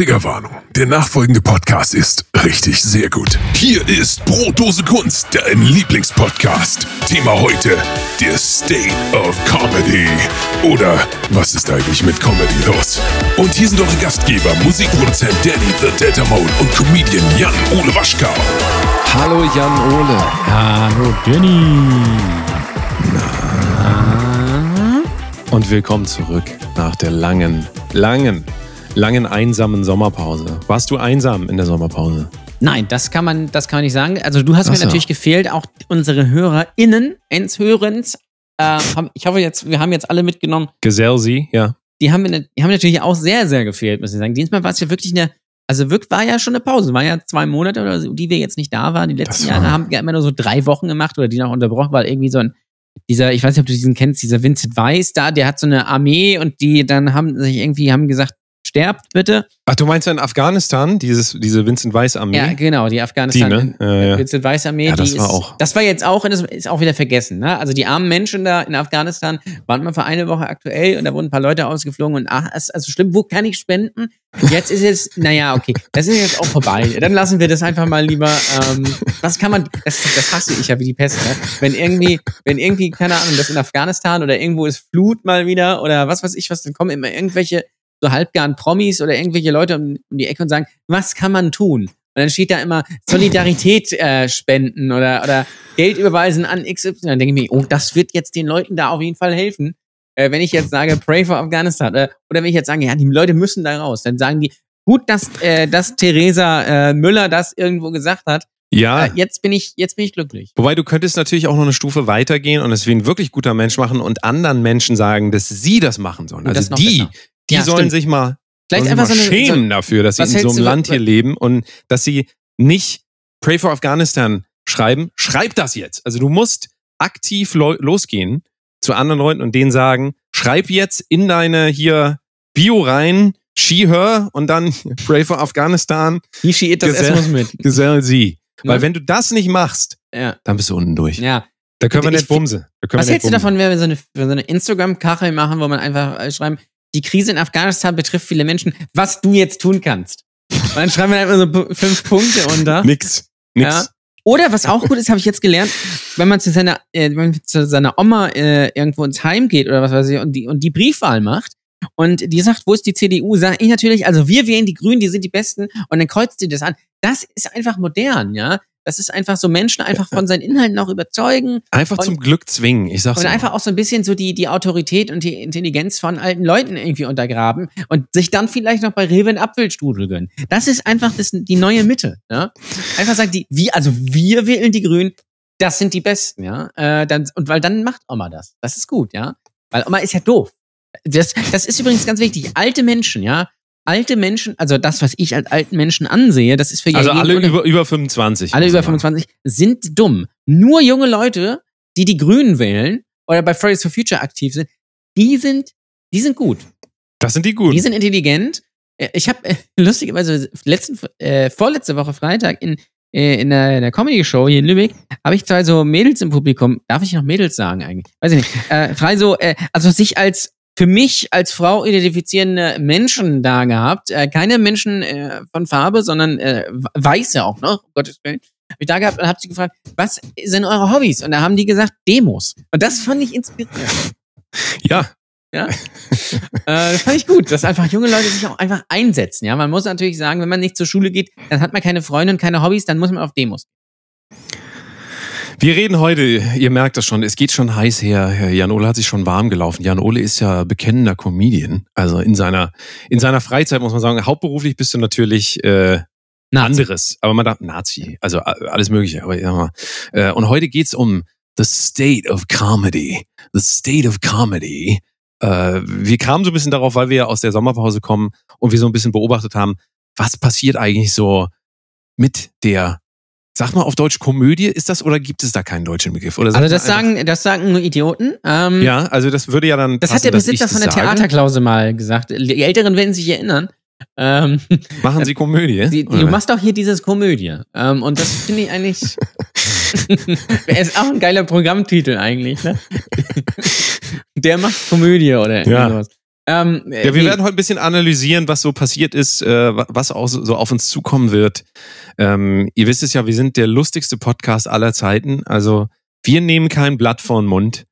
Triggerwarnung. Der nachfolgende Podcast ist richtig sehr gut. Hier ist Brotdose Kunst, dein Lieblingspodcast. Thema heute: der State of Comedy. Oder was ist eigentlich mit Comedy los? Und hier sind eure Gastgeber, Musikproduzent Danny the Delta Mode und Comedian Jan-Ole Waschkau. Hallo Jan-Ole. Hallo Jenny. Und willkommen zurück nach der langen, langen, langen einsamen Sommerpause. Warst du einsam in der Sommerpause? Nein, das kann man, das kann man nicht sagen. Also du hast Ach mir so. natürlich gefehlt, auch unsere HörerInnen, ins Hörens. Äh, haben, ich hoffe jetzt, wir haben jetzt alle mitgenommen. Geselsi, ja. Die haben, mir, die haben natürlich auch sehr, sehr gefehlt, muss ich sagen. Diesmal war es ja wirklich eine, also wirklich war ja schon eine Pause. War ja zwei Monate oder so, die wir jetzt nicht da waren. Die letzten war- Jahre haben wir immer nur so drei Wochen gemacht oder die noch unterbrochen, weil irgendwie so ein, dieser, ich weiß nicht, ob du diesen kennst, dieser Vincent Weiss da, der hat so eine Armee und die dann haben sich irgendwie, haben gesagt, sterbt bitte. Ach, du meinst ja in Afghanistan, dieses, diese Vincent Weiss Armee? Ja, genau, die Afghanistan. Die, ne? Ja. Vincent Weiss Armee, Ja, das die war ist, auch- Das war jetzt auch, ist auch wieder vergessen. Ne? Also die armen Menschen da in Afghanistan waren mal für eine Woche aktuell und da wurden ein paar Leute ausgeflogen und ach, ist also schlimm, wo kann ich spenden? Jetzt ist es, naja, okay, das ist jetzt auch vorbei. Dann lassen wir das einfach mal lieber. Ähm, was kann man, das, das hasse ich ja wie die Pest, ne? Wenn irgendwie, wenn irgendwie, keine Ahnung, das in Afghanistan oder irgendwo ist Flut mal wieder oder was weiß ich was, dann kommen immer irgendwelche so halbgaren Promis oder irgendwelche Leute um, um die Ecke und sagen, was kann man tun? Und dann steht da immer Solidarität äh, spenden oder, oder Geld überweisen an XY. Dann denke ich mir, oh, das wird jetzt den Leuten da auf jeden Fall helfen. Äh, wenn ich jetzt sage, pray for Afghanistan, äh, oder wenn ich jetzt sage, ja, die Leute müssen da raus, dann sagen die, gut, dass, äh, dass Theresa äh, Müller das irgendwo gesagt hat. Ja. Äh, jetzt bin ich, jetzt bin ich glücklich. Wobei du könntest natürlich auch noch eine Stufe weitergehen und es wie ein wirklich guter Mensch machen und anderen Menschen sagen, dass sie das machen sollen. Und Also die, besser. Die Ja, sollen stimmt. sich mal, Vielleicht einfach mal so eine, schämen so, dafür, dass sie in so einem Land hier leben und dass sie nicht Pray for Afghanistan schreiben. Schreib das jetzt. Also du musst aktiv lo losgehen zu anderen Leuten und denen sagen, schreib jetzt in deine hier Bio rein, she, her und dann Pray for Afghanistan, Hishi it, das muss mit. gesell sie. Weil Ne? wenn du das nicht machst, Ja, dann bist du unten durch. ja. Da können wir Ich nicht bumsen. Was hältst du davon, wenn wir so eine, so eine Instagram-Kachel machen, wo man einfach äh, schreiben, die Krise in Afghanistan betrifft viele Menschen, was du jetzt tun kannst? Und dann schreiben wir einfach so fünf Punkte unter. Nix. Nix. Ja. Oder was auch gut ist, habe ich jetzt gelernt, wenn man zu seiner, äh, wenn man zu seiner Oma äh, irgendwo ins Heim geht oder was weiß ich und die, und die Briefwahl macht und die sagt, wo ist die CDU, sage ich natürlich, also wir wählen die Grünen, die sind die Besten und dann kreuzt sie das an. Das ist einfach modern, ja. Das ist einfach so Menschen einfach von seinen Inhalten auch überzeugen Einfach Und- zum Glück zwingen. Ich sag's und dir. einfach auch so ein bisschen so die, die Autorität und die Intelligenz von alten Leuten irgendwie untergraben und sich dann vielleicht noch bei Rewe einen Apfelstrudel gönnen. Das ist einfach das, die neue Mitte. Ja? Einfach sagt die, wie, also wir wählen die Grünen, das sind die Besten, ja. Äh, dann, und weil dann macht Oma das. Das ist gut, ja. Weil Oma ist ja doof. Das, das ist übrigens ganz wichtig. Alte Menschen, ja. Alte Menschen, also das, was ich als alten Menschen ansehe, das ist für also jeden alle ohne- über, über 25. alle über man sagen. 25 sind dumm. Nur junge Leute, die die Grünen wählen oder bei Fridays for Future aktiv sind, die sind, die sind gut. Das sind die guten. Die sind intelligent. Äh, Ich habe äh, lustigerweise letzten, äh, vorletzte Woche Freitag in, äh, in der, der Comedy-Show hier in Lübeck habe ich zwei so Mädels im Publikum. Darf ich noch Mädels sagen eigentlich? Weiß ich nicht. Äh, frei so, äh, also sich als für mich als Frau identifizierende Menschen da gehabt. Äh, keine Menschen äh, von Farbe, sondern äh, Weiße auch noch, um Gottes Willen. Hab ich da gehabt und hab sie gefragt, was sind eure Hobbys? Und da haben die gesagt, Demos. Und das fand ich inspirierend. ja, Ja. äh, das fand ich gut, dass einfach junge Leute sich auch einfach einsetzen. Ja, man muss natürlich sagen, wenn man nicht zur Schule geht, dann hat man keine Freunde und keine Hobbys, dann muss man auf Demos. Wir reden heute, ihr merkt das schon, es geht schon heiß her. Jan Ole hat sich schon warm gelaufen. Jan Ole ist ja bekennender Comedian. Also in seiner, in seiner Freizeit muss man sagen, hauptberuflich bist du natürlich äh, Nazi. anderes. Aber man darf Nazi, also alles Mögliche. Aber ich sag mal, äh, und heute geht's um the state of comedy. The state of comedy. Äh, wir kamen so ein bisschen darauf, weil wir ja aus der Sommerpause kommen und wir so ein bisschen beobachtet haben, was passiert eigentlich so mit der, sag mal auf Deutsch Komödie, ist das oder gibt es da keinen deutschen Begriff? Oder Also das sagen, das sagen nur Idioten. Ähm, ja, also das würde ja dann. Das hat passen, der dass ich Besitzer von der. Theaterklause mal gesagt. Die Älteren werden sich erinnern. Ähm, Machen Sie Komödie? die, oder? du machst doch hier dieses Komödie. Ähm, und das finde ich eigentlich. er ist auch ein geiler Programmtitel eigentlich, ne? Der macht Komödie oder Ja. sowas. Ähm, Ja, wir werden heute ein bisschen analysieren, was so passiert ist, äh, wa- was auch so so auf uns zukommen wird. Ähm, ihr wisst es ja, wir sind der lustigste Podcast aller Zeiten. Also wir nehmen kein Blatt vor den Mund.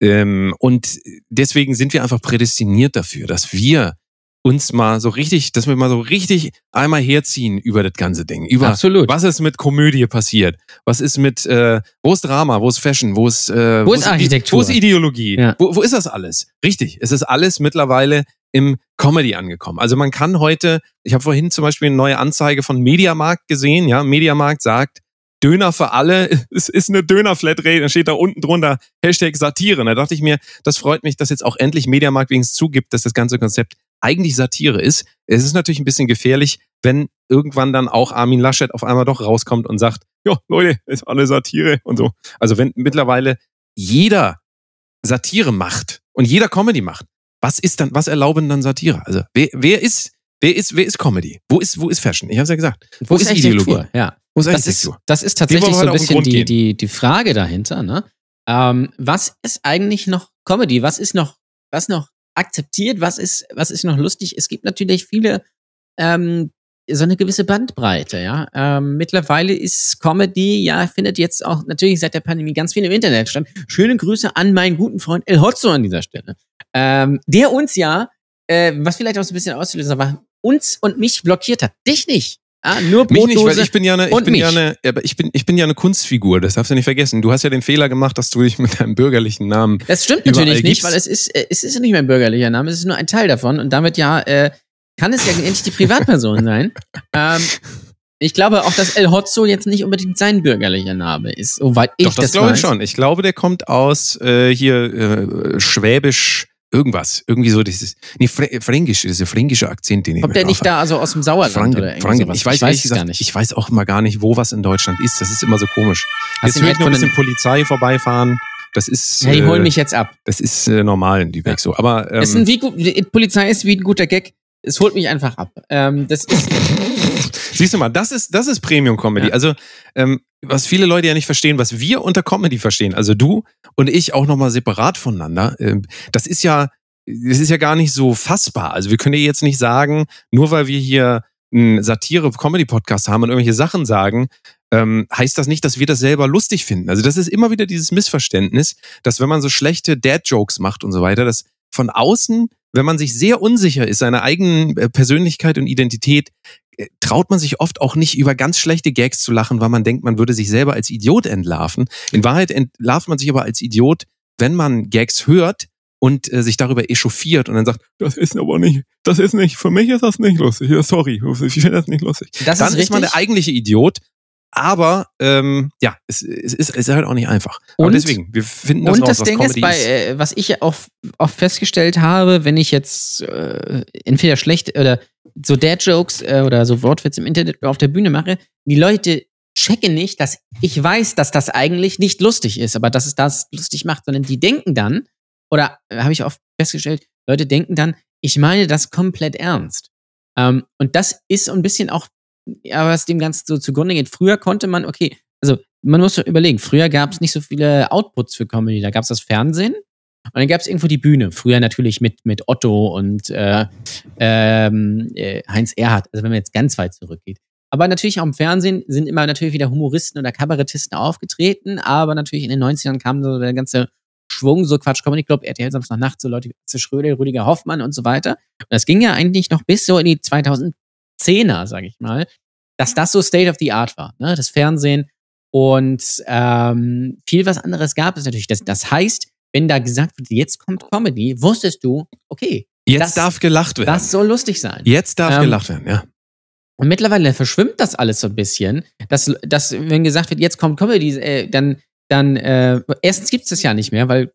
Ähm, und deswegen sind wir einfach prädestiniert dafür, dass wir uns mal so richtig, dass wir mal so richtig einmal herziehen über das ganze Ding. Über Absolut. was ist mit Komödie passiert? Was ist mit, äh, wo ist Drama? Wo ist Fashion? Wo ist, äh, Wo ist Architektur? Wo ist Ideologie? Ja. Wo, wo ist das alles? Richtig, es ist alles mittlerweile im Comedy angekommen. Also man kann heute, ich habe vorhin zum Beispiel eine neue Anzeige von Mediamarkt gesehen, ja, Mediamarkt sagt, Döner für alle, es ist eine Döner-Flatrate, dann steht da unten drunter Hashtag Satire. Und da dachte ich mir, das freut mich, dass jetzt auch endlich Mediamarkt wenigstens zugibt, dass das ganze Konzept eigentlich Satire ist. Es ist natürlich ein bisschen gefährlich, wenn irgendwann dann auch Armin Laschet auf einmal doch rauskommt und sagt, ja, Leute, ist alle Satire und so. Also wenn mittlerweile jeder Satire macht und jeder Comedy macht, was ist dann, was erlauben dann Satire? Also wer, wer ist, wer ist, wer ist Comedy? Wo ist, wo ist Fashion? Ich habe ja gesagt. Wo ist Architektur? Ja. Wo ist Das ist, das ist tatsächlich so ein bisschen die, die, die Frage dahinter. Ne? Ähm, was ist eigentlich noch Comedy? Was ist noch, was noch akzeptiert? Was ist, was ist noch lustig? Es gibt natürlich viele, ähm, so eine gewisse Bandbreite, ja. Ähm, mittlerweile ist Comedy, ja, findet jetzt auch natürlich seit der Pandemie ganz viel im Internet statt. Schöne Grüße an meinen guten Freund El Hotzo an dieser Stelle. Ähm, der uns ja, äh, was vielleicht auch so ein bisschen Auslöser war, uns und mich blockiert hat. Dich nicht. Ah, nur Mich nicht, weil Brotdose ich bin ja eine, ich bin ja eine, aber ich bin, ich bin ja eine Kunstfigur. Das darfst du nicht vergessen. Du hast ja den Fehler gemacht, dass du dich mit deinem bürgerlichen Namen Das stimmt natürlich nicht, gibt's. weil es ist, äh, es ist ja nicht mein bürgerlicher Name, es ist nur ein Teil davon und damit ja, äh, kann es ja endlich die Privatperson sein. Ähm, ich glaube auch, dass El Hotzo jetzt nicht unbedingt sein bürgerlicher Name ist, soweit ich Doch, das, das, glaube ich schon. Ich glaube, der kommt aus äh, hier äh, Schwäbisch irgendwas. Irgendwie so dieses, nee, Fr Fränkisch, dieser fränkische Akzent, den ich Kommt der nicht da also aus dem Sauerland Franken, oder irgendwie sowas? Ich weiß, ehrlich es gesagt, gar nicht. ich weiß auch mal gar nicht, wo was in Deutschland ist. Das ist immer so komisch. Hast Jetzt höre ich nur ein bisschen Polizei vorbeifahren. Das ist, Hey, die holen äh, mich jetzt ab. das ist äh, normal in Lübeck so. Aber ähm, es sind wie gut, die Polizei ist wie ein guter Gag. Es holt mich einfach ab. Ähm, das ist, Siehst du mal, das ist, das ist Premium-Comedy. Ja. Also, ähm, was viele Leute ja nicht verstehen, was wir unter Comedy verstehen, also du und ich auch nochmal separat voneinander, ähm, das ist ja, das ist ja gar nicht so fassbar. Also wir können ja jetzt nicht sagen, nur weil wir hier einen Satire-Comedy-Podcast haben und irgendwelche Sachen sagen, ähm, heißt das nicht, dass wir das selber lustig finden. Also das ist immer wieder dieses Missverständnis, dass wenn man so schlechte Dad-Jokes macht und so weiter, dass von außen, wenn man sich sehr unsicher ist, seiner eigenen äh, Persönlichkeit und Identität, traut man sich oft auch nicht über ganz schlechte Gags zu lachen, weil man denkt, man würde sich selber als Idiot entlarven. In Wahrheit entlarvt man sich aber als Idiot, wenn man Gags hört und äh, sich darüber echauffiert und dann sagt, das ist aber nicht, das ist nicht, für mich ist das nicht lustig. Ja, sorry, ich finde das nicht lustig. das dann ist ist, man der eigentliche Idiot. Aber ähm, ja, es, es, ist, es ist halt auch nicht einfach. aber Und- deswegen, wir finden das Und raus, das was Ding Comedy ist, bei, äh, was ich auch oft festgestellt habe, wenn ich jetzt äh, entweder schlecht oder so Dad-Jokes äh, oder so Wortwitze im Internet auf der Bühne mache, die Leute checken nicht, dass ich weiß, dass das eigentlich nicht lustig ist, aber dass es das lustig macht, sondern die denken dann, oder äh, habe ich oft festgestellt, Leute denken dann, ich meine das komplett ernst. Ähm, und das ist so ein bisschen auch, ja, was dem Ganzen so zugrunde geht. Früher konnte man, okay, also man muss überlegen, früher gab es nicht so viele Outputs für Comedy. Da gab es das Fernsehen und dann gab es irgendwo die Bühne. Früher natürlich mit, mit Otto und äh, ähm, äh, Heinz Erhardt, also wenn man jetzt ganz weit zurückgeht. Aber natürlich auch im Fernsehen sind immer natürlich wieder Humoristen oder Kabarettisten aufgetreten, aber natürlich in den 90ern kam so der ganze Schwung, so Quatsch Comedy Club, RTL Samstag Nacht, so Leute wie Atze Schröder, Rüdiger Hoffmann und so weiter. Und das ging ja eigentlich noch bis so in die 2010er, sag ich mal, dass das so State of the Art war, ne? das Fernsehen und ähm, viel was anderes gab es natürlich. Das, das heißt, wenn da gesagt wird, jetzt kommt Comedy, wusstest du, okay, Jetzt das- darf gelacht werden. das soll lustig sein. Jetzt darf Ähm, gelacht werden, ja. Und mittlerweile verschwimmt das alles so ein bisschen, dass, dass wenn gesagt wird, jetzt kommt Comedy, äh, dann, dann äh, erstens gibt es das ja nicht mehr, weil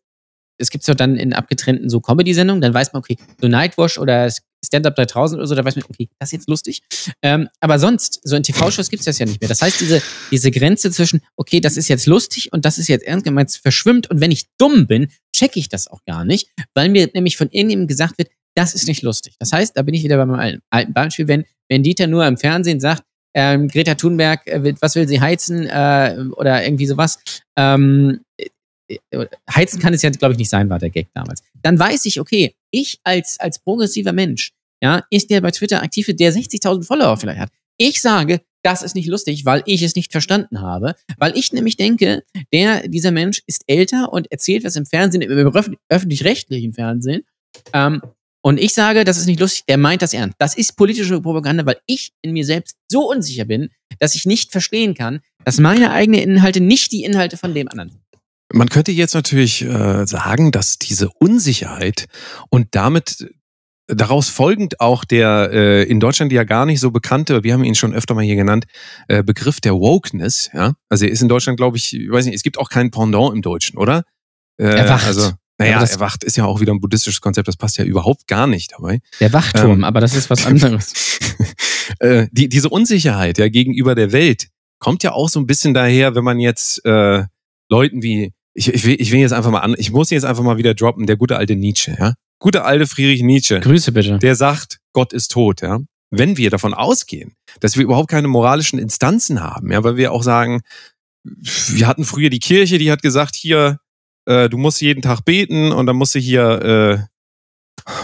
es gibt ja dann in abgetrennten so Comedy-Sendungen, dann weiß man, okay, so Nightwash oder Stand-Up 3000 oder so, da weiß man, okay, das ist jetzt lustig. Ähm, aber sonst, so in TV-Shows gibt es das ja nicht mehr. Das heißt, diese, diese Grenze zwischen, okay, das ist jetzt lustig und das ist jetzt ernst gemeint, verschwimmt. Und wenn ich dumm bin, checke ich das auch gar nicht, weil mir nämlich von irgendjemandem gesagt wird, das ist nicht lustig. Das heißt, da bin ich wieder bei meinem alten- Beispiel, wenn, wenn Dieter nur im Fernsehen sagt, ähm, Greta Thunberg, äh, was will sie heizen äh, oder irgendwie sowas. Ähm, äh, heizen kann es ja, glaube ich, nicht sein, war der Gag damals. Dann weiß ich, okay, ich als, als progressiver Mensch, ja, ist der bei Twitter aktiv, der 60.000 Follower vielleicht hat. Ich sage, das ist nicht lustig, weil ich es nicht verstanden habe, weil ich nämlich denke, der, dieser Mensch ist älter und erzählt was im Fernsehen, im öffentlich-rechtlichen Fernsehen. Ähm, und ich sage, das ist nicht lustig, der meint das ernst. Das ist politische Propaganda, weil ich in mir selbst so unsicher bin, dass ich nicht verstehen kann, dass meine eigenen Inhalte nicht die Inhalte von dem anderen sind. Man könnte jetzt natürlich äh, sagen, dass diese Unsicherheit und damit daraus folgend auch der äh, in Deutschland ja gar nicht so bekannte, wir haben ihn schon öfter mal hier genannt, äh, Begriff der Wokeness, ja. Also er ist in Deutschland, glaube ich, ich weiß nicht, es gibt auch kein Pendant im Deutschen, oder? Äh, Erwacht. Also, naja, erwacht ist ja auch wieder ein buddhistisches Konzept, das passt ja überhaupt gar nicht dabei. Der Wachturm, ähm, aber das ist was anderes. äh, die, diese Unsicherheit ja gegenüber der Welt kommt ja auch so ein bisschen daher, wenn man jetzt äh, Leuten wie ich, ich, will, ich will jetzt einfach mal an, ich muss jetzt einfach mal wieder droppen, der gute alte Nietzsche, ja gute alte Friedrich Nietzsche. Grüße bitte. Der sagt, Gott ist tot, ja. Wenn wir davon ausgehen, dass wir überhaupt keine moralischen Instanzen haben, ja, weil wir auch sagen, wir hatten früher die Kirche, die hat gesagt, hier, äh, du musst jeden Tag beten und dann musst du hier äh,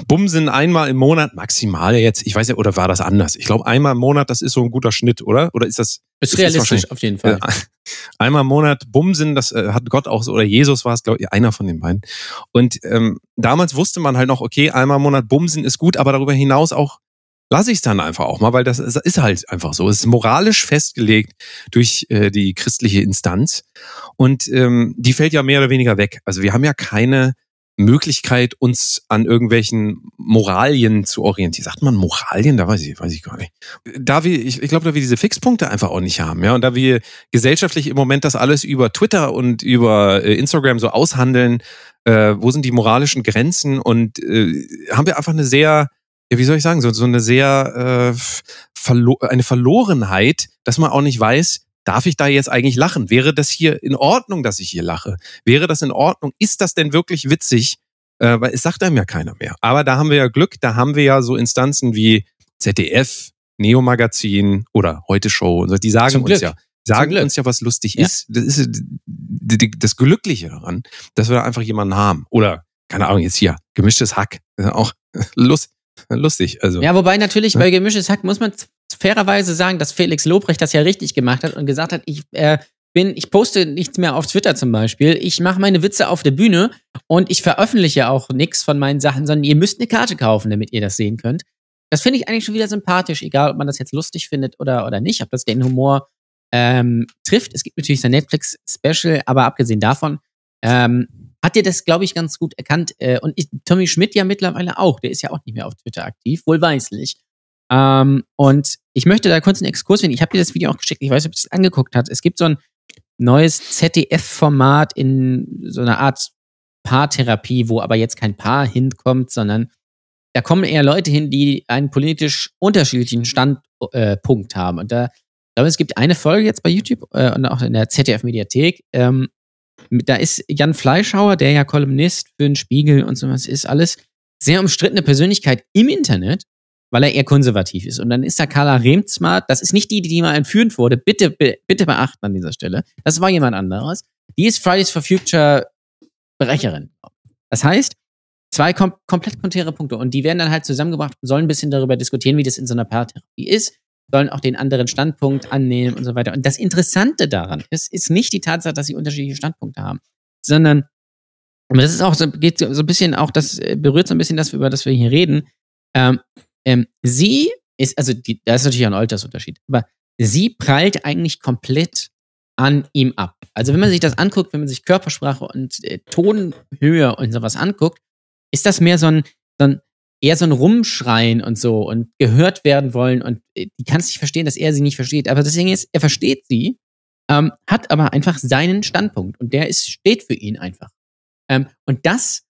bumsen einmal im Monat, maximal jetzt, ich weiß ja, oder war das anders? Ich glaube, einmal im Monat, das ist so ein guter Schnitt, oder? Oder ist das? Ist, ist realistisch, auf jeden Fall. Äh, einmal im Monat bumsen, das äh, hat Gott auch so, oder Jesus war es, glaube ich, einer von den beiden. Und ähm, damals wusste man halt noch, okay, einmal im Monat bumsen ist gut, aber darüber hinaus auch lasse ich es dann einfach auch mal, weil das ist halt einfach so. Es ist moralisch festgelegt durch äh, die christliche Instanz und ähm, die fällt ja mehr oder weniger weg. Also wir haben ja keine Möglichkeit, uns an irgendwelchen Moralien zu orientieren. Sagt man Moralien? Da weiß ich, weiß ich gar nicht. Da wir, ich, ich glaube, da wir diese Fixpunkte einfach auch nicht haben, ja, und da wir gesellschaftlich im Moment das alles über Twitter und über äh, Instagram so aushandeln, äh, wo sind die moralischen Grenzen und äh, haben wir einfach eine sehr, ja, wie soll ich sagen, so, so eine sehr äh, verlo eine Verlorenheit, dass man auch nicht weiß, darf ich da jetzt eigentlich lachen? Wäre das hier in Ordnung, dass ich hier lache? Wäre das in Ordnung? Ist das denn wirklich witzig? Äh, weil es sagt einem ja keiner mehr. Aber da haben wir ja Glück, da haben wir ja so Instanzen wie ZDF, Neo Magazin oder Heute Show. Die sagen uns ja, sagen uns ja, was lustig ja. ist. Das ist das Glückliche daran, dass wir da einfach jemanden haben. Oder, keine Ahnung, jetzt hier, gemischtes Hack. Auch lust, lustig. Also, ja, wobei natürlich bei gemischtes Hack muss man fairerweise sagen, dass Felix Lobrecht das ja richtig gemacht hat und gesagt hat, ich äh, bin, ich poste nichts mehr auf Twitter zum Beispiel. Ich mache meine Witze auf der Bühne und ich veröffentliche auch nichts von meinen Sachen, sondern ihr müsst eine Karte kaufen, damit ihr das sehen könnt. Das finde ich eigentlich schon wieder sympathisch, egal ob man das jetzt lustig findet oder, oder nicht, ob das den Humor ähm, trifft. Es gibt natürlich sein Netflix-Special, aber abgesehen davon ähm, hat ihr das, glaube ich, ganz gut erkannt. Äh, und ich, Tommy Schmidt ja mittlerweile auch. Der ist ja auch nicht mehr auf Twitter aktiv, wohlweislich. Ähm, und ich möchte da kurz einen Exkurs finden. Ich habe dir das Video auch geschickt. Ich weiß nicht, ob du es angeguckt hast. Es gibt so ein neues ZDF-Format in so einer Art Paartherapie, wo aber jetzt kein Paar hinkommt, sondern da kommen eher Leute hin, die einen politisch unterschiedlichen Standpunkt äh, haben. Und da, ich glaube, es gibt eine Folge jetzt bei YouTube äh, und auch in der ZDF-Mediathek. Ähm, da ist Jan Fleischhauer, der ja Kolumnist für den Spiegel und sowas ist, alles sehr umstrittene Persönlichkeit im Internet weil er eher konservativ ist. Und dann ist da Carla Remsmart, das ist nicht die, die mal entführt wurde, bitte, bitte beachten an dieser Stelle. Das war jemand anderes. Die ist Fridays for Future Brecherin. Das heißt, zwei kom komplett konträre Punkte. Und die werden dann halt zusammengebracht und sollen ein bisschen darüber diskutieren, wie das in so einer Paartherapie ist, sollen auch den anderen Standpunkt annehmen und so weiter. Und das Interessante daran ist, ist nicht die Tatsache, dass sie unterschiedliche Standpunkte haben, sondern, aber das ist auch so, geht so ein bisschen auch, das berührt so ein bisschen das, über das wir hier reden. Ähm, ähm, sie ist, also die, da ist natürlich ein Altersunterschied, aber sie prallt eigentlich komplett an ihm ab. Also wenn man sich das anguckt, wenn man sich Körpersprache und äh, Tonhöhe und sowas anguckt, ist das mehr so ein, so ein eher so ein Rumschreien und so und gehört werden wollen und äh, die kann es nicht verstehen, dass er sie nicht versteht. Aber deswegen ist, er versteht sie, ähm, hat aber einfach seinen Standpunkt und der ist, steht für ihn einfach. Ähm, und das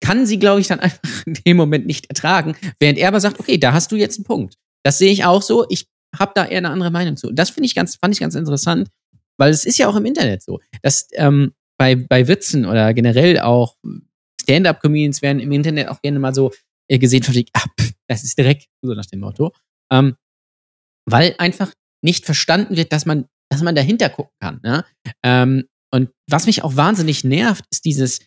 kann sie, glaube ich, dann einfach in dem Moment nicht ertragen, während er aber sagt, okay, da hast du jetzt einen Punkt. Das sehe ich auch so, ich habe da eher eine andere Meinung zu. Das finde ich ganz, fand ich ganz interessant, weil es ist ja auch im Internet so, dass ähm, bei, bei Witzen oder generell auch Stand-up-Comedians werden im Internet auch gerne mal so äh, gesehen von ah, das ist direkt, so nach dem Motto. Ähm, weil einfach nicht verstanden wird, dass man, dass man dahinter gucken kann. Ne? Ähm, und was mich auch wahnsinnig nervt, ist dieses,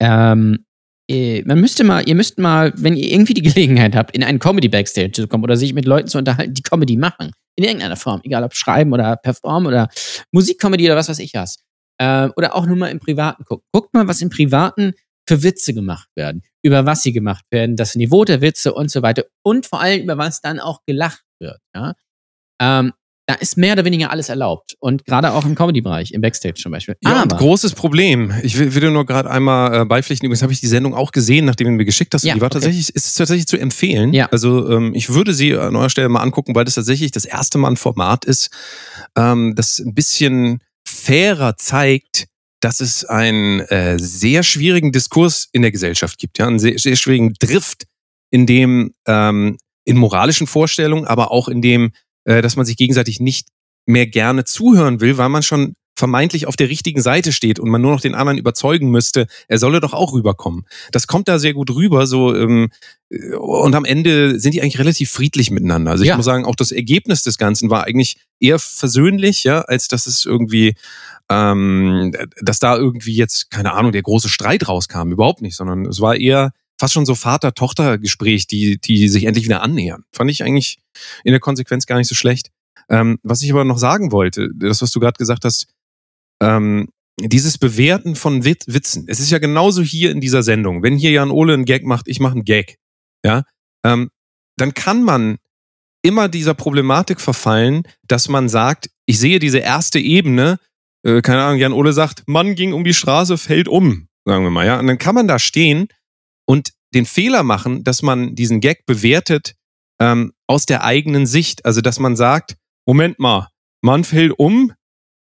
ähm, äh, man müsste mal, ihr müsst mal, wenn ihr irgendwie die Gelegenheit habt, in einen Comedy-Backstage zu kommen oder sich mit Leuten zu unterhalten, die Comedy machen, in irgendeiner Form, egal ob schreiben oder performen oder Musikcomedy oder was weiß ich was, äh, oder auch nur mal im Privaten gucken. Guckt mal, was im Privaten für Witze gemacht werden, über was sie gemacht werden, das Niveau der Witze und so weiter und vor allem über was dann auch gelacht wird. Ja? Ähm, da ist mehr oder weniger alles erlaubt. Und gerade auch im Comedy-Bereich, im Backstage zum Beispiel. Ja, Aber, großes Problem. Ich will, will nur gerade einmal äh, beipflichten. Übrigens habe ich die Sendung auch gesehen, nachdem du mir geschickt hast. Ja, die war okay. tatsächlich, ist tatsächlich zu empfehlen. Ja. Also ähm, ich würde sie an eurer Stelle mal angucken, weil das tatsächlich das erste Mal ein Format ist, ähm, das ein bisschen fairer zeigt, dass es einen äh, sehr schwierigen Diskurs in der Gesellschaft gibt, ja, einen sehr, sehr schwierigen Drift, in dem ähm, in moralischen Vorstellungen, aber auch in dem äh, dass man sich gegenseitig nicht mehr gerne zuhören will, weil man schon vermeintlich auf der richtigen Seite steht und man nur noch den anderen überzeugen müsste, er solle doch auch rüberkommen. Das kommt da sehr gut rüber, so ähm, äh, und am Ende sind die eigentlich relativ friedlich miteinander. Also ich ja. muss sagen, auch das Ergebnis des Ganzen war eigentlich eher versöhnlich, ja, als dass es irgendwie, ähm, dass da irgendwie jetzt keine Ahnung der große Streit rauskam, überhaupt nicht, sondern es war eher fast schon so Vater-Tochter-Gespräch, die, die sich endlich wieder annähern. Fand ich eigentlich in der Konsequenz gar nicht so schlecht. Ähm, was ich aber noch sagen wollte, das, was du gerade gesagt hast, ähm, dieses Bewerten von Wit Witzen. Es ist ja genauso hier in dieser Sendung. Wenn hier Jan Ole einen Gag macht, ich mache einen Gag, ja, ähm, dann kann man immer dieser Problematik verfallen, dass man sagt, ich sehe diese erste Ebene, äh, keine Ahnung, Jan Ole sagt, Mann ging um die Straße, fällt um, sagen wir mal, ja, und dann kann man da stehen und den Fehler machen, dass man diesen Gag bewertet ähm, aus der eigenen Sicht. Also, dass man sagt, Moment mal, man fällt um,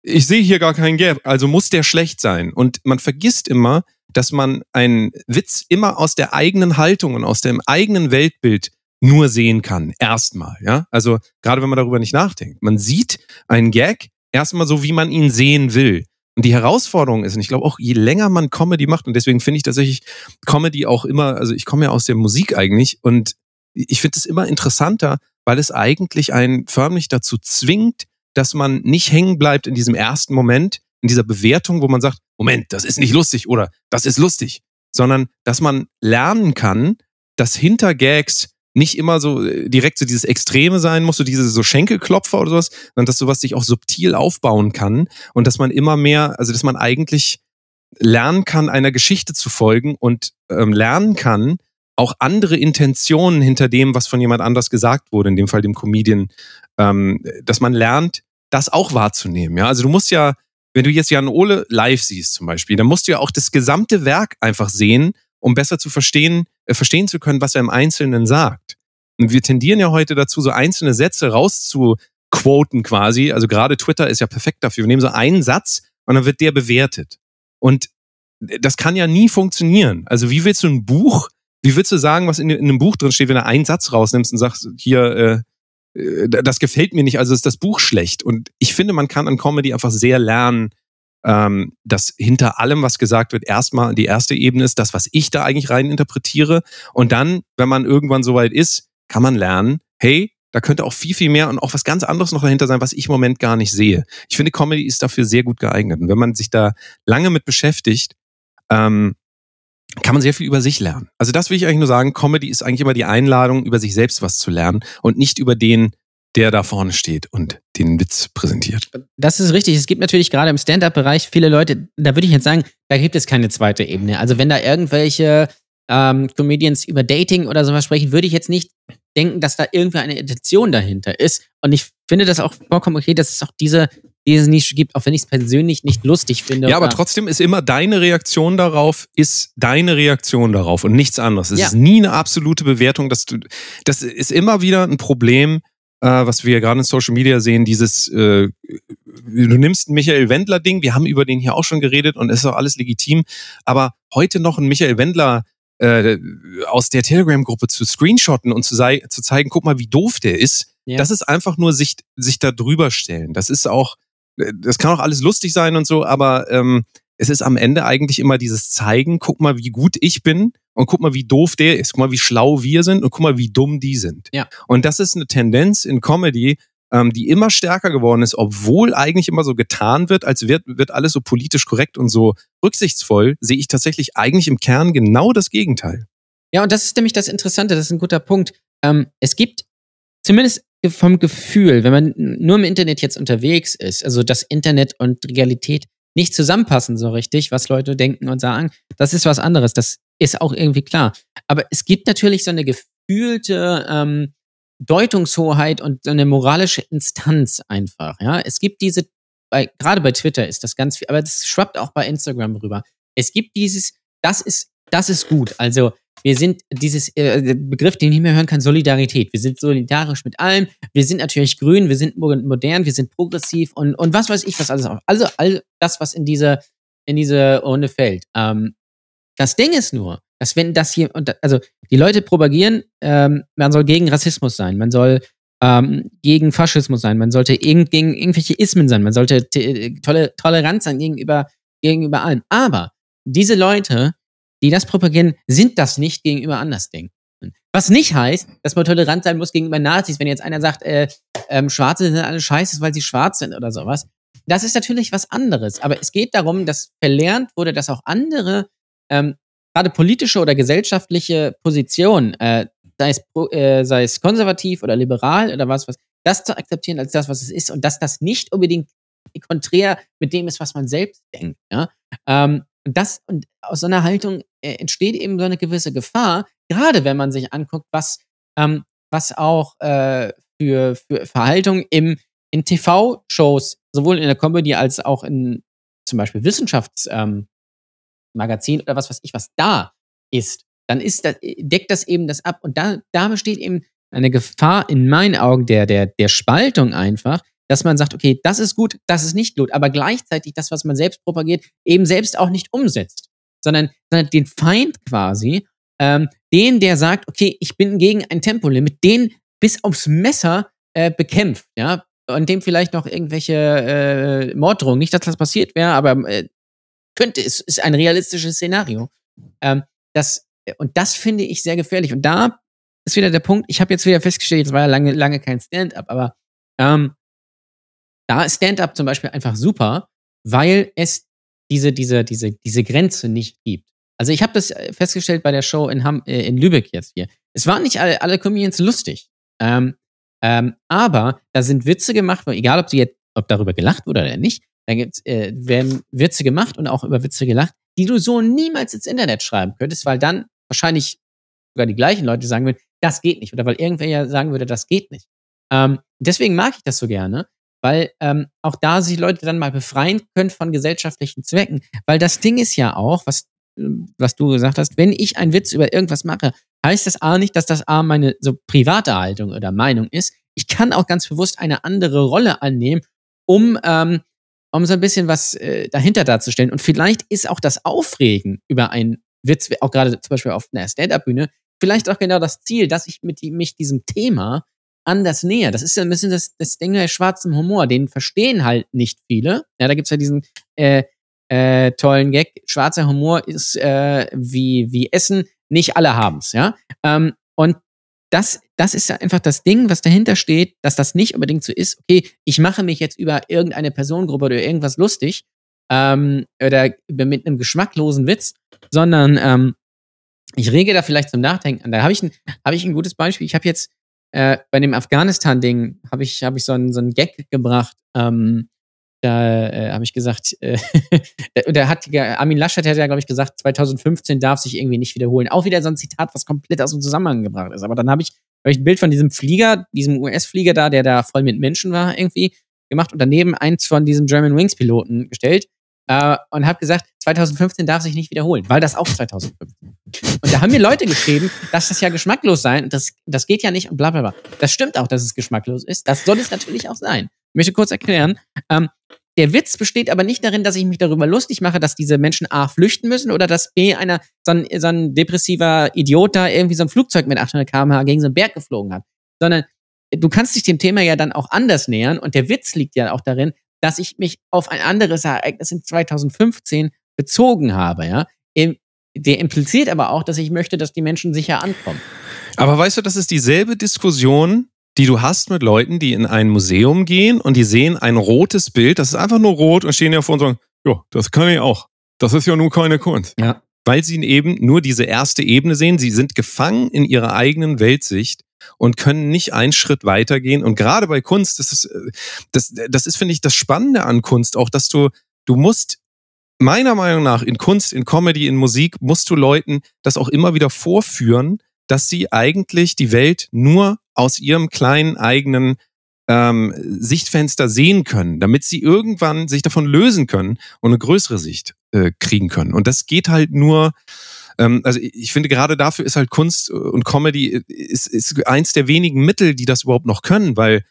ich sehe hier gar keinen Gag, also muss der schlecht sein. Und man vergisst immer, dass man einen Witz immer aus der eigenen Haltung und aus dem eigenen Weltbild nur sehen kann. Erstmal, ja. Also, gerade wenn man darüber nicht nachdenkt. Man sieht einen Gag erstmal so, wie man ihn sehen will. Und die Herausforderung ist, und ich glaube auch, je länger man Comedy macht, und deswegen finde ich tatsächlich Comedy auch immer, also ich komme ja aus der Musik eigentlich, und ich finde es immer interessanter, weil es eigentlich einen förmlich dazu zwingt, dass man nicht hängen bleibt in diesem ersten Moment, in dieser Bewertung, wo man sagt, Moment, das ist nicht lustig oder das ist lustig, sondern dass man lernen kann, dass hinter Gags nicht immer so äh, direkt so dieses Extreme sein muss, so diese so Schenkelklopfer oder sowas, sondern dass sowas sich auch subtil aufbauen kann und dass man immer mehr, also dass man eigentlich lernen kann, einer Geschichte zu folgen und ähm, lernen kann, auch andere Intentionen hinter dem, was von jemand anders gesagt wurde, in dem Fall dem Comedian, ähm, dass man lernt, das auch wahrzunehmen. Ja, also du musst ja, wenn du jetzt Jan Ole live siehst zum Beispiel, dann musst du ja auch das gesamte Werk einfach sehen, um besser zu verstehen, äh, verstehen zu können, was er im Einzelnen sagt. Und wir tendieren ja heute dazu, so einzelne Sätze rauszuquoten quasi. Also gerade Twitter ist ja perfekt dafür. Wir nehmen so einen Satz und dann wird der bewertet. Und das kann ja nie funktionieren. Also wie willst du ein Buch, wie willst du sagen, was in, in einem Buch drin steht, wenn du einen Satz rausnimmst und sagst, hier, äh, äh das gefällt mir nicht, also ist das Buch schlecht. Und ich finde, man kann an Comedy einfach sehr lernen, ähm, dass hinter allem, was gesagt wird, erstmal die erste Ebene ist, das, was ich da eigentlich rein interpretiere. Und dann, wenn man irgendwann soweit ist, kann man lernen, hey, da könnte auch viel, viel mehr und auch was ganz anderes noch dahinter sein, was ich im Moment gar nicht sehe. Ich finde, Comedy ist dafür sehr gut geeignet. Und wenn man sich da lange mit beschäftigt, ähm, kann man sehr viel über sich lernen. Also das will ich eigentlich nur sagen, Comedy ist eigentlich immer die Einladung, über sich selbst was zu lernen und nicht über den, der da vorne steht und den Witz präsentiert. Das ist richtig. Es gibt natürlich gerade im Stand-up-Bereich viele Leute, da würde ich jetzt sagen, da gibt es keine zweite Ebene. Also wenn da irgendwelche ähm, Comedians über Dating oder sowas sprechen, würde ich jetzt nicht denken, dass da irgendwie eine Intention dahinter ist. Und ich finde das auch vollkommen okay, dass es auch diese, diese Nische gibt, auch wenn ich es persönlich nicht lustig finde. Ja, aber trotzdem ist immer deine Reaktion darauf, ist deine Reaktion darauf und nichts anderes. Es ja. ist nie eine absolute Bewertung, dass du, das ist immer wieder ein Problem, was wir gerade in Social Media sehen, dieses, äh, du nimmst ein Michael Wendler-Ding, wir haben über den hier auch schon geredet und ist auch alles legitim, aber heute noch ein Michael Wendler äh, aus der Telegram-Gruppe zu screenshotten und zu, zu zeigen, guck mal, wie doof der ist. Ja. Das ist einfach nur sich, sich da drüber stellen. Das ist auch, äh, das kann auch alles lustig sein und so, aber ähm, es ist am Ende eigentlich immer dieses Zeigen, guck mal, wie gut ich bin und guck mal, wie doof der ist, guck mal, wie schlau wir sind und guck mal, wie dumm die sind. Ja. Und das ist eine Tendenz in Comedy, ähm, die immer stärker geworden ist, obwohl eigentlich immer so getan wird, als wird, wird alles so politisch korrekt und so rücksichtsvoll, sehe ich tatsächlich eigentlich im Kern genau das Gegenteil. Ja, und das ist nämlich das Interessante, das ist ein guter Punkt. Ähm, es gibt zumindest vom Gefühl, wenn man nur im Internet jetzt unterwegs ist, also das Internet und Realität nicht zusammenpassen so richtig, was Leute denken und sagen, das ist was anderes, das ist auch irgendwie klar. Aber es gibt natürlich so eine gefühlte ähm, Deutungshoheit und so eine moralische Instanz einfach. Ja, es gibt diese, bei, gerade bei Twitter ist das ganz viel, aber das schwappt auch bei Instagram rüber. Es gibt dieses, das ist, das ist gut. Also wir sind dieses äh, Begriff, den ich nicht mehr hören kann, Solidarität. Wir sind solidarisch mit allem. Wir sind natürlich grün, wir sind modern, wir sind progressiv und, und was weiß ich, was alles auch. Also all das, was in diese, in diese Runde fällt. Ähm, das Ding ist nur, dass wenn das hier, also die Leute propagieren, ähm, man soll gegen Rassismus sein, man soll ähm, gegen Faschismus sein, man sollte gegen, gegen irgendwelche Ismen sein, man sollte tolle Toleranz sein gegenüber, gegenüber allem. Aber diese Leute die das propagieren, sind das nicht gegenüber Andersdenken. Was nicht heißt, dass man tolerant sein muss gegenüber Nazis, wenn jetzt einer sagt, äh, ähm, Schwarze sind alle scheiße, weil sie schwarz sind oder sowas. Das ist natürlich was anderes. Aber es geht darum, dass verlernt wurde, dass auch andere, ähm, gerade politische oder gesellschaftliche Positionen, äh, sei, es, äh, sei es konservativ oder liberal oder was, was, das zu akzeptieren als das, was es ist und dass das nicht unbedingt konträr mit dem ist, was man selbst denkt. Ja? Ähm, und das, und aus so einer Haltung äh, entsteht eben so eine gewisse Gefahr, gerade wenn man sich anguckt, was, ähm, was auch äh, für, für Verhaltung im, in TV-Shows, sowohl in der Comedy als auch in zum Beispiel Wissenschaftsmagazin ähm, oder was weiß ich, was da ist, dann ist das, deckt das eben das ab. Und da, da besteht eben eine Gefahr in meinen Augen der, der, der Spaltung einfach, dass man sagt, okay, das ist gut, das ist nicht gut, aber gleichzeitig das, was man selbst propagiert, eben selbst auch nicht umsetzt, sondern, sondern den Feind quasi, ähm, den, der sagt, okay, ich bin gegen ein Tempolimit, den bis aufs Messer äh, bekämpft, ja, und dem vielleicht noch irgendwelche äh, Morddrohungen, nicht, dass das passiert wäre, aber äh, könnte, es ist ein realistisches Szenario. Ähm, das, und das finde ich sehr gefährlich. Und da ist wieder der Punkt, ich habe jetzt wieder festgestellt, jetzt war ja lange, lange kein Stand-up, aber ähm, da ist Stand-up zum Beispiel einfach super, weil es diese, diese, diese, diese Grenze nicht gibt. Also ich habe das äh, festgestellt bei der Show in, Ham, äh, in Lübeck jetzt hier. Es waren nicht alle, alle Comedians lustig. Ähm, ähm, aber da sind Witze gemacht, egal ob sie jetzt, ob darüber gelacht wurde oder nicht, da gibt's, äh, werden Witze gemacht und auch über Witze gelacht, die du so niemals ins Internet schreiben könntest, weil dann wahrscheinlich sogar die gleichen Leute sagen würden, das geht nicht. Oder weil irgendwer ja sagen würde, das geht nicht. Ähm, deswegen mag ich das so gerne, weil ähm, auch da sich Leute dann mal befreien können von gesellschaftlichen Zwecken. Weil das Ding ist ja auch, was, was du gesagt hast, wenn ich einen Witz über irgendwas mache, heißt das A nicht, dass das A meine so private Haltung oder Meinung ist. Ich kann auch ganz bewusst eine andere Rolle annehmen, um, ähm, um so ein bisschen was äh, dahinter darzustellen. Und vielleicht ist auch das Aufregen über einen Witz, auch gerade zum Beispiel auf einer Stand-Up-Bühne, vielleicht auch genau das Ziel, dass ich mit die, mich diesem Thema anders näher. Das ist ja ein bisschen das, das Ding der schwarzen Humor. Den verstehen halt nicht viele. Ja, da gibt's ja diesen äh, äh, tollen Gag. Schwarzer Humor ist äh, wie, wie Essen. Nicht alle haben's, ja. Ähm, und das, das ist einfach das Ding, was dahinter steht, dass das nicht unbedingt so ist, okay, ich mache mich jetzt über irgendeine Personengruppe oder irgendwas lustig ähm, oder mit einem geschmacklosen Witz, sondern ähm, ich rege da vielleicht zum Nachdenken an. Da habe ich, ein, hab ich ein gutes Beispiel. Ich habe jetzt äh, bei dem Afghanistan-Ding habe ich, hab ich so einen, so einen Gag gebracht. Ähm, da äh, habe ich gesagt, äh, der hat, Armin Laschet hat ja, glaube ich, gesagt, 2015 darf sich irgendwie nicht wiederholen. Auch wieder so ein Zitat, was komplett aus dem Zusammenhang gebracht ist. Aber dann habe ich, hab ich ein Bild von diesem Flieger, diesem US-Flieger da, der da voll mit Menschen war, irgendwie gemacht und daneben eins von diesen German Wings-Piloten gestellt äh, und habe gesagt, 2015 darf sich nicht wiederholen, weil das auch 2015. Und da haben mir Leute geschrieben, dass das ja geschmacklos sei und das, das geht ja nicht und bla bla bla. Das stimmt auch, dass es geschmacklos ist. Das soll es natürlich auch sein. Ich möchte kurz erklären. Ähm, der Witz besteht aber nicht darin, dass ich mich darüber lustig mache, dass diese Menschen A flüchten müssen oder dass B einer so ein, so ein depressiver Idiot da irgendwie so ein Flugzeug mit 800 km/h gegen so einen Berg geflogen hat. Sondern du kannst dich dem Thema ja dann auch anders nähern und der Witz liegt ja auch darin, dass ich mich auf ein anderes Ereignis in 2015 bezogen habe, ja. Der impliziert aber auch, dass ich möchte, dass die Menschen sicher ankommen. Aber weißt du, das ist dieselbe Diskussion, die du hast mit Leuten, die in ein Museum gehen und die sehen ein rotes Bild, das ist einfach nur rot und stehen ja vor und sagen, ja, das kann ich auch. Das ist ja nur keine Kunst. Ja. Weil sie eben nur diese erste Ebene sehen. Sie sind gefangen in ihrer eigenen Weltsicht und können nicht einen Schritt weitergehen. Und gerade bei Kunst, das ist, äh, das, das ist, finde ich, das Spannende an Kunst auch, dass du, du musst meiner Meinung nach in Kunst, in Comedy, in Musik, musst du Leuten das auch immer wieder vorführen, dass sie eigentlich die Welt nur aus ihrem kleinen eigenen ähm, Sichtfenster sehen können, damit sie irgendwann sich davon lösen können und eine größere Sicht äh, kriegen können. Und das geht halt nur, ähm, also ich finde gerade dafür ist halt Kunst und Comedy äh, ist, ist eins der wenigen Mittel, die das überhaupt noch können, weil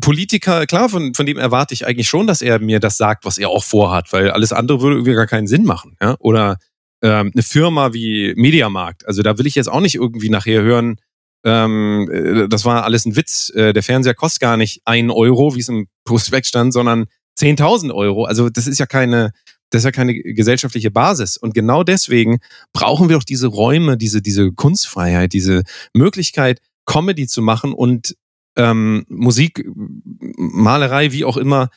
Politiker, klar, von, von dem erwarte ich eigentlich schon, dass er mir das sagt, was er auch vorhat, weil alles andere würde irgendwie gar keinen Sinn machen. Ja? Oder ähm, eine Firma wie Mediamarkt. Also da will ich jetzt auch nicht irgendwie nachher hören, ähm, äh, das war alles ein Witz. Äh, der Fernseher kostet gar nicht einen Euro, wie es im Prospekt stand, sondern 10.000 Euro. Also das ist ja keine, das ist ja keine gesellschaftliche Basis. Und genau deswegen brauchen wir doch diese Räume, diese, diese Kunstfreiheit, diese Möglichkeit, Comedy zu machen und ähm, Musik, Malerei, wie auch immer,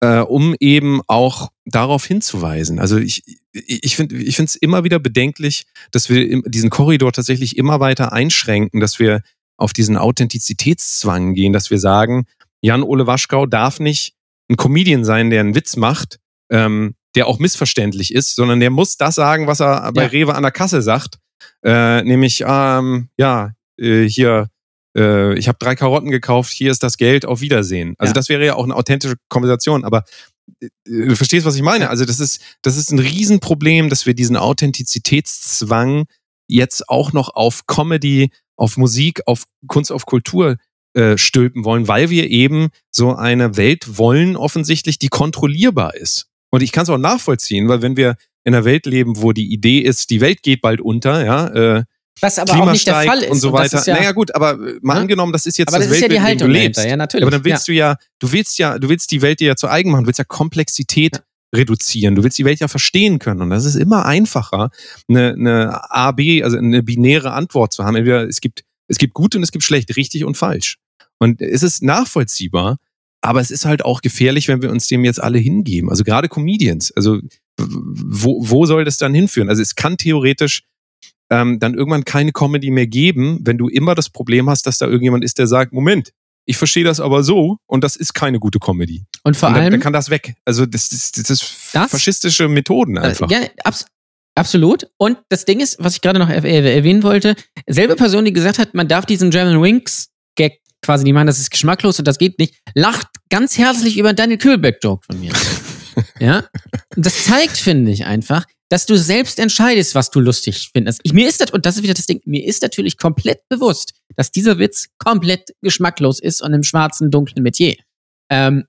äh, um eben auch darauf hinzuweisen. Also ich, ich finde ich finde es immer wieder bedenklich, dass wir diesen Korridor tatsächlich immer weiter einschränken, dass wir auf diesen Authentizitätszwang gehen, dass wir sagen, Jan-Ole Waschkau darf nicht ein Comedian sein, der einen Witz macht, ähm, der auch missverständlich ist, sondern der muss das sagen, was er bei ja. Rewe an der Kasse sagt, äh, nämlich, ähm, ja, äh, hier, äh, ich habe drei Karotten gekauft, hier ist das Geld, auf Wiedersehen. Also ja. das wäre ja auch eine authentische Konversation, aber äh, du verstehst, was ich meine. Also das ist, das ist ein Riesenproblem, dass wir diesen Authentizitätszwang jetzt auch noch auf Comedy, auf Musik, auf Kunst, auf Kultur äh, stülpen wollen, weil wir eben so eine Welt wollen, offensichtlich, die kontrollierbar ist. Und ich kann es auch nachvollziehen, weil wenn wir in einer Welt leben, wo die Idee ist, die Welt geht bald unter, ja, äh, was aber Klima auch nicht der Fall ist. Und so weiter. Ja, naja, gut, aber mal ja? angenommen, das ist jetzt aber das, das ist Weltbild, ja die Haltung in dem du lebst. Ja, natürlich. Aber dann willst ja. du ja, du willst ja, du willst die Welt dir ja zu eigen machen, du willst ja Komplexität reduzieren, du willst die Welt ja verstehen können. Und das ist immer einfacher, eine, eine A, B, also eine binäre Antwort zu haben. Entweder es gibt, es gibt gut und es gibt schlecht, richtig und falsch. Und es ist nachvollziehbar, aber es ist halt auch gefährlich, wenn wir uns dem jetzt alle hingeben. Also gerade Comedians. Also wo, wo soll das dann hinführen? Also es kann theoretisch ähm, dann irgendwann keine Comedy mehr geben, wenn du immer das Problem hast, dass da irgendjemand ist, der sagt, Moment, ich verstehe das aber so und das ist keine gute Comedy. Und vor und dann, allem. Dann kann das weg. Also das, das, das ist das, faschistische Methoden äh, einfach. Ja, abs absolut. Und das Ding ist, was ich gerade noch erwähnen wollte, selbe Person, die gesagt hat, man darf diesen German Wings Gag quasi, die meinen, das ist geschmacklos und das geht nicht, lacht ganz herzlich über Daniel Kühlbeck-Joke von mir. ja? Und das zeigt, finde ich, einfach, dass du selbst entscheidest, was du lustig findest. Ich, mir ist das, und das ist wieder das Ding, mir ist natürlich komplett bewusst, dass dieser Witz komplett geschmacklos ist und im schwarzen, dunklen Metier. Ähm,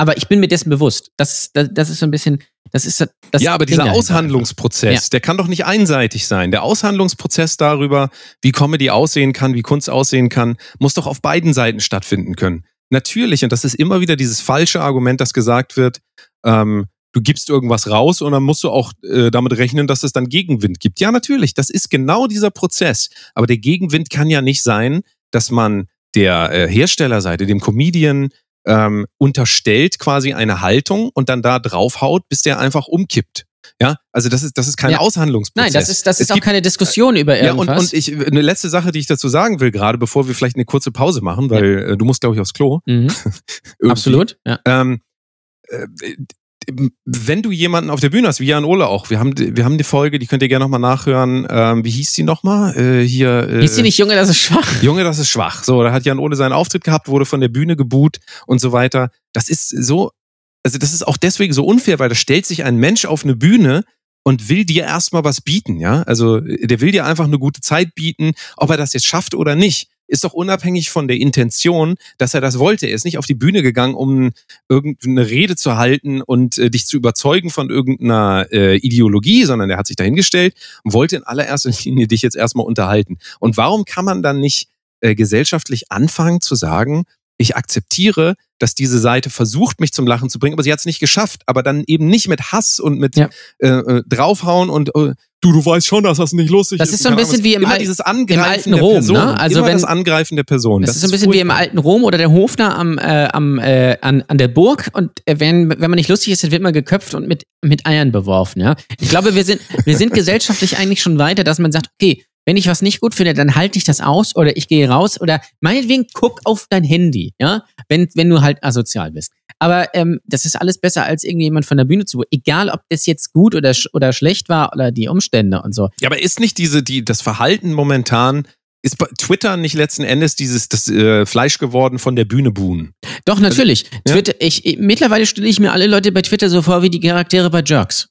aber ich bin mir dessen bewusst. Das, das, das ist so ein bisschen, das ist das. Ja, aber Ding dieser dahinter. Aushandlungsprozess, ja. der kann doch nicht einseitig sein. Der Aushandlungsprozess darüber, wie Comedy aussehen kann, wie Kunst aussehen kann, muss doch auf beiden Seiten stattfinden können. Natürlich, und das ist immer wieder dieses falsche Argument, das gesagt wird, ähm, du gibst irgendwas raus und dann musst du auch äh, damit rechnen, dass es dann Gegenwind gibt. Ja, natürlich, das ist genau dieser Prozess. Aber der Gegenwind kann ja nicht sein, dass man der äh, Herstellerseite, dem Comedian, ähm, unterstellt quasi eine Haltung und dann da draufhaut, bis der einfach umkippt. Ja, also das ist, das ist kein ja. Aushandlungsprozess. Nein, das ist, das ist auch gibt, keine Diskussion über irgendwas. Ja, und, und ich, eine letzte Sache, die ich dazu sagen will, gerade bevor wir vielleicht eine kurze Pause machen, weil ja. äh, du musst, glaube ich, aufs Klo. Mhm. Absolut, ja. Ähm, äh, wenn du jemanden auf der Bühne hast, wie Jan Ole auch, wir haben, wir haben die Folge, die könnt ihr gerne nochmal nachhören. Ähm, wie hieß die nochmal? Äh, hier. Äh, hieß die nicht Junge, das ist schwach? Junge, das ist schwach. So, da hat Jan Ole seinen Auftritt gehabt, wurde von der Bühne geboot und so weiter. Das ist so, also das ist auch deswegen so unfair, weil da stellt sich ein Mensch auf eine Bühne und will dir erstmal was bieten, ja? Also der will dir einfach eine gute Zeit bieten, ob er das jetzt schafft oder nicht ist doch unabhängig von der Intention, dass er das wollte. Er ist nicht auf die Bühne gegangen, um irgendeine Rede zu halten und äh, dich zu überzeugen von irgendeiner äh, Ideologie, sondern er hat sich dahingestellt und wollte in allererster Linie dich jetzt erstmal unterhalten. Und warum kann man dann nicht äh, gesellschaftlich anfangen zu sagen, ich akzeptiere, dass diese Seite versucht, mich zum Lachen zu bringen, aber sie hat es nicht geschafft. Aber dann eben nicht mit Hass und mit Ja. äh, äh, draufhauen und äh, du, du weißt schon, dass das nicht lustig Das ist. ist so ein Ahnung, bisschen wie im immer Al- dieses alten Angreifen der Rom, Person. ne? Also immer wenn- das Angreifen der Person. Das, ist so ein bisschen wie im alten Rom oder der Hofner am, äh, am, äh, an, an der Burg und äh, wenn, wenn man nicht lustig ist, dann wird man geköpft und mit, mit Eiern beworfen. Ja? Ich glaube, wir sind, wir sind gesellschaftlich eigentlich schon weiter, dass man sagt, okay, wenn ich was nicht gut finde, dann halte ich das aus oder ich gehe raus oder meinetwegen guck auf dein Handy, ja, wenn, wenn du halt asozial bist. Aber ähm, das ist alles besser, als irgendjemand von der Bühne zu. Egal, ob das jetzt gut oder, sch oder schlecht war oder die Umstände und so. Ja, aber ist nicht diese, die, das Verhalten momentan, ist bei Twitter nicht letzten Endes dieses das äh, Fleisch geworden von der Bühne buhen? Doch, natürlich. ja? Twitter, ich, ich, mittlerweile stelle ich mir alle Leute bei Twitter so vor wie die Charaktere bei Jerks.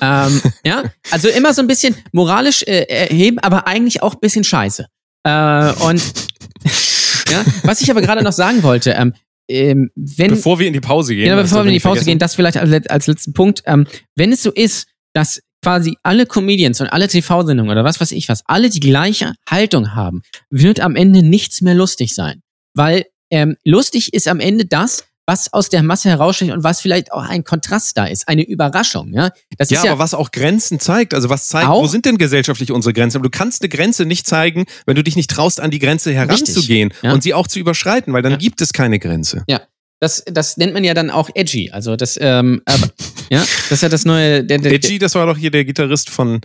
Ähm, ja, also immer so ein bisschen moralisch äh, erheben, aber eigentlich auch ein bisschen scheiße. Äh, und ja, was ich aber gerade noch sagen wollte, ähm, ähm, wenn Bevor wir in die Pause gehen. Genau, das bevor wir in die Pause vergessen. gehen, das vielleicht als, als letzten Punkt. Ähm, wenn es so ist, dass quasi alle Comedians und alle TV-Sendungen oder was weiß ich was, alle die gleiche Haltung haben, wird am Ende nichts mehr lustig sein. Weil ähm, lustig ist am Ende das, was aus der Masse heraussticht und was vielleicht auch ein Kontrast da ist, eine Überraschung. Ja, das Ja, ist ja aber was auch Grenzen zeigt, also was zeigt, Auch? wo sind denn gesellschaftlich unsere Grenzen? Aber du kannst eine Grenze nicht zeigen, wenn du dich nicht traust, an die Grenze heranzugehen ja. und sie auch zu überschreiten, weil dann Ja. gibt es keine Grenze. das, das nennt man ja dann auch edgy. Also das, ähm, aber, ja, das ist ja das neue. Der, der, Edgy, das war doch hier der Gitarrist von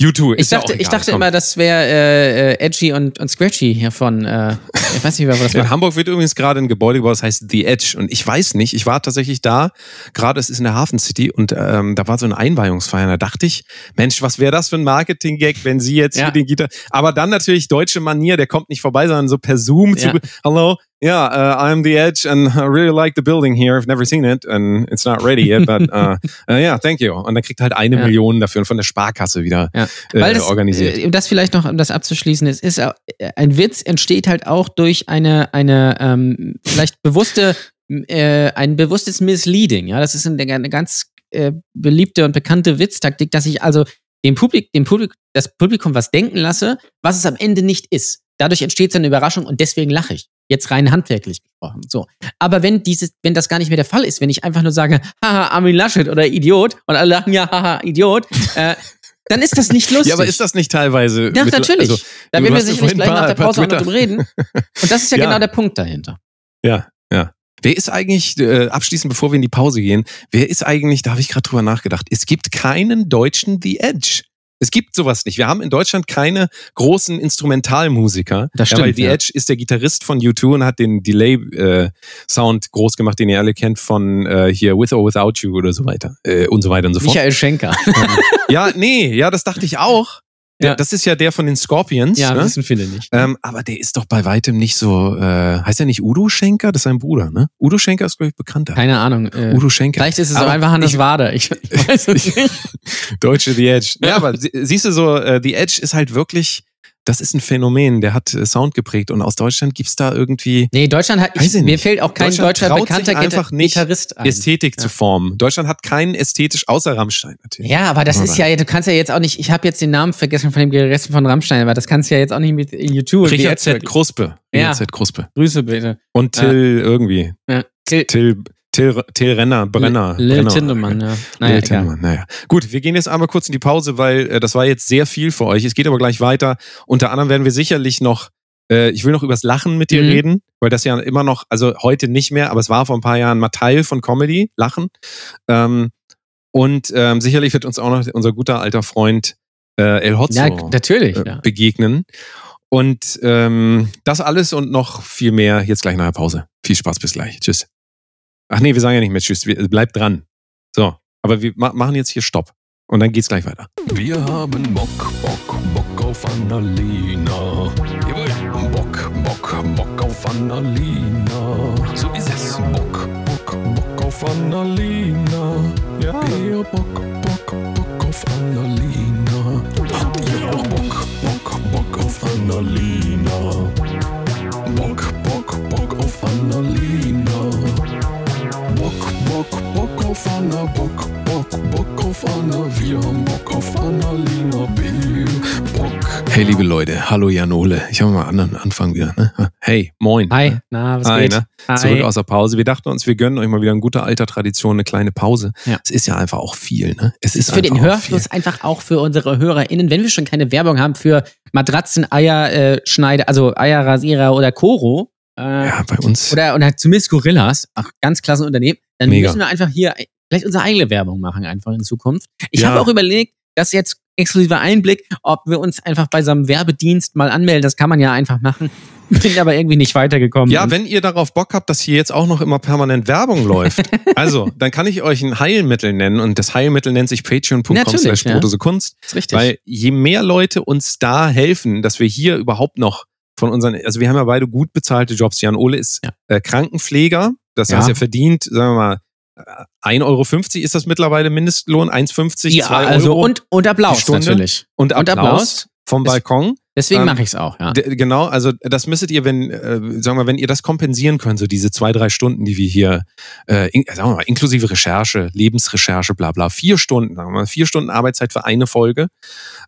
U2. Ich Ist ja dachte, ich egal, dachte komm. immer, das wäre äh, äh, Edgy und, und Scratchy hier von, äh, ich weiß nicht wo das In war. Hamburg wird übrigens gerade ein Gebäude gebaut, das heißt The Edge. Und ich weiß nicht, ich war tatsächlich da, gerade es ist in der Hafen City und ähm, da war so eine Einweihungsfeier. Da dachte ich, Mensch, was wäre das für ein Marketing-Gag, wenn sie jetzt Ja. hier den Gitarre. Aber dann natürlich deutsche Manier, der kommt nicht vorbei, sondern so per Zoom Ja. zu. Hello, yeah, uh, I'm The Edge and I really like the building here. I've never seen it and it's not ready yet, but uh, uh, yeah, thank you. Und dann kriegt halt eine Ja. Million dafür und von der Sparkasse wieder Ja. äh, Weil das, organisiert. äh, das vielleicht noch, um das abzuschließen, es ist auch, äh, ein Witz entsteht halt auch durch eine, eine ähm, vielleicht bewusste, äh, ein bewusstes Misleading. Ja, das ist eine, eine ganz äh, beliebte und bekannte Witztaktik, dass ich also dem Publikum, dem Publikum, das Publikum was denken lasse, was es am Ende nicht ist. Dadurch entsteht so eine Überraschung und deswegen lache ich. Jetzt rein handwerklich gesprochen. So. Aber wenn dieses, wenn das gar nicht mehr der Fall ist, wenn ich einfach nur sage, haha, Armin Laschet oder Idiot und alle lachen, ja, haha, Idiot, äh, dann ist das nicht lustig. Ja, aber ist das nicht teilweise. Ja, natürlich. Also, da werden wir sicherlich gleich nach bei- der Pause auch noch drüber reden. Und das ist ja, Ja. genau der Punkt dahinter. Ja, ja. Wer ist eigentlich, äh, abschließend, bevor wir in die Pause gehen, wer ist eigentlich, da habe ich gerade drüber nachgedacht, es gibt keinen deutschen The Edge. Es gibt sowas nicht. Wir haben in Deutschland keine großen Instrumentalmusiker. Das ja, weil stimmt, The ja. Edge ist der Gitarrist von U2 und hat den Delay-Sound groß gemacht, den ihr alle kennt von äh, hier With or Without You oder so weiter. Äh, und so weiter und so fort. Michael Schenker. Ja, nee, ja, das dachte ich auch. Der, Ja. Das ist ja der von den Scorpions. ja, ne? wissen viele nicht. Ähm, aber der ist doch bei weitem nicht so, äh, heißt er nicht Udo Schenker? Das ist sein Bruder, ne? Udo Schenker ist, glaube ich, bekannter. Keine Ahnung. Äh, Udo Schenker. vielleicht ist es Aber auch einfach Hannes ich- Wader. Ich, ich weiß es nicht. Deutsche The Edge. Ja, aber sie- siehst du so, äh, The Edge ist halt wirklich, das ist ein Phänomen, der hat äh, Sound geprägt und aus Deutschland gibt's da irgendwie Nee, Deutschland hat, ich, ich mir fehlt auch kein deutscher bekannter einfach nicht, Gitarrist ein. Ästhetik Ja. zu formen. Deutschland hat keinen ästhetisch, außer Rammstein natürlich. Ja, aber das ist ja, du kannst ja jetzt auch nicht, ich habe jetzt den Namen vergessen von dem Gitarristen von Rammstein, aber das kannst du ja jetzt auch nicht mit YouTube Richard Z. Kruspe. Ja. Z. Kruspe. Grüße bitte. Und Till irgendwie. Ja. Till, Till, Till, Till Renner, Brenner. Lil Brenner. Tindemann, ja. Naja, Lil. Tindemann, naja. Gut, wir gehen jetzt einmal kurz in die Pause, weil äh, das war jetzt sehr viel für euch. Es geht aber gleich weiter. Unter anderem werden wir sicherlich noch, äh, ich will noch übers Lachen mit dir Mhm. reden, weil das ja immer noch, also heute nicht mehr, aber es war vor ein paar Jahren mal Teil von Comedy, Lachen. Ähm, und ähm, sicherlich wird uns auch noch unser guter alter Freund äh, El Hotzo Ja, natürlich. äh, Ja. begegnen. Und ähm, das alles und noch viel mehr jetzt gleich nach der Pause. Viel Spaß, bis gleich. Tschüss. Ach nee, wir sagen ja nicht mehr Tschüss, wir, bleibt dran. So, aber wir ma machen jetzt hier Stopp. Und dann geht's gleich weiter. Wir haben Bock, Bock, Bock auf Annalena. Jawohl. Bock, Bock, Bock auf Annalena. So ist es. Bock, Bock, Bock auf Annalena. Ja. Wir Bock, Bock, Bock auf Annalena. Habt ihr auch Bock, Bock, Bock auf Annalena? Bock, Bock, Bock auf Annalena. Bock, Bock, auf Anna, Bock, Bock, Bock auf Anna, wir haben Bock auf Annalena B. Bock. Hey, liebe Leute, hallo Janole. Ich habe mal einen anderen Anfang wieder. Ne? Hey, moin. Hi, na, was Hi, geht? ne? Hi. Zurück aus der Pause. Wir dachten uns, wir gönnen euch mal wieder in guter alter Tradition eine kleine Pause. Ja. Es ist ja einfach auch viel, ne? Es ist für den einfach auch viel. Hörfluss einfach auch für unsere HörerInnen, wenn wir schon keine Werbung haben für Matratzen, Eier, äh, Schneider, also Eierrasierer oder Koro, äh, Ja, bei uns. oder, oder zumindest Gorillas, auch ganz klasse Unternehmen, dann Mega. müssen wir einfach hier vielleicht unsere eigene Werbung machen, einfach in Zukunft. Ich Ja. habe auch überlegt, das jetzt exklusiver Einblick, ob wir uns einfach bei so einem Werbedienst mal anmelden. Das kann man ja einfach machen. Bin aber irgendwie nicht weitergekommen. Ja, wenn ihr darauf Bock habt, dass hier jetzt auch noch immer permanent Werbung läuft, also, dann kann ich euch ein Heilmittel nennen und das Heilmittel nennt sich patreon.com slash ja. Kunst, ist richtig. weil je mehr Leute uns da helfen, dass wir hier überhaupt noch von unseren, also wir haben ja beide gut bezahlte Jobs. Jan Ole ist Ja. äh, Krankenpfleger, das Ja. heißt, er verdient, sagen wir mal, äh, 1,50 Euro ist das mittlerweile Mindestlohn, 1,50, ja, 2 also Euro und, und Applaus natürlich. und und Applaus, Applaus. vom Balkon. Deswegen Ähm, mache ich es auch, ja. Genau, also das müsstet ihr, wenn, äh, sagen wir, wenn ihr das kompensieren könnt, so diese zwei, drei Stunden, die wir hier, äh, in, sagen wir mal, inklusive Recherche, Lebensrecherche, bla bla, vier Stunden, sagen wir mal, vier Stunden Arbeitszeit für eine Folge,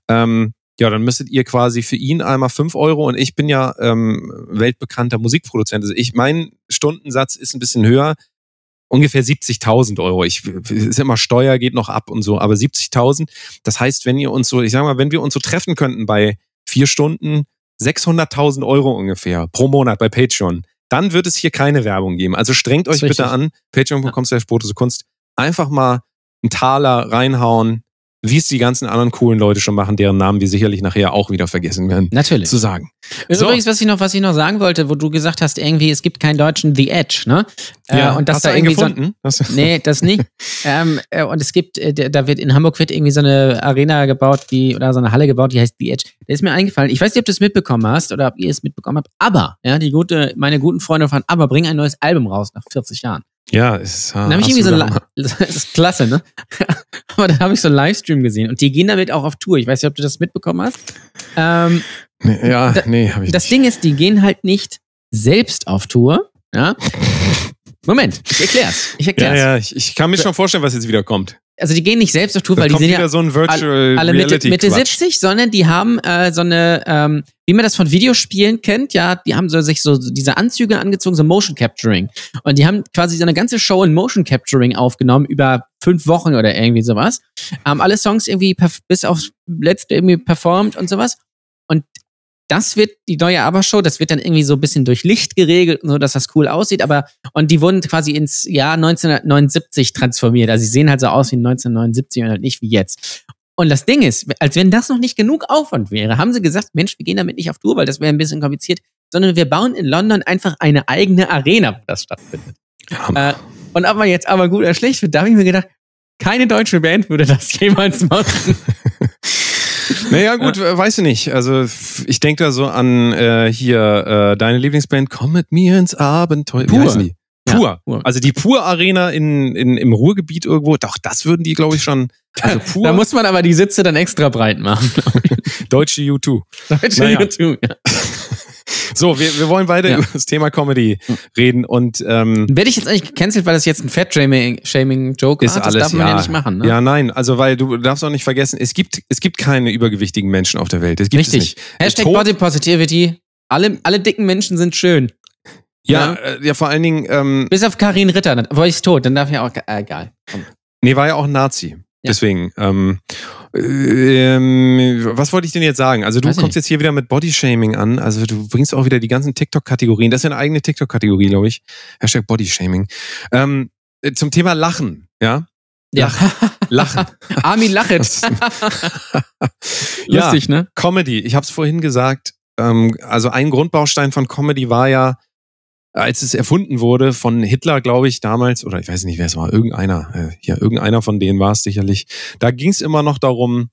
ähm, ja, dann müsstet ihr quasi für ihn einmal fünf Euro und ich bin ja ähm, weltbekannter Musikproduzent. Also ich, mein Stundensatz ist ein bisschen höher, ungefähr 70.000 Euro. Ich, ist immer Steuer, geht noch ab und so, aber 70.000. Das heißt, wenn ihr uns so, ich sag mal, wenn wir uns so treffen könnten bei vier Stunden, 600.000 Euro ungefähr pro Monat bei Patreon, dann wird es hier keine Werbung geben. Also strengt euch bitte an, patreon.com slash Kunst, einfach mal einen Taler reinhauen, wie es die ganzen anderen coolen Leute schon machen, deren Namen wir sicherlich nachher auch wieder vergessen werden Natürlich. zu sagen. So. Übrigens, was ich noch, was ich noch sagen wollte, wo du gesagt hast, irgendwie, es gibt keinen deutschen The Edge, ne? Äh, und dass hast da du irgendwie so, gefunden? Hast du- Nee, das nicht. ähm, äh, und es gibt, äh, da wird in Hamburg wird irgendwie so eine Arena gebaut, die, oder so eine Halle gebaut, die heißt The Edge. Da ist mir eingefallen, ich weiß nicht, ob du es mitbekommen hast oder ob ihr es mitbekommen habt, aber, ja, die gute, meine guten Freunde von Aber bringen ein neues Album raus nach 40 Jahren. Ja, ist, Dann habe ich irgendwie so das ist klasse, ne? aber da habe ich so einen Livestream gesehen und die gehen damit auch auf Tour. Ich weiß nicht, ob du das mitbekommen hast. Ähm, Nee, ja, Da- nee, habe ich das nicht. Ding ist, die gehen halt nicht selbst auf Tour, ja? Moment, ich erklär's. Ich ja, erklär's. ja, ich, ich kann mir schon vorstellen, was jetzt wieder kommt. Also die gehen nicht selbst auf Tour, Da weil die sind ja so ein Virtual alle Mitte, Reality Mitte Quatsch. 70, sondern die haben äh, so eine, ähm, wie man das von Videospielen kennt, ja, die haben so sich so diese Anzüge angezogen, so Motion Capturing. Und die haben quasi so eine ganze Show in Motion Capturing aufgenommen über fünf Wochen oder irgendwie sowas. Haben alle Songs irgendwie bis aufs letzte irgendwie performt und sowas. Das wird die neue Aber-Show, das wird dann irgendwie so ein bisschen durch Licht geregelt so, dass das cool aussieht, aber und die wurden quasi ins Jahr 1979 transformiert. Also sie sehen halt so aus wie 1979 und halt nicht wie jetzt. Und das Ding ist, als wenn das noch nicht genug Aufwand wäre, haben sie gesagt, Mensch, wir gehen damit nicht auf Tour, weil das wäre ein bisschen kompliziert, sondern wir bauen in London einfach eine eigene Arena, wo das stattfindet. Äh, und ob man jetzt aber gut oder schlecht wird, da habe ich mir gedacht, keine deutsche Band würde das jemals machen. Naja, gut, äh, weiß ich nicht. Also ich denke da so an äh, hier äh, deine Lieblingsband, komm mit mir ins Abenteuer. Wie Pur. heißen die? Ja, Pur. Also die Pur Arena in, in, im Ruhrgebiet irgendwo, doch, das würden die, glaube ich, schon. Also Pur, Da muss man aber die Sitze dann extra breit machen. deutsche U2. Deutsche Naja. YouTube, ja. So, wir, wir wollen weiter Ja. über das Thema Comedy reden und ähm, Werde ich jetzt eigentlich gecancelt, weil das jetzt ein Fat-Shaming-Joke ist war? Das alles darf man ja, ja, nicht machen, ne? Ja, nein, also weil du darfst auch nicht vergessen, es gibt es gibt keine übergewichtigen Menschen auf der Welt. Es gibt Richtig. Hashtag Tod- Body Positivity. Alle, alle dicken Menschen sind schön. Ja, Ja. äh, ja, vor allen Dingen, ähm, Bis auf Karin Ritter. Aber ich ist tot, dann darf ja auch. Äh, egal. Komm. nee, war ja auch ein Nazi. Deswegen, ähm, ähm, was wollte ich denn jetzt sagen? Also du Weiß kommst jetzt hier wieder mit Bodyshaming an. Also du bringst auch wieder die ganzen TikTok-Kategorien. Das ist ja eine eigene TikTok-Kategorie, glaube ich. Hashtag Bodyshaming. Ähm, äh, zum Thema Lachen, ja? Ja. Lachen. Armin Lachet. Lustig, ne? Comedy. Ich habe es vorhin gesagt. Ähm, also ein Grundbaustein von Comedy war ja, als es erfunden wurde von Hitler, glaube ich, damals, oder ich weiß nicht, wer es war, irgendeiner, äh, ja, irgendeiner von denen war es sicherlich. Da ging es immer noch darum,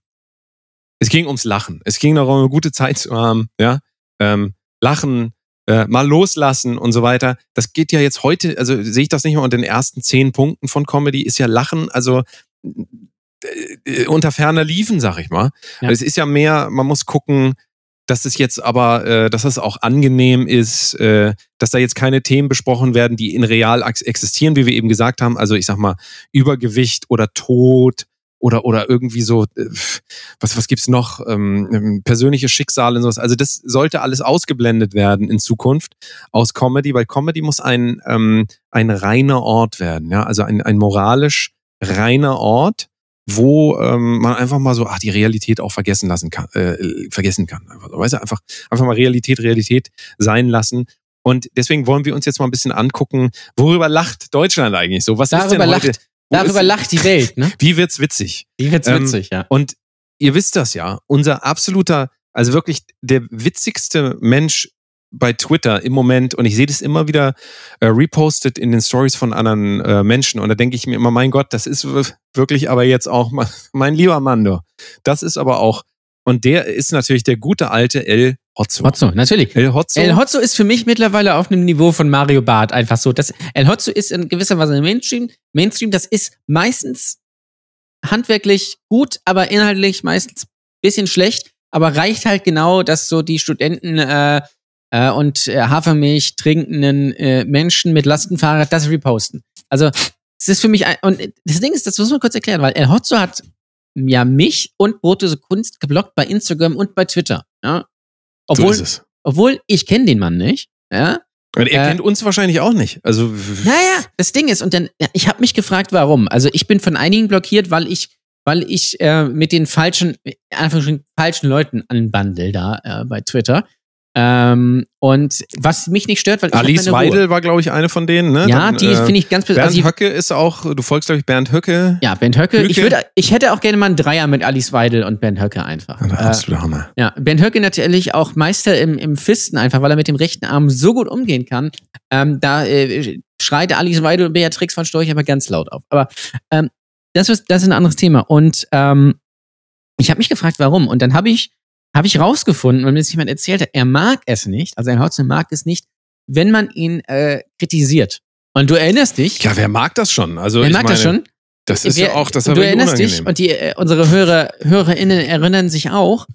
es ging ums Lachen. Es ging darum, eine gute Zeit zu haben, ja. Ähm, Lachen, äh, mal loslassen und so weiter. Das geht ja jetzt heute, also sehe ich das nicht mal unter den ersten zehn Punkten von Comedy, ist ja Lachen, also äh, äh, unter ferner Liefen, sag ich mal. Ja. Es ist ja mehr, man muss gucken, dass es jetzt aber, äh, dass es auch angenehm ist, äh, dass da jetzt keine Themen besprochen werden, die in real ex- existieren, wie wir eben gesagt haben. Also ich sag mal, Übergewicht oder Tod oder, oder irgendwie so, äh, was, was gibt's noch? Ähm, ähm, persönliche Schicksale und sowas. Also das sollte alles ausgeblendet werden in Zukunft aus Comedy, weil Comedy muss ein, ähm, ein reiner Ort werden, ja, also ein, ein moralisch reiner Ort, wo ähm, man einfach mal so, ach, die Realität auch vergessen lassen kann, äh, vergessen kann. Einfach, weißt du, einfach, einfach mal Realität, Realität sein lassen. Und deswegen wollen wir uns jetzt mal ein bisschen angucken, worüber lacht Deutschland eigentlich so? Was ist Darüber denn heute? lacht- Darüber ist, lacht die Welt, ne? Wie wird's witzig? Wie wird's Ähm, witzig, ja. Und ihr wisst das ja, unser absoluter, also wirklich der witzigste Mensch bei Twitter im Moment, und ich sehe das immer wieder äh, repostet in den Stories von anderen äh, Menschen, und da denke ich mir immer, mein Gott, das ist wirklich aber jetzt auch mein, mein lieber Mando. Das ist aber auch, und der ist natürlich der gute alte El Hotzo. Hotzo, natürlich. El Hotzo. El Hotzo ist für mich mittlerweile auf einem Niveau von Mario Barth einfach so. Das, El Hotzo ist in gewisser Weise Mainstream. Mainstream, das ist meistens handwerklich gut, aber inhaltlich meistens bisschen schlecht, aber reicht halt genau, dass so die Studenten äh, äh, und äh, Hafermilch trinkenden äh, Menschen mit Lastenfahrrad das reposten. Also es ist für mich ein, und das Ding ist, das muss man kurz erklären, weil El Hotzo hat ja mich und Brotose Kunst geblockt bei Instagram und bei Twitter. Ja? so Obwohl, ist es. obwohl ich kenne den Mann nicht. Ja. Und er äh, kennt uns wahrscheinlich auch nicht. Also, Naja, das Ding ist, und dann, ich habe mich gefragt, warum. Also ich bin von einigen blockiert, weil ich, weil ich äh, mit den falschen, einfach schon falschen Leuten anbandel da äh, bei Twitter. Ähm, und was mich nicht stört, weil ich Alice. Weidel war, glaube ich, eine von denen. Ne? Ja, Dann, die äh, finde ich ganz Bernd also Höcke ist auch, du folgst, glaube ich, Bernd Höcke. Ja, Bernd Höcke. Ich, Höcke. würde, ich hätte auch gerne mal einen Dreier mit Alice Weidel und Bernd Höcke einfach. Der Äh, absolute Hammer. Ja, Ben Höcke natürlich auch Meister im, im Fisten, einfach weil er mit dem rechten Arm so gut umgehen kann. Ähm, da äh, schreit Alice Weidel und Beatrix von Storch aber ganz laut auf. Aber ähm, das, ist, das ist ein anderes Thema. Und ähm, ich habe mich gefragt, warum. Und dann habe ich, hab ich rausgefunden, und mir das jemand erzählt hat, er mag es nicht, also ein Hotze mag es nicht, wenn man ihn äh, kritisiert. Und du erinnerst dich, Ja, wer mag das schon? Also, er ich mag meine, das schon, Das ist Wer- ja auch, das du aber erinnerst unangenehm. dich und die, äh, unsere Hörer, HörerInnen erinnern sich auch,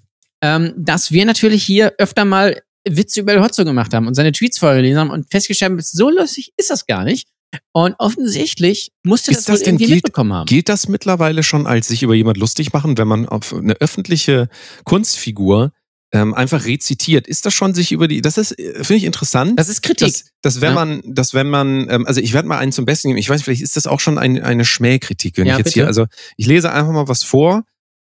ähm, dass wir natürlich hier öfter mal Witze über El Hotzo gemacht haben und seine Tweets vorgelesen haben und festgestellt haben, so lustig ist das gar nicht. Und offensichtlich musste Ist das, das irgendwie gilt- mitbekommen haben. Gilt das mittlerweile schon als sich über jemand lustig machen, wenn man auf eine öffentliche Kunstfigur ähm, einfach rezitiert? Ist das schon sich über die, das ist, äh, finde ich interessant. Das ist Kritik. dass, dass wenn Ja. man, dass wenn man, ähm, also ich werde mal einen zum Besten geben. Ich weiß, vielleicht ist das auch schon ein, eine Schmähkritik, wenn Ja, ich jetzt bitte. hier, also ich lese einfach mal was vor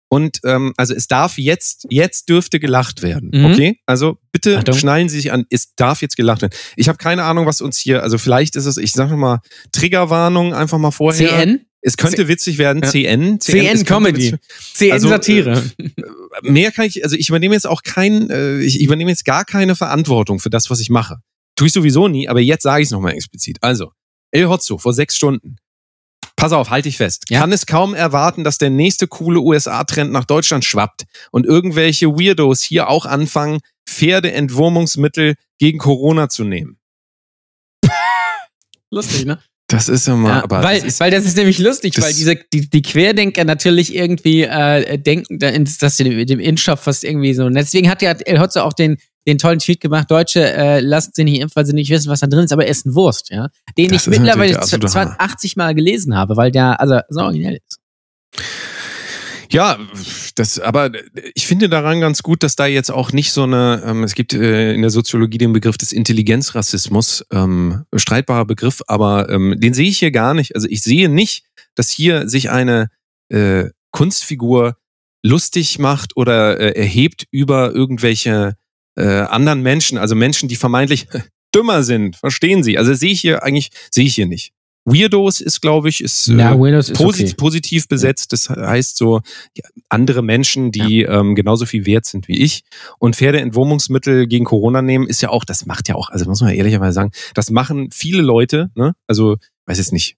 und ähm, also es darf jetzt, jetzt dürfte gelacht werden. Mhm. Okay, also bitte Achtung. schnallen Sie sich an. Es darf jetzt gelacht werden. Ich habe keine Ahnung, was uns hier, also vielleicht ist es, ich sage mal Triggerwarnung einfach mal vorher. CN? Es könnte witzig werden. Ja. CN, CN Comedy. CN Also, Satire. mehr kann ich, also ich übernehme jetzt auch kein, äh, ich übernehme jetzt gar keine Verantwortung für das, was ich mache. Tue ich sowieso nie, aber jetzt sage ich es nochmal explizit. Also, El Hotzo vor sechs Stunden. Pass auf, halte ich fest. Ja. Kann es kaum erwarten, dass der nächste coole USA-Trend nach Deutschland schwappt und irgendwelche Weirdos hier auch anfangen, Pferdeentwurmungsmittel gegen Corona zu nehmen. Lustig, ne? Das ist ja mal, Ja, aber weil, das ist, weil das ist nämlich lustig, weil diese, die, die Querdenker natürlich irgendwie äh, denken, dass sie mit dem Impfstoff fast irgendwie so. Und deswegen hat ja El Hotzo auch den, den tollen Tweet gemacht, Deutsche äh, lassen sie nicht impfen, weil sie nicht wissen, was da drin ist, aber essen Wurst, ja. Den Das ich mittlerweile natürlich der absolute 20, Hammer. 80 Mal gelesen habe, weil der also so originell ist. Ja, das, aber ich finde daran ganz gut, dass da jetzt auch nicht so eine, ähm, es gibt äh, in der Soziologie den Begriff des Intelligenzrassismus, ähm, streitbarer Begriff, aber ähm, den sehe ich hier gar nicht. Also ich sehe nicht, dass hier sich eine äh, Kunstfigur lustig macht oder äh, erhebt über irgendwelche äh, anderen Menschen, also Menschen, die vermeintlich dümmer sind, verstehen Sie? Also sehe ich hier eigentlich, sehe ich hier nicht. Weirdos ist, glaube ich, ist äh, Windows posit positiv besetzt. Das heißt so ja, andere Menschen, die ähm, genauso viel wert sind wie ich. Und Pferdeentwurmungsmittel gegen Corona nehmen ist ja auch, das macht ja auch, also muss man ehrlicherweise sagen, das machen viele Leute. Ne? Also weiß jetzt nicht.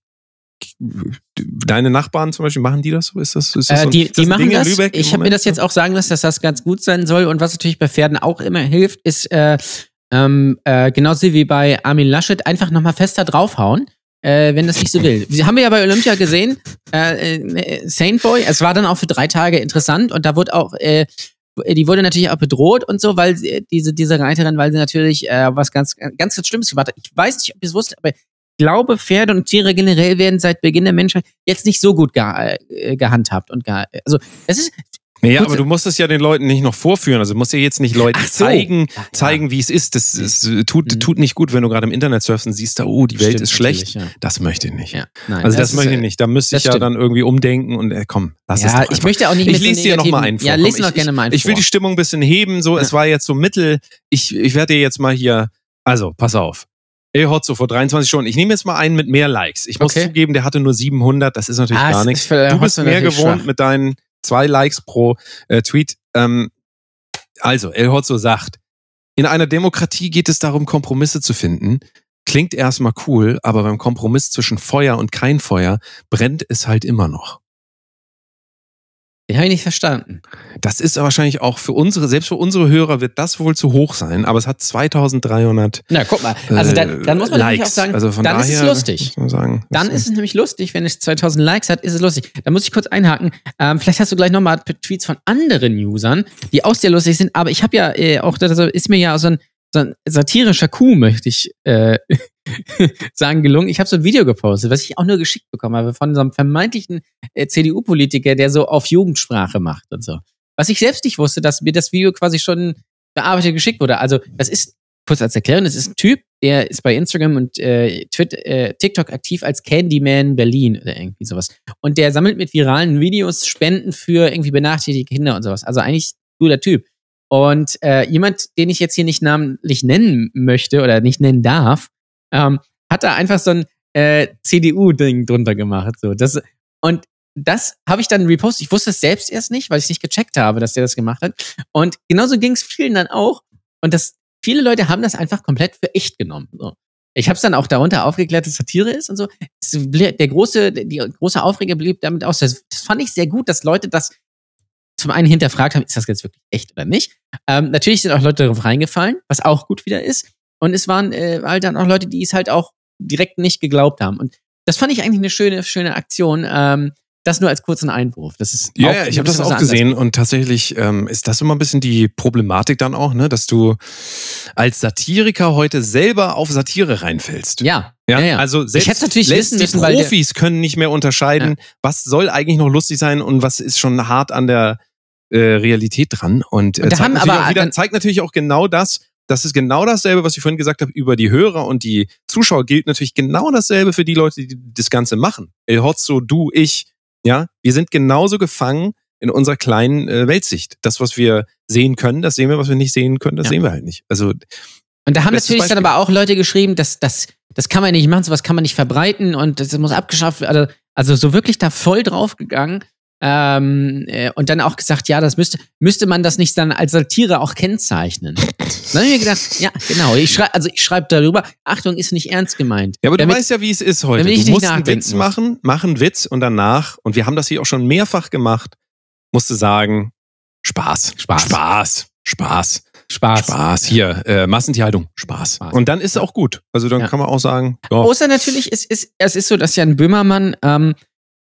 Deine Nachbarn zum Beispiel machen die das so? Ist das, ist das Äh, so ein- die das die ein machen Ding in das. Ich habe mir das jetzt auch sagen lassen, dass das ganz gut sein soll. Und was natürlich bei Pferden auch immer hilft, ist äh, ähm, äh, genauso wie bei Armin Laschet einfach nochmal fester draufhauen. Äh, wenn das nicht so will. Sie haben wir ja bei Olympia gesehen, äh, äh, Saint Boy, es war dann auch für drei Tage interessant und da wurde auch äh, die wurde natürlich auch bedroht und so, weil sie, diese, diese Reiterin, weil sie natürlich äh, was ganz, ganz, ganz Schlimmes gemacht hat. Ich weiß nicht, ob ihr es wusstet, aber glaube, Pferde und Tiere generell werden seit Beginn der Menschheit jetzt nicht so gut ge äh, gehandhabt und ge also es ist Ja, Gut, aber du musst es ja den Leuten nicht noch vorführen. Also du musst ja jetzt nicht Leuten so. zeigen, Ja, ja. zeigen, wie es ist. Das, das tut, Mhm. tut nicht gut, wenn du gerade im Internet surfst und siehst, da, oh, die Welt Stimmt ist schlecht. natürlich, Das möchte ich nicht. Ja. Ja. Nein, Also das, ist, möchte ich äh, nicht. Da müsste ich das ja stimmt. dann irgendwie umdenken und äh, komm, lass es Ja, doch ich möchte auch nicht Ich lese dir noch mal einen vor. Ja, lese noch ich, gerne mal einen Ich will vor. die Stimmung ein bisschen heben. So, es war jetzt so mittel. Ich, ich werde dir jetzt mal hier. Also, pass auf. El Hotzo vor 23 Stunden. Ich nehme jetzt mal einen mit mehr Likes. Ich muss Okay. zugeben, der hatte nur 700. Das ist natürlich Ah, gar nichts. Du bist mehr gewohnt schwach. mit deinen zwei Likes pro äh, Tweet. Ähm, also, El Hotzo sagt, in einer Demokratie geht es darum, Kompromisse zu finden. Klingt erstmal cool, aber beim Kompromiss zwischen Feuer und kein Feuer brennt es halt immer noch. Den habe ich nicht verstanden. Das ist wahrscheinlich auch für unsere, selbst für unsere Hörer wird das wohl zu hoch sein, aber es hat 2300 Na, guck mal. Also dann, dann muss man nämlich auch Likes. sagen, also von dann ist es lustig. Sagen, Dann ist es nämlich lustig, wenn es 2000 Likes hat, ist es lustig. Da muss ich kurz einhaken. Ähm, vielleicht hast du gleich nochmal Tweets von anderen Usern, die auch sehr lustig sind. Aber ich habe ja äh, auch, das ist mir ja so ein, so ein satirischer Coup, möchte ich äh, sagen, gelungen. Ich habe so ein Video gepostet, was ich auch nur geschickt bekommen habe von so einem vermeintlichen äh, CDU-Politiker, der so auf Jugendsprache macht und so. Was ich selbst nicht wusste, dass mir das Video quasi schon bearbeitet geschickt wurde. Also das ist kurz als Erklärung, das ist ein Typ, der ist bei Instagram und äh, Twitter, äh, TikTok aktiv als Candyman Berlin oder irgendwie sowas. Und der sammelt mit viralen Videos Spenden für irgendwie benachteiligte Kinder und sowas. Also eigentlich cooler Typ. Und äh, jemand, den ich jetzt hier nicht namentlich nennen möchte oder nicht nennen darf, ähm, hat da einfach so ein äh, CDU-Ding drunter gemacht. So. Das, und das habe ich dann repostet. Ich wusste es selbst erst nicht, weil ich es nicht gecheckt habe, dass der das gemacht hat. Und genauso ging es vielen dann auch. Und das, viele Leute haben das einfach komplett für echt genommen. So. Ich habe es dann auch darunter aufgeklärt, dass Satire ist und so. Der große, die große Aufreger blieb damit aus. Das, das fand ich sehr gut, dass Leute das zum einen hinterfragt haben, ist das jetzt wirklich echt oder nicht. Ähm, natürlich sind auch Leute darauf reingefallen, was auch gut wieder ist. Und es waren äh, halt dann auch Leute, die es halt auch direkt nicht geglaubt haben. Und das fand ich eigentlich eine schöne, schöne Aktion. Ähm, das nur als kurzen Einwurf. Das ist Ja, ja, ich habe das auch gesehen und tatsächlich ähm, ist das immer ein bisschen die Problematik dann auch, ne, dass du als Satiriker heute selber auf Satire reinfällst. Ja, Ja, ja, ja. also selbst, hätte es natürlich selbst wissen die müssen, der- Profis können nicht mehr unterscheiden, was soll eigentlich noch lustig sein und was ist schon hart an der äh, Realität dran. Und, äh, Und zeigt, natürlich aber wieder, dann- zeigt natürlich auch genau das, das ist genau dasselbe, was ich vorhin gesagt habe, über die Hörer und die Zuschauer gilt natürlich genau dasselbe für die Leute, die das Ganze machen. El Hotzo, du, ich, ja, wir sind genauso gefangen in unserer kleinen äh, Weltsicht. Das, was wir sehen können, das sehen wir, was wir nicht sehen können, das Ja. sehen wir halt nicht. Also Und da haben natürlich dann Beispiel. aber auch Leute geschrieben, dass das, das kann man nicht machen, sowas kann man nicht verbreiten und das muss abgeschafft werden. Also, also so wirklich da voll draufgegangen. Ähm, äh, und dann auch gesagt, ja, das müsste, müsste man das nicht dann als Satire auch kennzeichnen. Dann habe ich mir gedacht, ja, genau. Ich schreibe, also ich schreibe darüber, Achtung, ist nicht ernst gemeint. Ja, aber du Damit- weißt ja, wie es ist heute. ich Du nicht musst einen Witz muss. machen, mach einen Witz und danach, und wir haben das hier auch schon mehrfach gemacht, musst du sagen, Spaß. Spaß. Spaß. Spaß. Spaß. Spaß. Hier, äh, Massentierhaltung. Spaß. Spaß. Und dann ist es auch gut. Also dann Ja. kann man auch sagen, ja, Außer natürlich, es ist, es ist so, dass Jan Böhmermann ähm,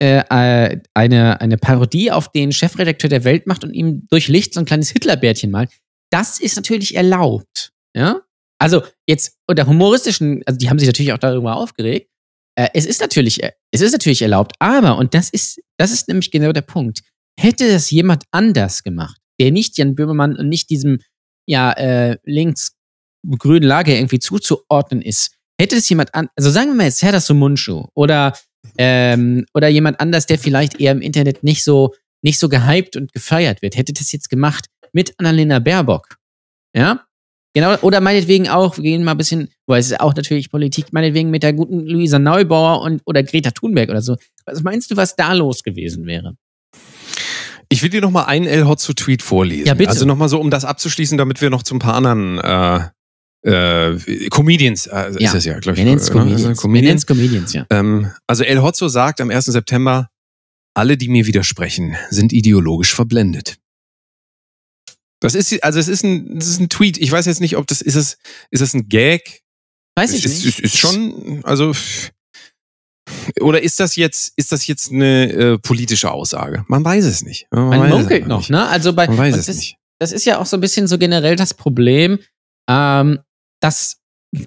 äh, äh, eine, eine Parodie auf den Chefredakteur der Welt macht und ihm durch Licht so ein kleines Hitlerbärtchen malt. Das ist natürlich erlaubt. Ja? Also jetzt unter humoristischen, also die haben sich natürlich auch darüber aufgeregt. Äh, es ist natürlich, äh, es ist natürlich erlaubt, aber, und das ist, das ist nämlich genau der Punkt, hätte das jemand anders gemacht, der nicht Jan Böhmermann und nicht diesem, ja, äh, links-grünen Lager irgendwie zuzuordnen ist, hätte es jemand an, also sagen wir mal jetzt Serdar Mundschuh oder ähm, oder jemand anders, der vielleicht eher im Internet nicht so nicht so gehypt und gefeiert wird, hätte das jetzt gemacht mit Annalena Baerbock, ja, genau oder meinetwegen auch, wir gehen mal ein bisschen, weil es ist auch natürlich Politik, meinetwegen mit der guten Luisa Neubauer und oder Greta Thunberg oder so. Was meinst du, was da los gewesen wäre? ich will dir noch mal einen El Hotzo Tweet vorlesen. Ja, bitte. Also noch mal so, um das abzuschließen, damit wir noch zu ein paar anderen äh, äh, Comedians, äh, Ja. ist das ja, glaube ich. Wir nennen es ne? Comedians. Wir Comedian. nennen es Comedians, ja. Ähm, also El Hotzo sagt am 1. September, alle, die mir widersprechen, sind ideologisch verblendet. Das ist, also es ist ein, das ist ein Tweet. Ich weiß jetzt nicht, ob das, ist es, ist es ein Gag? Weiß ich ist, nicht. Ist, ist schon, also, oder ist das jetzt, ist das jetzt eine äh, politische Aussage? Man weiß es nicht. Man, Man es munkelt noch, nicht. ne? Also bei Man weiß es das, nicht. das ist ja auch so ein bisschen so generell das Problem, ähm, dass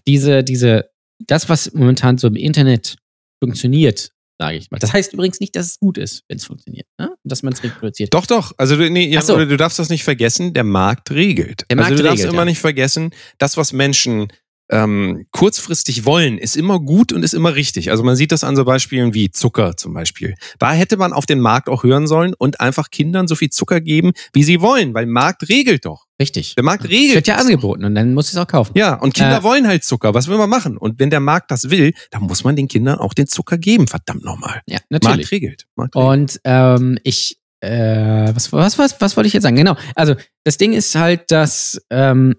diese, diese, das, was momentan so im Internet funktioniert, sage ich mal. Das heißt übrigens nicht, dass es gut ist, wenn es funktioniert, ne? dass man es reproduziert. Doch, doch. Also du, nee, ja, so. du darfst das nicht vergessen, der Markt regelt. Der Markt also du darfst regelt, immer ja. nicht vergessen, das, was Menschen ähm, kurzfristig wollen, ist immer gut und ist immer richtig. Also man sieht das an so Beispielen wie Zucker zum Beispiel. Da hätte man auf den Markt auch hören sollen und einfach Kindern so viel Zucker geben, wie sie wollen, weil Markt regelt doch. Richtig. Der Markt Es regelt. wird ja angeboten und dann muss ich es auch kaufen. Ja, und Kinder Äh, wollen halt Zucker. Was will man machen? Und wenn der Markt das will, dann muss man den Kindern auch den Zucker geben. Verdammt nochmal. Ja, natürlich. Markt regelt. Markt regelt. Und ähm, ich, äh, was, was, was, was wollte ich jetzt sagen? Genau. Also, das Ding ist halt, dass ähm,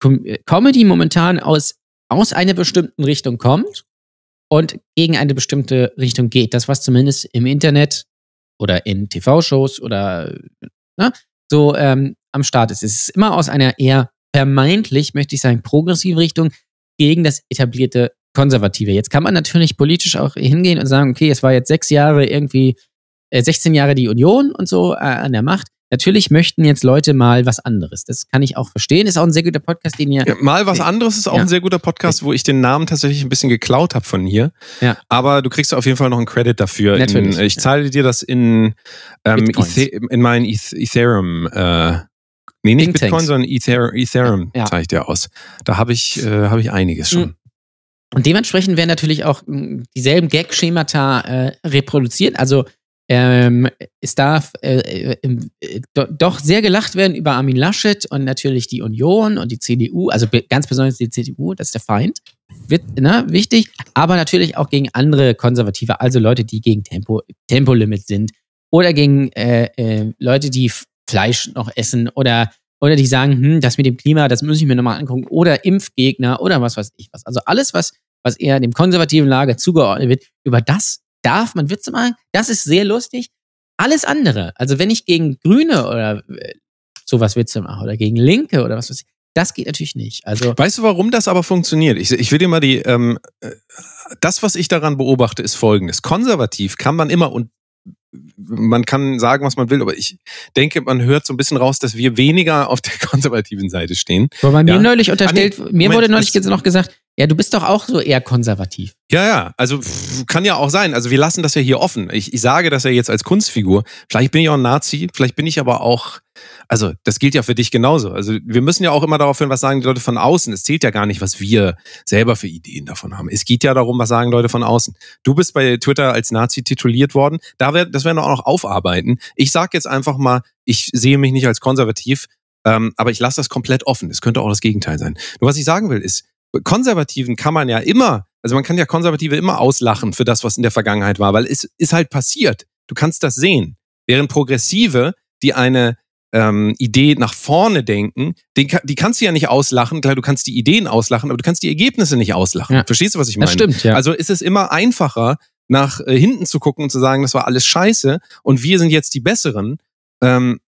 Com Comedy momentan aus, aus einer bestimmten Richtung kommt und gegen eine bestimmte Richtung geht. Das, was zumindest im Internet oder in TV-Shows oder ne, so ähm, am Start ist. Es ist immer aus einer eher vermeintlich, möchte ich sagen, progressive Richtung gegen das etablierte Konservative. Jetzt kann man natürlich politisch auch hingehen und sagen, okay, es war jetzt sechs Jahre irgendwie, äh, 16 Jahre die Union und so äh, an der Macht. Natürlich möchten jetzt Leute mal was anderes. Das kann ich auch verstehen. Ist auch ein sehr guter Podcast, den ihr. Ja, mal was anderes ist auch Ja. ein sehr guter Podcast, wo ich den Namen tatsächlich ein bisschen geklaut habe von hier. Ja. Aber du kriegst auf jeden Fall noch einen Credit dafür. Natürlich, In, ich zahle dir das in, ähm, in meinen Eth Ethereum. Äh, nee, nicht Think Bitcoin, Tanks. sondern Ether Ethereum Ja. zahle ich dir aus. Da habe ich, äh, habe ich einiges schon. Mhm. Und dementsprechend werden natürlich auch mh, dieselben Gag-Schemata äh, reproduziert. Also ähm, es darf äh, äh, äh, do, doch sehr gelacht werden über Armin Laschet und natürlich die Union und die CDU, also ganz besonders die CDU, das ist der Feind. Wird, ne, wichtig, aber natürlich auch gegen andere Konservative, also Leute, die gegen Tempo, Tempolimit sind oder gegen äh, äh, Leute, die Fleisch noch essen oder oder die sagen, hm, das mit dem Klima, das muss ich mir nochmal angucken, oder Impfgegner oder was weiß ich was. Also alles, was, was eher dem konservativen Lager zugeordnet wird, über das darf man Witze machen. Das ist sehr lustig. Alles andere, also wenn ich gegen Grüne oder äh, sowas Witze mache oder gegen Linke oder was weiß ich, das geht natürlich nicht. Also Weißt du, warum das aber funktioniert? Ich, ich will dir mal die, ähm, äh, das, was ich daran beobachte, ist folgendes. Konservativ kann man immer und man kann sagen, was man will, aber ich denke, man hört so ein bisschen raus, dass wir weniger auf der konservativen Seite stehen. man mir Ja. neulich unterstellt, Ah, nee, mir Moment, wurde neulich das- noch gesagt, ja, du bist doch auch so eher konservativ. Ja, ja, also kann ja auch sein. Also wir lassen das ja hier offen. Ich, ich sage das ja jetzt als Kunstfigur. Vielleicht bin ich auch ein Nazi, vielleicht bin ich aber auch, also das gilt ja für dich genauso. Also wir müssen ja auch immer darauf hören, was sagen die Leute von außen. Es zählt ja gar nicht, was wir selber für Ideen davon haben. Es geht ja darum, was sagen Leute von außen. Du bist bei Twitter als Nazi tituliert worden. Da wär, das werden wir auch noch aufarbeiten. Ich sage jetzt einfach mal, ich sehe mich nicht als konservativ, ähm, aber ich lasse das komplett offen. Es könnte auch das Gegenteil sein. Nur was ich sagen will, ist, Konservativen kann man ja immer, also man kann ja Konservative immer auslachen für das, was in der Vergangenheit war, weil es ist halt passiert. Du kannst das sehen. Während Progressive, die eine ähm, Idee nach vorne denken, den, die kannst du ja nicht auslachen. Klar, du kannst die Ideen auslachen, aber du kannst die Ergebnisse nicht auslachen. Ja. Verstehst du, was ich meine? Das stimmt, ja. Also ist es immer einfacher, nach äh, hinten zu gucken und zu sagen, das war alles scheiße und wir sind jetzt die Besseren. Ähm,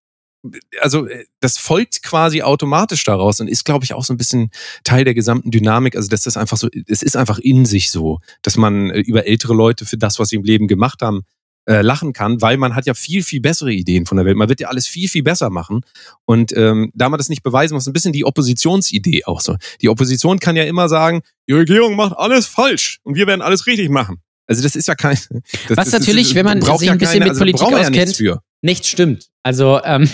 also äh, das folgt quasi automatisch daraus und ist, glaube ich, auch so ein bisschen Teil der gesamten Dynamik. Also dass das einfach so, es ist einfach in sich so, dass man äh, über ältere Leute für das, was sie im Leben gemacht haben, äh, lachen kann, weil man hat ja viel, viel bessere Ideen von der Welt. Man wird ja alles viel, viel besser machen. Und ähm, da man das nicht beweisen muss, ein bisschen die Oppositionsidee auch so. Die Opposition kann ja immer sagen, die Regierung macht alles falsch und wir werden alles richtig machen. Also das ist ja kein. Das, Was natürlich, wenn man sich ein bisschen mit also Politik ja auskennt, nichts für. Nicht stimmt. Also, ähm,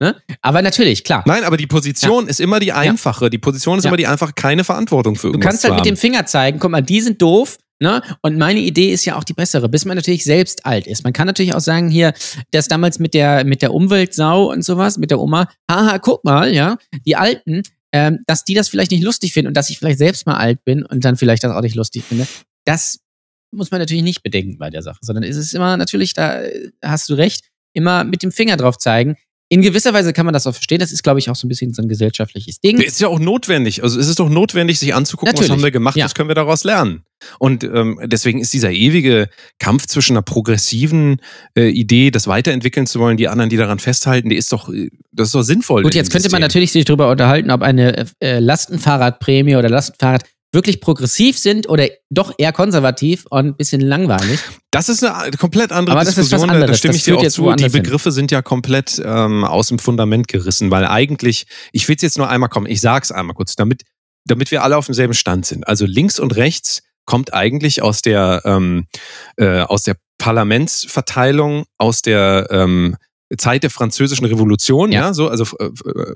ne? aber natürlich, klar. Nein, aber die Position ist immer die einfache. Die Position ist Ja. immer die einfach keine Verantwortung für Du irgendwas kannst zu halt mit dem Finger zeigen, guck mal, die sind doof, ne? Und meine Idee ist ja auch die bessere, bis man natürlich selbst alt ist. Man kann natürlich auch sagen, hier, das damals mit der, mit der Umweltsau und sowas, mit der Oma, haha, guck mal, ja, die Alten, ähm, dass die das vielleicht nicht lustig finden und dass ich vielleicht selbst mal alt bin und dann vielleicht das auch nicht lustig finde. Das muss man natürlich nicht bedenken bei der Sache, sondern es ist immer natürlich, da äh, hast du recht, immer mit dem Finger drauf zeigen. In gewisser Weise kann man das auch verstehen. Das ist, glaube ich, auch so ein bisschen so ein gesellschaftliches Ding. Es ist ja auch notwendig. Also es ist doch notwendig, sich anzugucken, Natürlich. was haben wir gemacht, Ja. was können wir daraus lernen. Und ähm, deswegen ist dieser ewige Kampf zwischen einer progressiven äh, Idee, das weiterentwickeln zu wollen, die anderen, die daran festhalten, die ist doch, äh, das ist doch sinnvoll. Gut, jetzt könnte man System. natürlich sich darüber unterhalten, ob eine äh, Lastenfahrradprämie oder Lastenfahrrad wirklich progressiv sind oder doch eher konservativ und ein bisschen langweilig. Das ist eine komplett andere Aber das ist was Diskussion. da- stimme Das ich dir auch jetzt zu. Die woanders hin. Begriffe sind ja komplett ähm, aus dem Fundament gerissen, weil eigentlich, ich will es jetzt nur einmal kommen, ich sag's einmal kurz, damit, damit wir alle auf demselben Stand sind. Also links und rechts kommt eigentlich aus der, ähm, äh, aus der Parlamentsverteilung, aus der ähm, Zeit der französischen Revolution, ja, Ja. so, also äh, äh,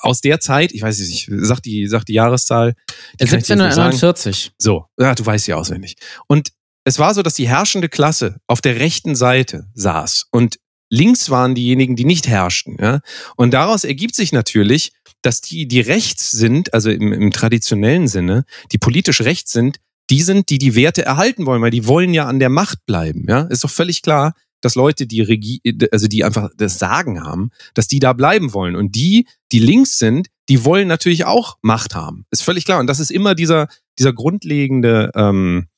aus der Zeit, ich weiß nicht, sag die, sag die Jahreszahl. Die kann ich dir jetzt nicht sagen. 1749. So, ja, du weißt ja auswendig. Und es war so, dass die herrschende Klasse auf der rechten Seite saß und links waren diejenigen, die nicht herrschten. Ja? Und daraus ergibt sich natürlich, dass die, die rechts sind, also im, im traditionellen Sinne, die politisch rechts sind, die sind, die die Werte erhalten wollen, weil die wollen ja an der Macht bleiben. Ja, ist doch völlig klar, dass Leute, die Regie, also die einfach das Sagen haben, dass die da bleiben wollen. Und die, die links sind, die wollen natürlich auch Macht haben. Ist völlig klar. Und das ist immer dieser, dieser grundlegende, ähm,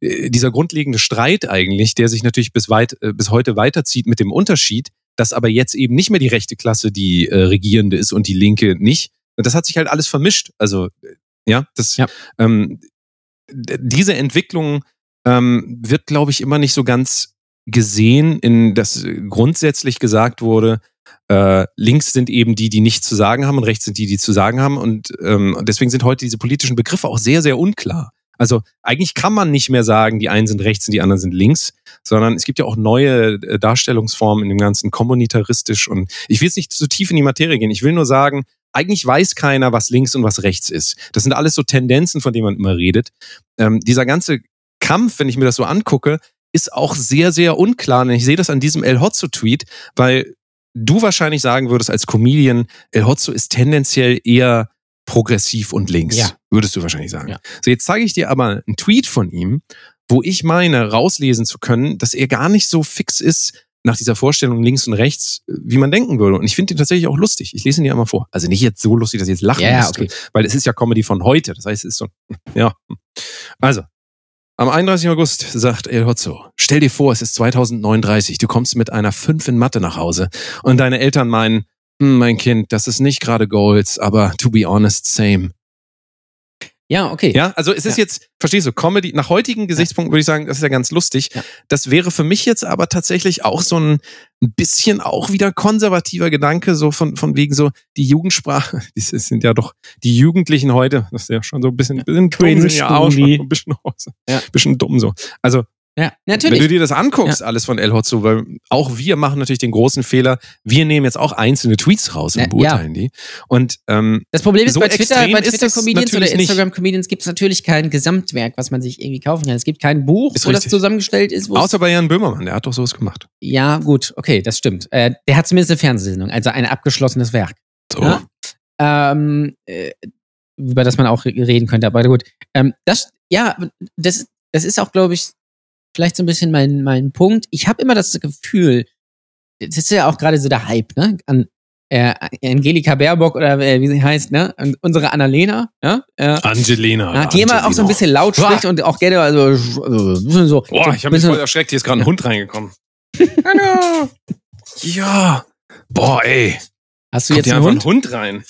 äh, dieser grundlegende Streit eigentlich, der sich natürlich bis weit, äh, bis heute weiterzieht mit dem Unterschied, dass aber jetzt eben nicht mehr die rechte Klasse die äh, Regierende ist und die Linke nicht. Und das hat sich halt alles vermischt. Also, äh, ja, das, Ja. Ähm, diese Entwicklung ähm, wird, glaube ich, immer nicht so ganz gesehen, in das grundsätzlich gesagt wurde, äh, links sind eben die, die nichts zu sagen haben und rechts sind die, die zu sagen haben. Und ähm, deswegen sind heute diese politischen Begriffe auch sehr, sehr unklar. Also eigentlich kann man nicht mehr sagen, die einen sind rechts und die anderen sind links, sondern es gibt ja auch neue äh, Darstellungsformen in dem ganzen kommunitaristisch und ich will jetzt nicht zu tief in die Materie gehen. Ich will nur sagen, eigentlich weiß keiner, was links und was rechts ist. Das sind alles so Tendenzen, von denen man immer redet. Ähm, dieser ganze Kampf, wenn ich mir das so angucke, ist auch sehr, sehr unklar. Und ich sehe das an diesem El Hotzo-Tweet, weil du wahrscheinlich sagen würdest als Comedian, El Hotzo ist tendenziell eher progressiv und links. Ja. Würdest du wahrscheinlich sagen. Ja. So, jetzt zeige ich dir aber einen Tweet von ihm, wo ich meine, rauslesen zu können, dass er gar nicht so fix ist nach dieser Vorstellung links und rechts, wie man denken würde. Und ich finde ihn tatsächlich auch lustig. Ich lese ihn dir einmal vor. Also nicht jetzt so lustig, dass ich jetzt lachen ja, müsste, okay. weil es ist ja Comedy von heute. Das heißt, es ist so, ja. Also, am 31. August sagt El Hotzo, stell dir vor, es ist 2039, du kommst mit einer 5 in Mathe nach Hause und deine Eltern meinen, hm, mein Kind, das ist nicht gerade Goals, aber to be honest, same. Ja, okay. Ja, also es ist Ja. jetzt, verstehst du, Comedy, nach heutigen Gesichtspunkten würde ich sagen, das ist ja ganz lustig. Ja. Das wäre für mich jetzt aber tatsächlich auch so ein bisschen auch wieder konservativer Gedanke, so von, von wegen so die Jugendsprache, die sind ja doch die Jugendlichen heute, das ist ja schon so ein bisschen, bisschen dumm, Cringe, sind ja auch schon ein bisschen, Ja. bisschen dumm so. Also Ja, wenn du natürlich. dir das anguckst, alles von El Hotzo, weil auch wir machen natürlich den großen Fehler, wir nehmen jetzt auch einzelne Tweets raus und Ja, beurteilen die. Und ähm, Das Problem ist, so bei Twitter, bei Twitter Comedians oder natürlich. Instagram Comedians gibt es natürlich kein Gesamtwerk, was man sich irgendwie kaufen kann. Es gibt kein Buch, Ist wo das richtig. zusammengestellt ist. außer bei Jan Böhmermann, der hat doch sowas gemacht. ja, gut, okay, das stimmt. Äh, der hat zumindest eine Fernsehsendung, also ein abgeschlossenes Werk. So. Ja. ähm, äh, über das man auch re- reden könnte. Aber gut, ähm, das, ja, das, das ist auch, glaube ich, vielleicht so ein bisschen mein, mein Punkt. Ich habe immer das Gefühl, das ist ja auch gerade so der Hype, ne? An äh, Angelika Baerbock oder äh, wie sie heißt, ne? Und unsere Annalena, ja? Äh, Angelina. ja, die immer auch so ein bisschen laut spricht und auch gerne also, also ein bisschen so. Boah, so, ich habe mich voll erschreckt, hier ist gerade ein Hund reingekommen. Hallo. Ja. Boah, ey. Hast du Kommt jetzt hier einen Hund? ein Hund rein.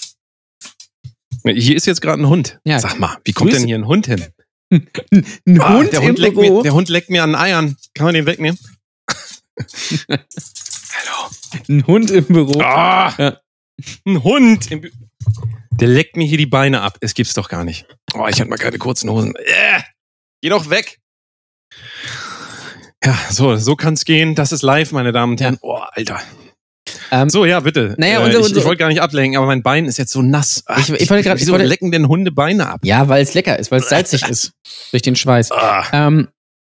Hier ist jetzt gerade ein Hund. Ja. Sag mal, wie kommt Grüß- denn hier ein Hund hin? Ein Ah, Hund der, im Hund leckt Büro? mir, der Hund leckt mir an den Eiern. Kann man den wegnehmen? Hallo. Ein Hund im Büro. Ah, Ja. Ein Hund. Im Bü- der leckt mir hier die Beine ab. Es gibt's doch gar nicht. Oh, ich hatte mal keine kurzen Hosen. Äh, geh doch weg. Ja, so, so kann's gehen. Das ist live, meine Damen und Herren. Oh, Alter. Ähm, So, ja, bitte. Naja, äh, unser- ich, unser- ich wollte gar nicht ablenken, aber mein Bein ist jetzt so nass. Ach, Ich- ich wollte ich Wieso wollte- lecken denn Hunde Beine ab? Ja, weil es lecker ist, weil es salzig ist. Durch den Schweiß. Ah, Ähm,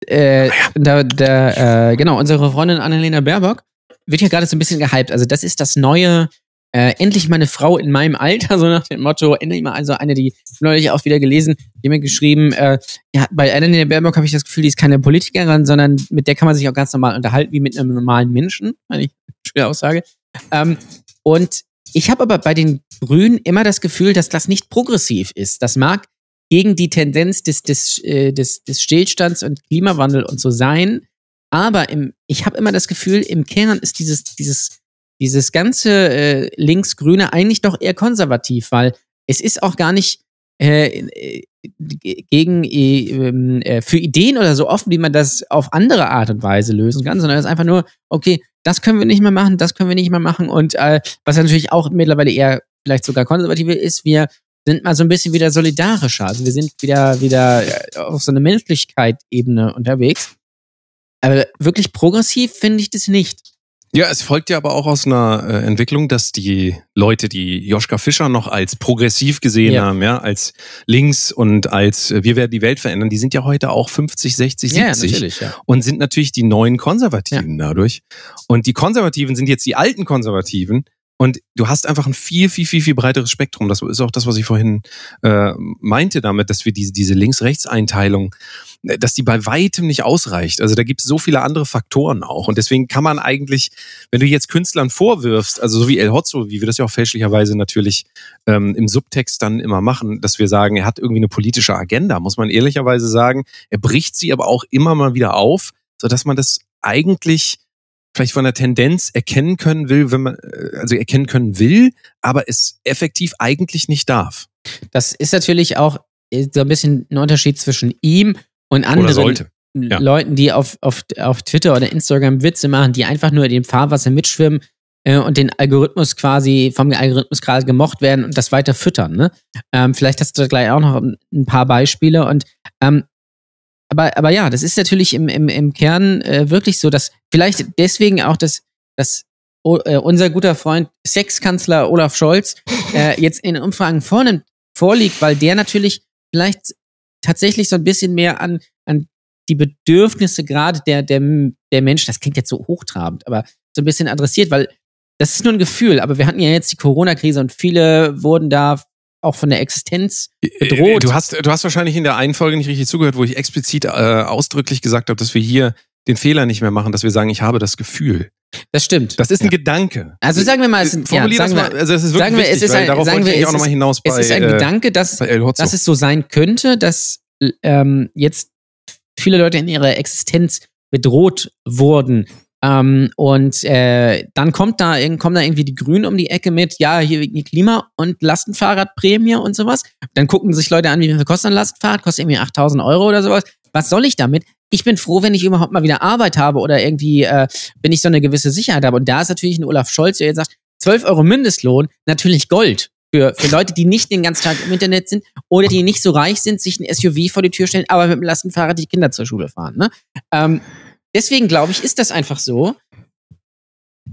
äh, da, da, äh, genau, unsere Freundin Annalena Baerbock wird ja gerade so ein bisschen gehypt. Also, das ist das neue, äh, endlich meine Frau in meinem Alter, so nach dem Motto, endlich mal, also eine, die neulich auch wieder gelesen, die mir geschrieben, äh, ja, bei Annalena Baerbock habe ich das Gefühl, die ist keine Politikerin, sondern mit der kann man sich auch ganz normal unterhalten, wie mit einem normalen Menschen. Eine schöne Aussage. Ähm, und ich habe aber bei den Grünen immer das Gefühl, dass das nicht progressiv ist. Das mag gegen die Tendenz des, des, äh, des, des Stillstands und Klimawandel und so sein. Aber im, ich habe immer das Gefühl, im Kern ist dieses, dieses, dieses ganze äh, Links-Grüne eigentlich doch eher konservativ, weil es ist auch gar nicht äh, gegen äh, äh, für Ideen oder so offen, wie man das auf andere Art und Weise lösen kann, sondern es ist einfach nur, okay, das können wir nicht mehr machen, das können wir nicht mehr machen. Und äh, was natürlich auch mittlerweile eher vielleicht sogar konservative ist, wir sind mal so ein bisschen wieder solidarischer. Also wir sind wieder, wieder äh, auf so eine Menschlichkeit-Ebene unterwegs. Aber wirklich progressiv finde ich das nicht. Ja, es folgt ja aber auch aus einer äh, Entwicklung, dass die Leute, die Joschka Fischer noch als progressiv gesehen Ja. haben, ja, als links und als äh, wir werden die Welt verändern, die sind ja heute auch 50, 60, 70 ja. und sind natürlich die neuen Konservativen dadurch. Und die Konservativen sind jetzt die alten Konservativen. Und du hast einfach ein viel, viel, viel, viel breiteres Spektrum. Das ist auch das, was ich vorhin äh, meinte damit, dass wir diese, diese Links-Rechts-Einteilung, äh, dass die bei weitem nicht ausreicht. Also da gibt es so viele andere Faktoren auch. Und deswegen kann man eigentlich, wenn du jetzt Künstlern vorwirfst, also so wie El Hotzo, wie wir das ja auch fälschlicherweise natürlich ähm, im Subtext dann immer machen, dass wir sagen, er hat irgendwie eine politische Agenda, muss man ehrlicherweise sagen. Er bricht sie aber auch immer mal wieder auf, sodass man das eigentlich vielleicht von der Tendenz erkennen können will, wenn man, äh, also erkennen können will, aber es effektiv eigentlich nicht darf. Das ist natürlich auch äh, so ein bisschen ein Unterschied zwischen ihm und anderen. Ja. Leuten, die auf, auf, auf Twitter oder Instagram Witze machen, die einfach nur in dem Fahrwasser mitschwimmen äh, und den Algorithmus quasi, vom Algorithmus gerade gemocht werden und das weiter füttern. Ne? Ähm, vielleicht hast du da gleich auch noch ein paar Beispiele und ähm, aber, aber ja, das ist natürlich im, im, im Kern äh, wirklich so, dass vielleicht deswegen auch das, das oh, äh, unser guter Freund Sexkanzler Olaf Scholz äh, jetzt in Umfragen vornimmt, vorliegt, weil der natürlich vielleicht tatsächlich so ein bisschen mehr an, an die Bedürfnisse gerade der, der, der Menschen, das klingt jetzt so hochtrabend, aber so ein bisschen adressiert, weil das ist nur ein Gefühl, aber wir hatten ja jetzt die Corona-Krise und viele wurden da auch von der Existenz bedroht. Du hast, du hast wahrscheinlich in der einen Folge nicht richtig zugehört, wo ich explizit äh, ausdrücklich gesagt habe, dass wir hier den Fehler nicht mehr machen, dass wir sagen, ich habe das Gefühl. Das stimmt. Das ist ein Gedanke. Also sagen wir mal, es ja, sagen mal, also das ist wirklich sagen wir, wichtig, es ist ein- darauf sagen wir, ich es auch nochmal hinaus bei, es ist ein äh, Gedanke, dass, dass es so sein könnte, dass ähm, jetzt viele Leute in ihrer Existenz bedroht wurden. Ähm, und äh, dann kommt da, kommen da irgendwie die Grünen um die Ecke mit, ja, hier wegen Klima- und Lastenfahrradprämie und sowas. Dann gucken sich Leute an, wie viel kostet ein Lastenfahrrad? Kostet irgendwie 8000 Euro oder sowas. Was soll ich damit? Ich bin froh, wenn ich überhaupt mal wieder Arbeit habe oder irgendwie, äh, wenn ich so eine gewisse Sicherheit habe. Und da ist natürlich ein Olaf Scholz, der jetzt sagt, 12 Euro Mindestlohn, natürlich Gold. Für, für Leute, die nicht den ganzen Tag im Internet sind oder die nicht so reich sind, sich ein SUV vor die Tür stellen, aber mit dem Lastenfahrrad die Kinder zur Schule fahren. Ne? Ähm, deswegen glaube ich, ist das einfach so.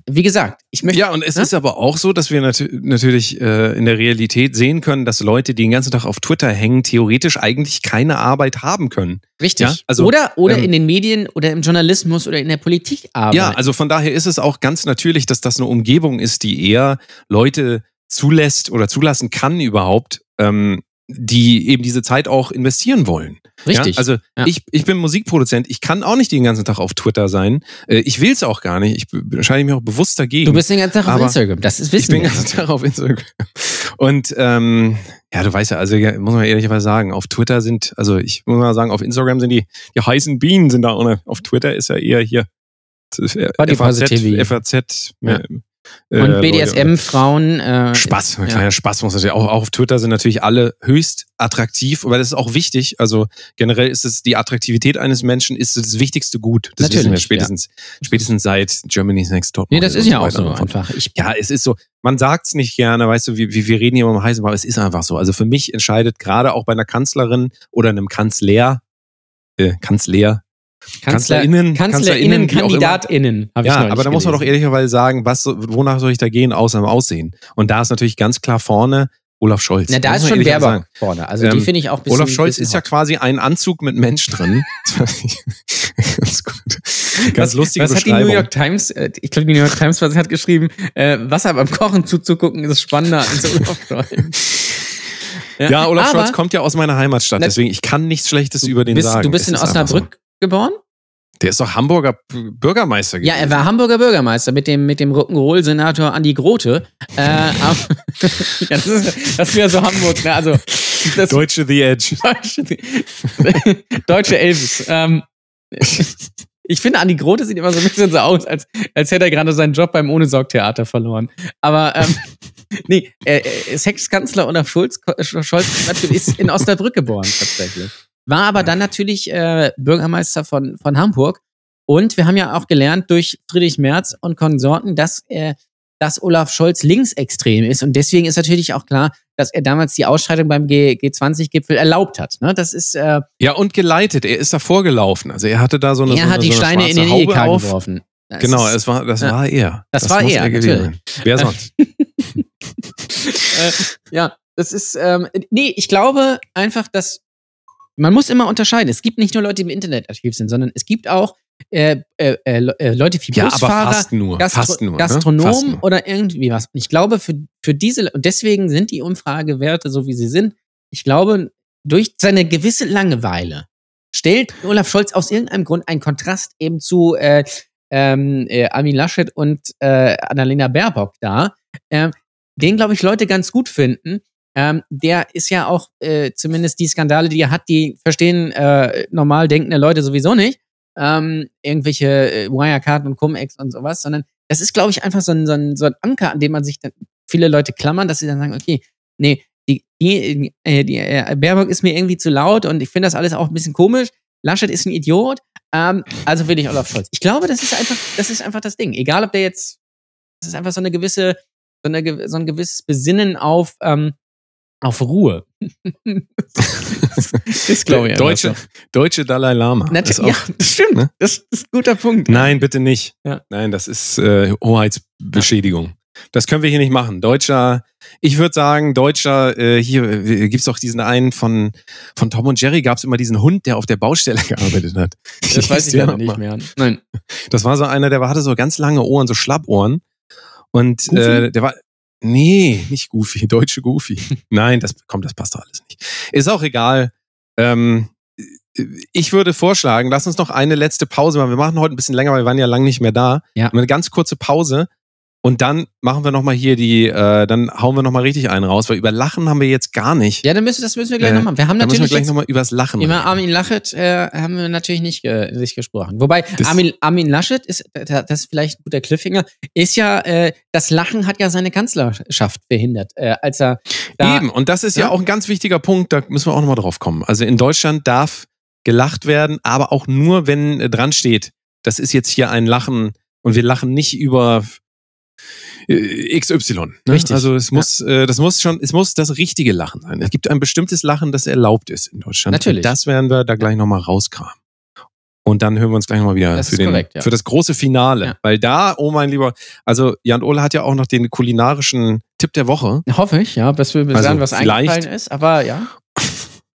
Wie gesagt, ich möchte. Ja, und es Ne? ist aber auch so, dass wir natü natürlich äh, in der Realität sehen können, dass Leute, die den ganzen Tag auf Twitter hängen, theoretisch eigentlich keine Arbeit haben können. Richtig. Ja, also, oder oder ähm, in den Medien oder im Journalismus oder in der Politik arbeiten. Ja, also von daher ist es auch ganz natürlich, dass das eine Umgebung ist, die eher Leute zulässt oder zulassen kann überhaupt, ähm, die eben diese Zeit auch investieren wollen. Richtig. Ja? Also Ja. ich, ich bin Musikproduzent, ich kann auch nicht den ganzen Tag auf Twitter sein. Äh, ich will es auch gar nicht. Ich entscheide mich auch bewusst dagegen. du bist den ganzen Tag auf Instagram. Das ist ich wissen bin den ganzen Tag auf Instagram. Und ähm, ja, du weißt ja, also ja, muss man ehrlicherweise sagen, auf Twitter sind, also ich muss mal sagen, auf Instagram sind die, die heißen Bienen sind da, und auf Twitter ist ja eher hier Body FAZ. FAZ, Ja. Äh, Und. BDSM-Frauen. Äh, Spaß, ein ja. kleiner Spaß muss natürlich auch, auch auf Twitter sind natürlich alle höchst attraktiv, aber das ist auch wichtig. Also generell ist es die Attraktivität eines Menschen ist das wichtigste Gut. Das wissen wir Natürlich, spätestens, spätestens seit Germany's Next Top. Nee, das ist ja auch so einfach. Ich, Ja, es ist so, man sagt's nicht gerne, weißt du, wir, wir wir reden hier immer um heißen, aber es ist einfach so. Also für mich entscheidet gerade auch bei einer Kanzlerin oder einem Kanzler, äh, Kanzler, Kanzler, Kanzlerinnen, KanzlerInnen, Kanzlerinnen, ich Ja, aber da muss man doch ehrlicherweise sagen, was, wonach soll ich da gehen, außer im Aussehen? Und da ist natürlich ganz klar vorne Olaf Scholz. Na, da ist schon Baerbock vorne. Also die Ähm, finde ich auch bisschen. Olaf Scholz bisschen ist ja quasi ein Anzug mit Mensch drin. ganz gut. Ganz was, lustige Was hat die. New York Times, äh, ich glaube, die New York Times hat geschrieben, äh, Wasser beim Kochen zuzugucken ist spannender als Olaf Scholz. ja, Olaf aber Scholz kommt ja aus meiner Heimatstadt, deswegen ich kann nichts Schlechtes über den bist, sagen. Du bist in Osnabrück geboren? Der ist doch Hamburger Bürgermeister Ja, er war Hamburger Bürgermeister mit dem, mit dem Rock'n'Roll-Senator Andi Grote. Äh, aber, ja, das, ist, das wäre so Hamburg, ne? Also, das Deutsche The Edge. Deutsche, Deutsche Elvis. Ähm, ich finde, Andi Grote sieht immer so ein bisschen so aus, als, als hätte er gerade seinen Job beim Ohne-Sorg-Theater verloren. Aber ähm, nee, äh, äh, Sexkanzler Olaf Schulz, äh, Scholz ist in Osnabrück geboren tatsächlich. War aber dann natürlich äh, Bürgermeister von, von Hamburg. Und wir haben ja auch gelernt durch Friedrich Merz und Konsorten, dass äh, dass Olaf Scholz linksextrem ist. Und deswegen ist natürlich auch klar, dass er damals die Ausschreitung beim G G20-Gipfel erlaubt hat. Ne? Das ist äh, ja und geleitet. Er ist davor gelaufen. Also er hatte da so eine. Er so hat eine, die so eine Steine in den Haube geworfen. auf. Das Genau, es war, das ja. war er. Das war muss er, gewesen natürlich. Wer sonst? äh, ja, das ist, ähm, nee, ich glaube einfach, dass man muss immer unterscheiden. Es gibt nicht nur Leute, die im Internet aktiv sind, sondern es gibt auch äh, äh, äh, äh, Leute wie Ja, aber Busfahrer, fast nur. Gastro fast nur. Gastronomen Ne? Fast nur. oder irgendwie was. Und ich glaube, für, für diese, und deswegen sind die Umfragewerte so, wie sie sind. Ich glaube, durch seine gewisse Langeweile stellt Olaf Scholz aus irgendeinem Grund einen Kontrast eben zu äh, ähm, äh, Armin Laschet und äh, Annalena Baerbock dar, ähm, den, glaube ich, Leute ganz gut finden. Ähm, der ist ja auch äh, zumindest die Skandale, die er hat, die verstehen äh, normal denkende Leute sowieso nicht. Ähm, irgendwelche äh, Wirecard und Cum-Ex und sowas, sondern das ist, glaube ich, einfach so ein, so, ein, so ein Anker, an dem man sich dann viele Leute klammern, dass sie dann sagen, okay, nee, die, die, äh, die äh, Baerbock ist mir irgendwie zu laut und ich finde das alles auch ein bisschen komisch. Laschet ist ein Idiot, ähm, also will ich Olaf Scholz. Ich glaube, das ist einfach, das ist einfach das Ding. Egal, ob der jetzt, das ist einfach so eine gewisse, so, eine, so ein gewisses Besinnen auf, ähm, auf Ruhe. ist, glaube ich, Deutsche, deutsche Dalai Lama. Natürlich, Ist auch- ja, das stimmt. ne? Das ist ein guter Punkt. Nein, bitte nicht. Ja. Nein, das ist äh, Hoheitsbeschädigung. Das können wir hier nicht machen. Deutscher, ich würde sagen, Deutscher, äh, hier äh, gibt's doch diesen einen von, von Tom und Jerry, gab's immer diesen Hund, der auf der Baustelle gearbeitet hat. Das weiß ich der leider nicht mehr. Nein. Das war so einer, der hatte so ganz lange Ohren, so Schlappohren. Und Goofy? äh, der war. Nee, nicht Goofy, deutsche Goofy. Nein, das kommt, das passt doch alles nicht. Ist auch egal. Ähm, ich würde vorschlagen, lass uns noch eine letzte Pause machen. Wir machen heute ein bisschen länger, weil wir waren ja lang nicht mehr da. Ja. Eine ganz kurze Pause. Und dann machen wir nochmal hier die, äh, dann hauen wir nochmal richtig einen raus, weil über Lachen haben wir jetzt gar nicht. Ja, dann müssen, das müssen wir gleich Äh, noch machen. Wir haben da müssen wir natürlich gleich nochmal übers Lachen Über. Armin Laschet äh, haben wir natürlich nicht, ge nicht gesprochen. Wobei Das- Armin, Armin Laschet ist, das ist vielleicht ein guter Cliffhanger, ist ja, äh, das Lachen hat ja seine Kanzlerschaft verhindert, äh, als er da, Eben, und das ist ja, Ja. auch ein ganz wichtiger Punkt, da müssen wir auch nochmal drauf kommen. Also in Deutschland darf gelacht werden, aber auch nur, wenn äh, dran steht, das ist jetzt hier ein Lachen und wir lachen nicht über äh, XY. Ne? Richtig. Also es muss, äh, das muss schon, es muss das richtige Lachen sein. Es gibt ein bestimmtes Lachen, das erlaubt ist in Deutschland. Natürlich. Und das werden wir da gleich nochmal rauskramen. Und dann hören wir uns gleich nochmal wieder Das für, den, korrekt, ja. für das große Finale. Ja. Weil da, oh mein lieber, also Jan Ole hat ja auch noch den kulinarischen Tipp der Woche. hoffe ich, ja, bis wir Also dahin was vielleicht- eingefallen ist, aber ja.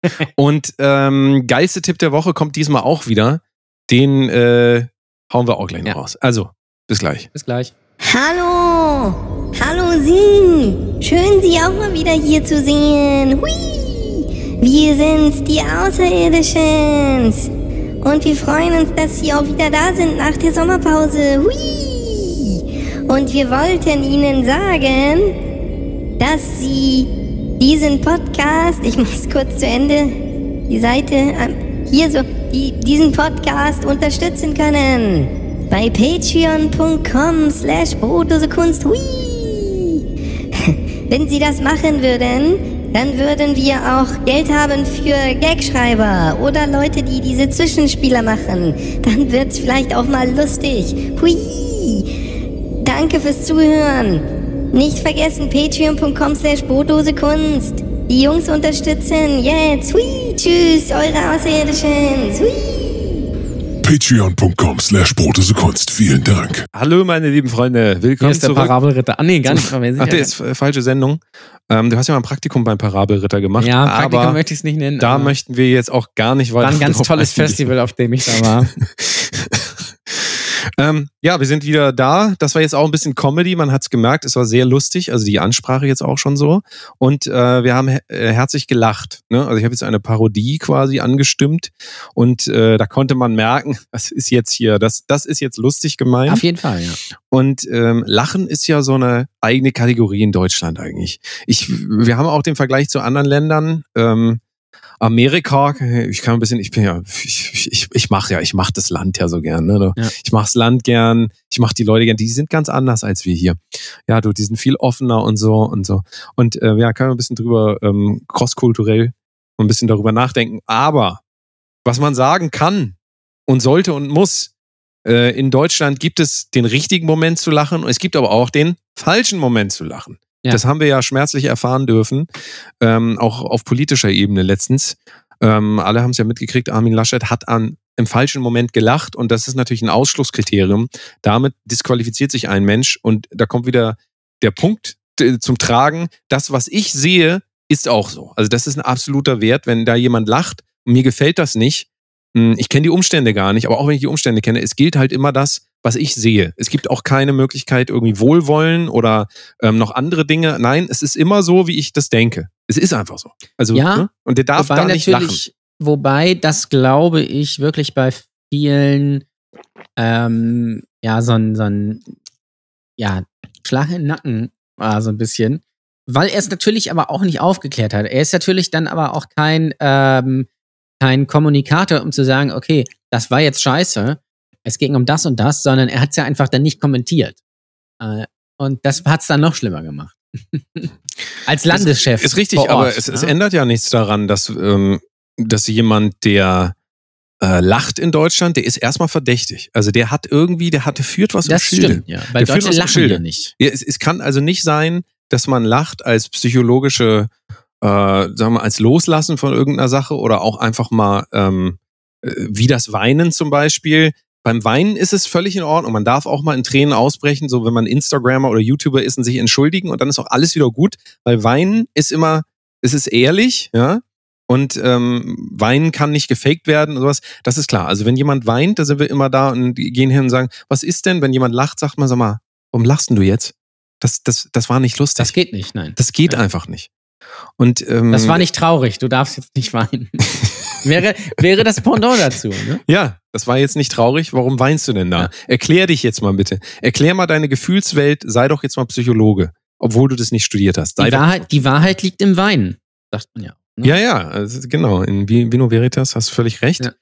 Und ähm, geilste Tipp der Woche kommt diesmal auch wieder. Den äh, hauen wir auch gleich noch Ja. raus. Also, bis gleich. Bis gleich. Hallo! Hallo Sie! Schön Sie auch mal wieder hier zu sehen. Hui! Wir sind die Außerirdischen. Und wir freuen uns, dass Sie auch wieder da sind nach der Sommerpause. Hui! Und wir wollten Ihnen sagen, dass Sie diesen Podcast, ich muss kurz zu Ende die Seite, ähm, hier so, die, diesen Podcast unterstützen können. Bei patreon.com slash Brotdosekunst. Hui! Wenn Sie das machen würden, dann würden wir auch Geld haben für Gagschreiber oder Leute, die diese Zwischenspieler machen. Dann wird's vielleicht auch mal lustig. Hui! Danke fürs Zuhören. Nicht vergessen, patreon.com slash Brotdosekunst. Die Jungs unterstützen jetzt. Hui! Tschüss, eure Außerirdischen. Hui! Patreon.com slash Kunst. Vielen Dank. Hallo, meine lieben Freunde. Hier Willkommen ist der zurück. Parabelritter. Ah, nee, gar nicht. Ach, der ist äh, falsche Sendung. Ähm, du hast ja mal ein Praktikum beim Parabelritter gemacht. ja, Praktikum aber möchte ich es nicht nennen. da möchten wir jetzt auch gar nicht weiter war ein ganz tolles eingehen. Festival, auf dem ich da war. ähm, ja, wir sind wieder da. Das war jetzt auch ein bisschen Comedy. Man hat es gemerkt, es war sehr lustig. Also die Ansprache jetzt auch schon so. Und äh, wir haben he äh, herzlich gelacht. Ne? Also ich habe jetzt eine Parodie quasi angestimmt. Und äh, da konnte man merken, das ist jetzt hier, das, das ist jetzt lustig gemeint. auf jeden Fall, ja. Und ähm, Lachen ist ja so eine eigene Kategorie in Deutschland eigentlich. Ich, wir haben auch den Vergleich zu anderen Ländern. Ähm, Amerika, ich kann ein bisschen, ich bin ja, ich, ich, ich mache ja, ich mache das Land ja so gern. Ne? Ja. Ich mache das Land gern, ich mache die Leute gern, die sind ganz anders als wir hier. Ja, du, die sind viel offener und so und so. Und äh, ja, können wir ein bisschen drüber ähm, crosskulturell ein bisschen darüber nachdenken. Aber was man sagen kann und sollte und muss, äh, in Deutschland gibt es den richtigen Moment zu lachen und es gibt aber auch den falschen Moment zu lachen. Ja. Das haben wir ja schmerzlich erfahren dürfen, ähm, auch auf politischer Ebene letztens. Ähm, alle haben es ja mitgekriegt, Armin Laschet hat an, im falschen Moment gelacht und das ist natürlich ein Ausschlusskriterium. Damit disqualifiziert sich ein Mensch und da kommt wieder der Punkt äh, zum Tragen, das, was ich sehe, ist auch so. Also das ist ein absoluter Wert, wenn da jemand lacht und mir gefällt das nicht. Hm, Ich kenne die Umstände gar nicht, aber auch wenn ich die Umstände kenne, es gilt halt immer das, was ich sehe. Es gibt auch keine Möglichkeit irgendwie Wohlwollen oder ähm, noch andere Dinge. Nein, es ist immer so, wie ich das denke. Es ist einfach so. Also Ja, ne? und der darf da nicht lachen. wobei das glaube ich wirklich bei vielen ähm, ja so ein so ein ja Schlag in den Nacken war so ein bisschen, weil er es natürlich aber auch nicht aufgeklärt hat. Er ist natürlich dann aber auch kein ähm, kein Kommunikator, um zu sagen, okay, das war jetzt scheiße, es ging um das und das, sondern er hat es ja einfach dann nicht kommentiert. Äh, und das hat es dann noch schlimmer gemacht. Als Landeschef. Ist richtig, vor aber Ort, es, es ne? ändert ja nichts daran, dass, ähm, dass jemand, der äh, lacht in Deutschland, der ist erstmal verdächtig. Also der hat irgendwie, der hatte führt was Das im Schilde. stimmt, ja. Weil Der Deutsche lachen ja nicht. Ja, es, es kann also nicht sein, dass man lacht als psychologische, äh, sagen wir mal, als Loslassen von irgendeiner Sache oder auch einfach mal ähm, äh, wie das Weinen zum Beispiel. Beim Weinen ist es völlig in Ordnung. Man darf auch mal in Tränen ausbrechen, so wenn man Instagrammer oder YouTuber ist und sich entschuldigen und dann ist auch alles wieder gut, weil Weinen ist immer, es ist ehrlich, ja. Und ähm, Weinen kann nicht gefaked werden und sowas. Das ist klar. Also wenn jemand weint, da sind wir immer da und gehen hin und sagen, was ist denn? Wenn jemand lacht, sagt man, sag mal, warum lachst denn du jetzt? Das, das, das war nicht lustig. Das geht nicht, nein. Das geht Ja. einfach nicht. Und ähm, Das war nicht traurig, du darfst jetzt nicht weinen. wäre, wäre das Pendant dazu, ne? Ja, das war jetzt nicht traurig. Warum weinst du denn da? Ja. Erklär dich jetzt mal bitte. Erklär mal deine Gefühlswelt. Sei doch jetzt mal Psychologe, obwohl du das nicht studiert hast. Sei Die doch, Wahrheit, die Wahrheit liegt im Weinen, sagt man ja. ne? ja, ja, also genau. In Vi- Vino Veritas hast du völlig recht. Ja.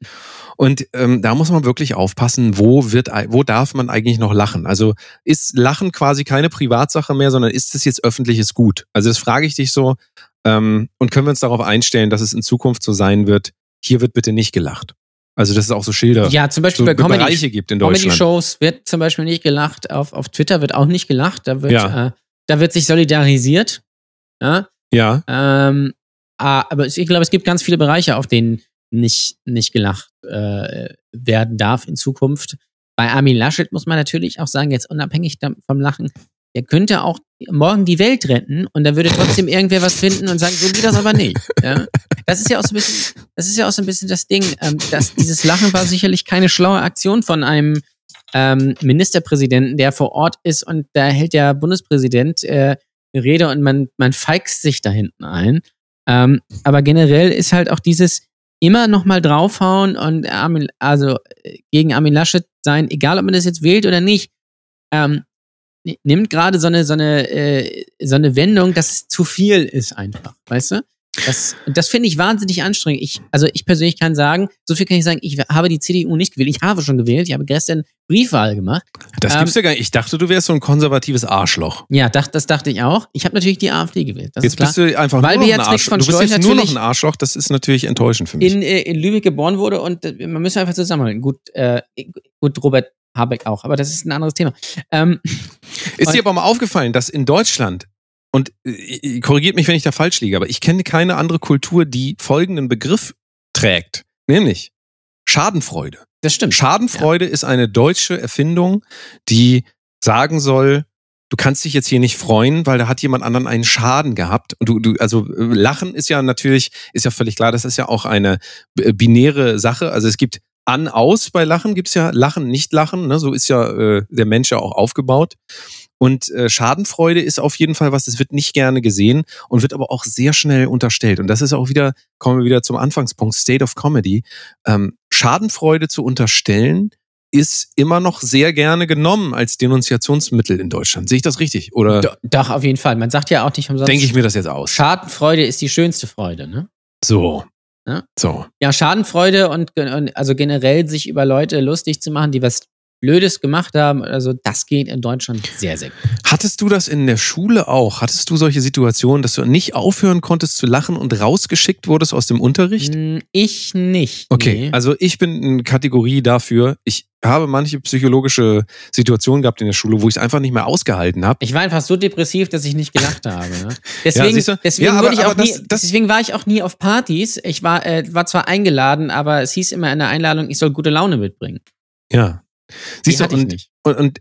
Und ähm, da muss man wirklich aufpassen, wo wird, wo darf man eigentlich noch lachen? Also ist Lachen quasi keine Privatsache mehr, sondern ist es jetzt öffentliches Gut? Also das frage ich dich so. Ähm, und können wir uns darauf einstellen, dass es in Zukunft so sein wird? Hier wird bitte nicht gelacht. Also dass es auch so Schilder, Ja, zum Beispiel so bei Comedy, Bereiche gibt in Deutschland. Comedy-Shows wird zum Beispiel nicht gelacht, auf, auf Twitter wird auch nicht gelacht, da wird, Ja. äh, da wird sich solidarisiert. Ja? Ja, Ähm, aber ich glaube, es gibt ganz viele Bereiche, auf denen nicht, nicht gelacht äh, werden darf in Zukunft. Bei Armin Laschet muss man natürlich auch sagen, jetzt unabhängig vom Lachen, der könnte auch morgen die Welt retten und da würde trotzdem irgendwer was finden und sagen, so geht das aber nicht. Ja? Das ist ja auch so ein bisschen, das ist ja auch so ein bisschen das Ding, ähm, dass dieses Lachen war sicherlich keine schlaue Aktion von einem ähm, Ministerpräsidenten, der vor Ort ist und da hält der Bundespräsident äh, eine Rede und man, man feixt sich da hinten ein. Ähm, aber generell ist halt auch dieses immer noch mal draufhauen und Armin, also äh, gegen Armin Laschet sein, egal ob man das jetzt wählt oder nicht, ähm, ni- nimmt gerade so eine, so eine, äh, so eine Wendung, dass es zu viel ist einfach, weißt du? Das, das finde ich wahnsinnig anstrengend. Ich, also ich persönlich kann sagen, so viel kann ich sagen, ich habe die CDU nicht gewählt. Ich habe schon gewählt. Ich habe gestern Briefwahl gemacht. das Ähm, gibt's ja gar nicht. Ich dachte, du wärst so ein konservatives Arschloch. Ja, dacht, das dachte ich auch. Ich habe natürlich die AfD gewählt. Das Jetzt bist du einfach Weil nur noch ein Arschloch. Du bist jetzt nur noch ein Arschloch. Das ist natürlich enttäuschend für mich. in, äh, in Lübeck geboren wurde und äh, man müsste einfach zusammenhalten. Gut, äh, gut, Robert Habeck auch, aber das ist ein anderes Thema. Ähm, Ist dir aber mal aufgefallen, dass in Deutschland, und äh, korrigiert mich, wenn ich da falsch liege, aber ich kenne keine andere Kultur, die folgenden Begriff trägt, nämlich Schadenfreude. das stimmt. Schadenfreude ist eine deutsche Erfindung, die sagen soll, du kannst dich jetzt hier nicht freuen, weil da hat jemand anderen einen Schaden gehabt. Und du, du, also äh, Lachen ist ja natürlich, ist ja völlig klar, das ist ja auch eine äh, binäre Sache. Also es gibt an, aus bei Lachen gibt's ja Lachen, nicht Lachen. Ne? So ist ja äh, der Mensch ja auch aufgebaut. Und äh, Schadenfreude ist auf jeden Fall was, das wird nicht gerne gesehen und wird aber auch sehr schnell unterstellt. Und das ist auch wieder, kommen wir wieder zum Anfangspunkt, State of Comedy. Ähm, Schadenfreude zu unterstellen, ist immer noch sehr gerne genommen als Denunziationsmittel in Deutschland. Sehe ich das richtig? Oder Do- Doch, auf jeden Fall. Man sagt ja auch nicht umsonst, denke ich mir das jetzt aus? Schadenfreude ist die schönste Freude, ne? So. So. Ja, Schadenfreude und, und also generell sich über Leute lustig zu machen, die was Blödes gemacht haben, also das geht in Deutschland sehr, sehr gut. Hattest du das in der Schule auch? Hattest du solche Situationen, dass du nicht aufhören konntest zu lachen und rausgeschickt wurdest aus dem Unterricht? Hm, Ich nicht. Okay, nee. also ich bin in Kategorie dafür. Ich habe manche psychologische Situationen gehabt in der Schule, wo ich es einfach nicht mehr ausgehalten habe. Ich war einfach so depressiv, dass ich nicht gelacht habe. Ne? Deswegen, deswegen, Ja, aber- wurde ich auch aber nie, das- das- deswegen war ich auch nie auf Partys. Ich war, äh, war zwar eingeladen, aber es hieß immer in der Einladung, ich soll gute Laune mitbringen. Ja. Die Siehst du, hatte ich und, und, und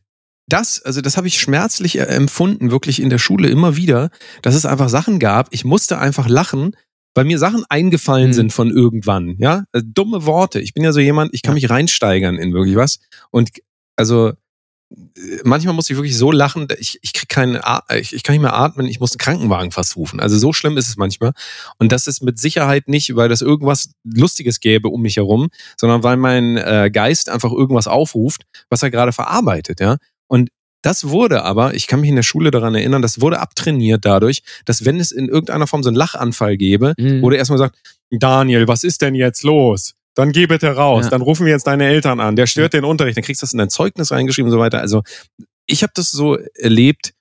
das, also das habe ich schmerzlich äh, empfunden, wirklich in der Schule immer wieder, dass es einfach Sachen gab. Ich musste einfach lachen, weil mir Sachen eingefallen Mhm. sind von irgendwann. Ja, also dumme Worte. Ich bin ja so jemand, ich kann mich reinsteigern in wirklich was. Und also manchmal muss ich wirklich so lachen, ich, ich krieg keinen, ich, ich kann nicht mehr atmen, ich muss einen Krankenwagen fast rufen. Also so schlimm ist es manchmal. Und das ist mit Sicherheit nicht, weil das irgendwas Lustiges gäbe um mich herum, sondern weil mein äh, Geist einfach irgendwas aufruft, was er gerade verarbeitet, ja. Und das wurde aber, ich kann mich in der Schule daran erinnern, das wurde abtrainiert dadurch, dass wenn es in irgendeiner Form so einen Lachanfall gäbe, Mhm. wurde erstmal gesagt, Daniel, was ist denn jetzt los? Dann geh bitte raus, Ja. dann rufen wir jetzt deine Eltern an, der stört den Unterricht, dann kriegst du das in dein Zeugnis reingeschrieben und so weiter. Also ich habe das so erlebt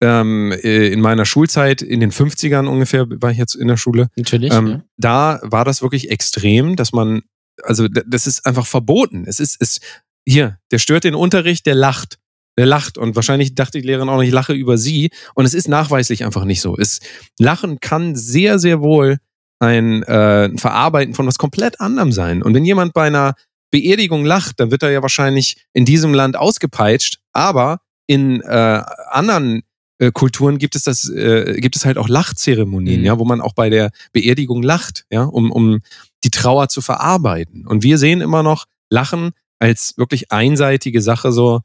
ähm, äh, in meiner Schulzeit, in den 50ern ungefähr war ich jetzt in der Schule. Natürlich. Ähm, ja. Da war das wirklich extrem, dass man, also das ist einfach verboten. Es ist, es, hier, der stört den Unterricht, der lacht. Der lacht und wahrscheinlich dachte die Lehrerin auch noch, ich lache über sie. Und es ist nachweislich einfach nicht so. Es, Lachen kann sehr, sehr wohl ein äh, Verarbeiten von was komplett anderem sein. Und wenn jemand bei einer Beerdigung lacht, dann wird er ja wahrscheinlich in diesem Land ausgepeitscht. Aber in äh, anderen äh, Kulturen gibt es das, äh, gibt es halt auch Lachzeremonien, Mhm. ja, wo man auch bei der Beerdigung lacht, ja, um, um die Trauer zu verarbeiten. Und wir sehen immer noch Lachen als wirklich einseitige Sache, so,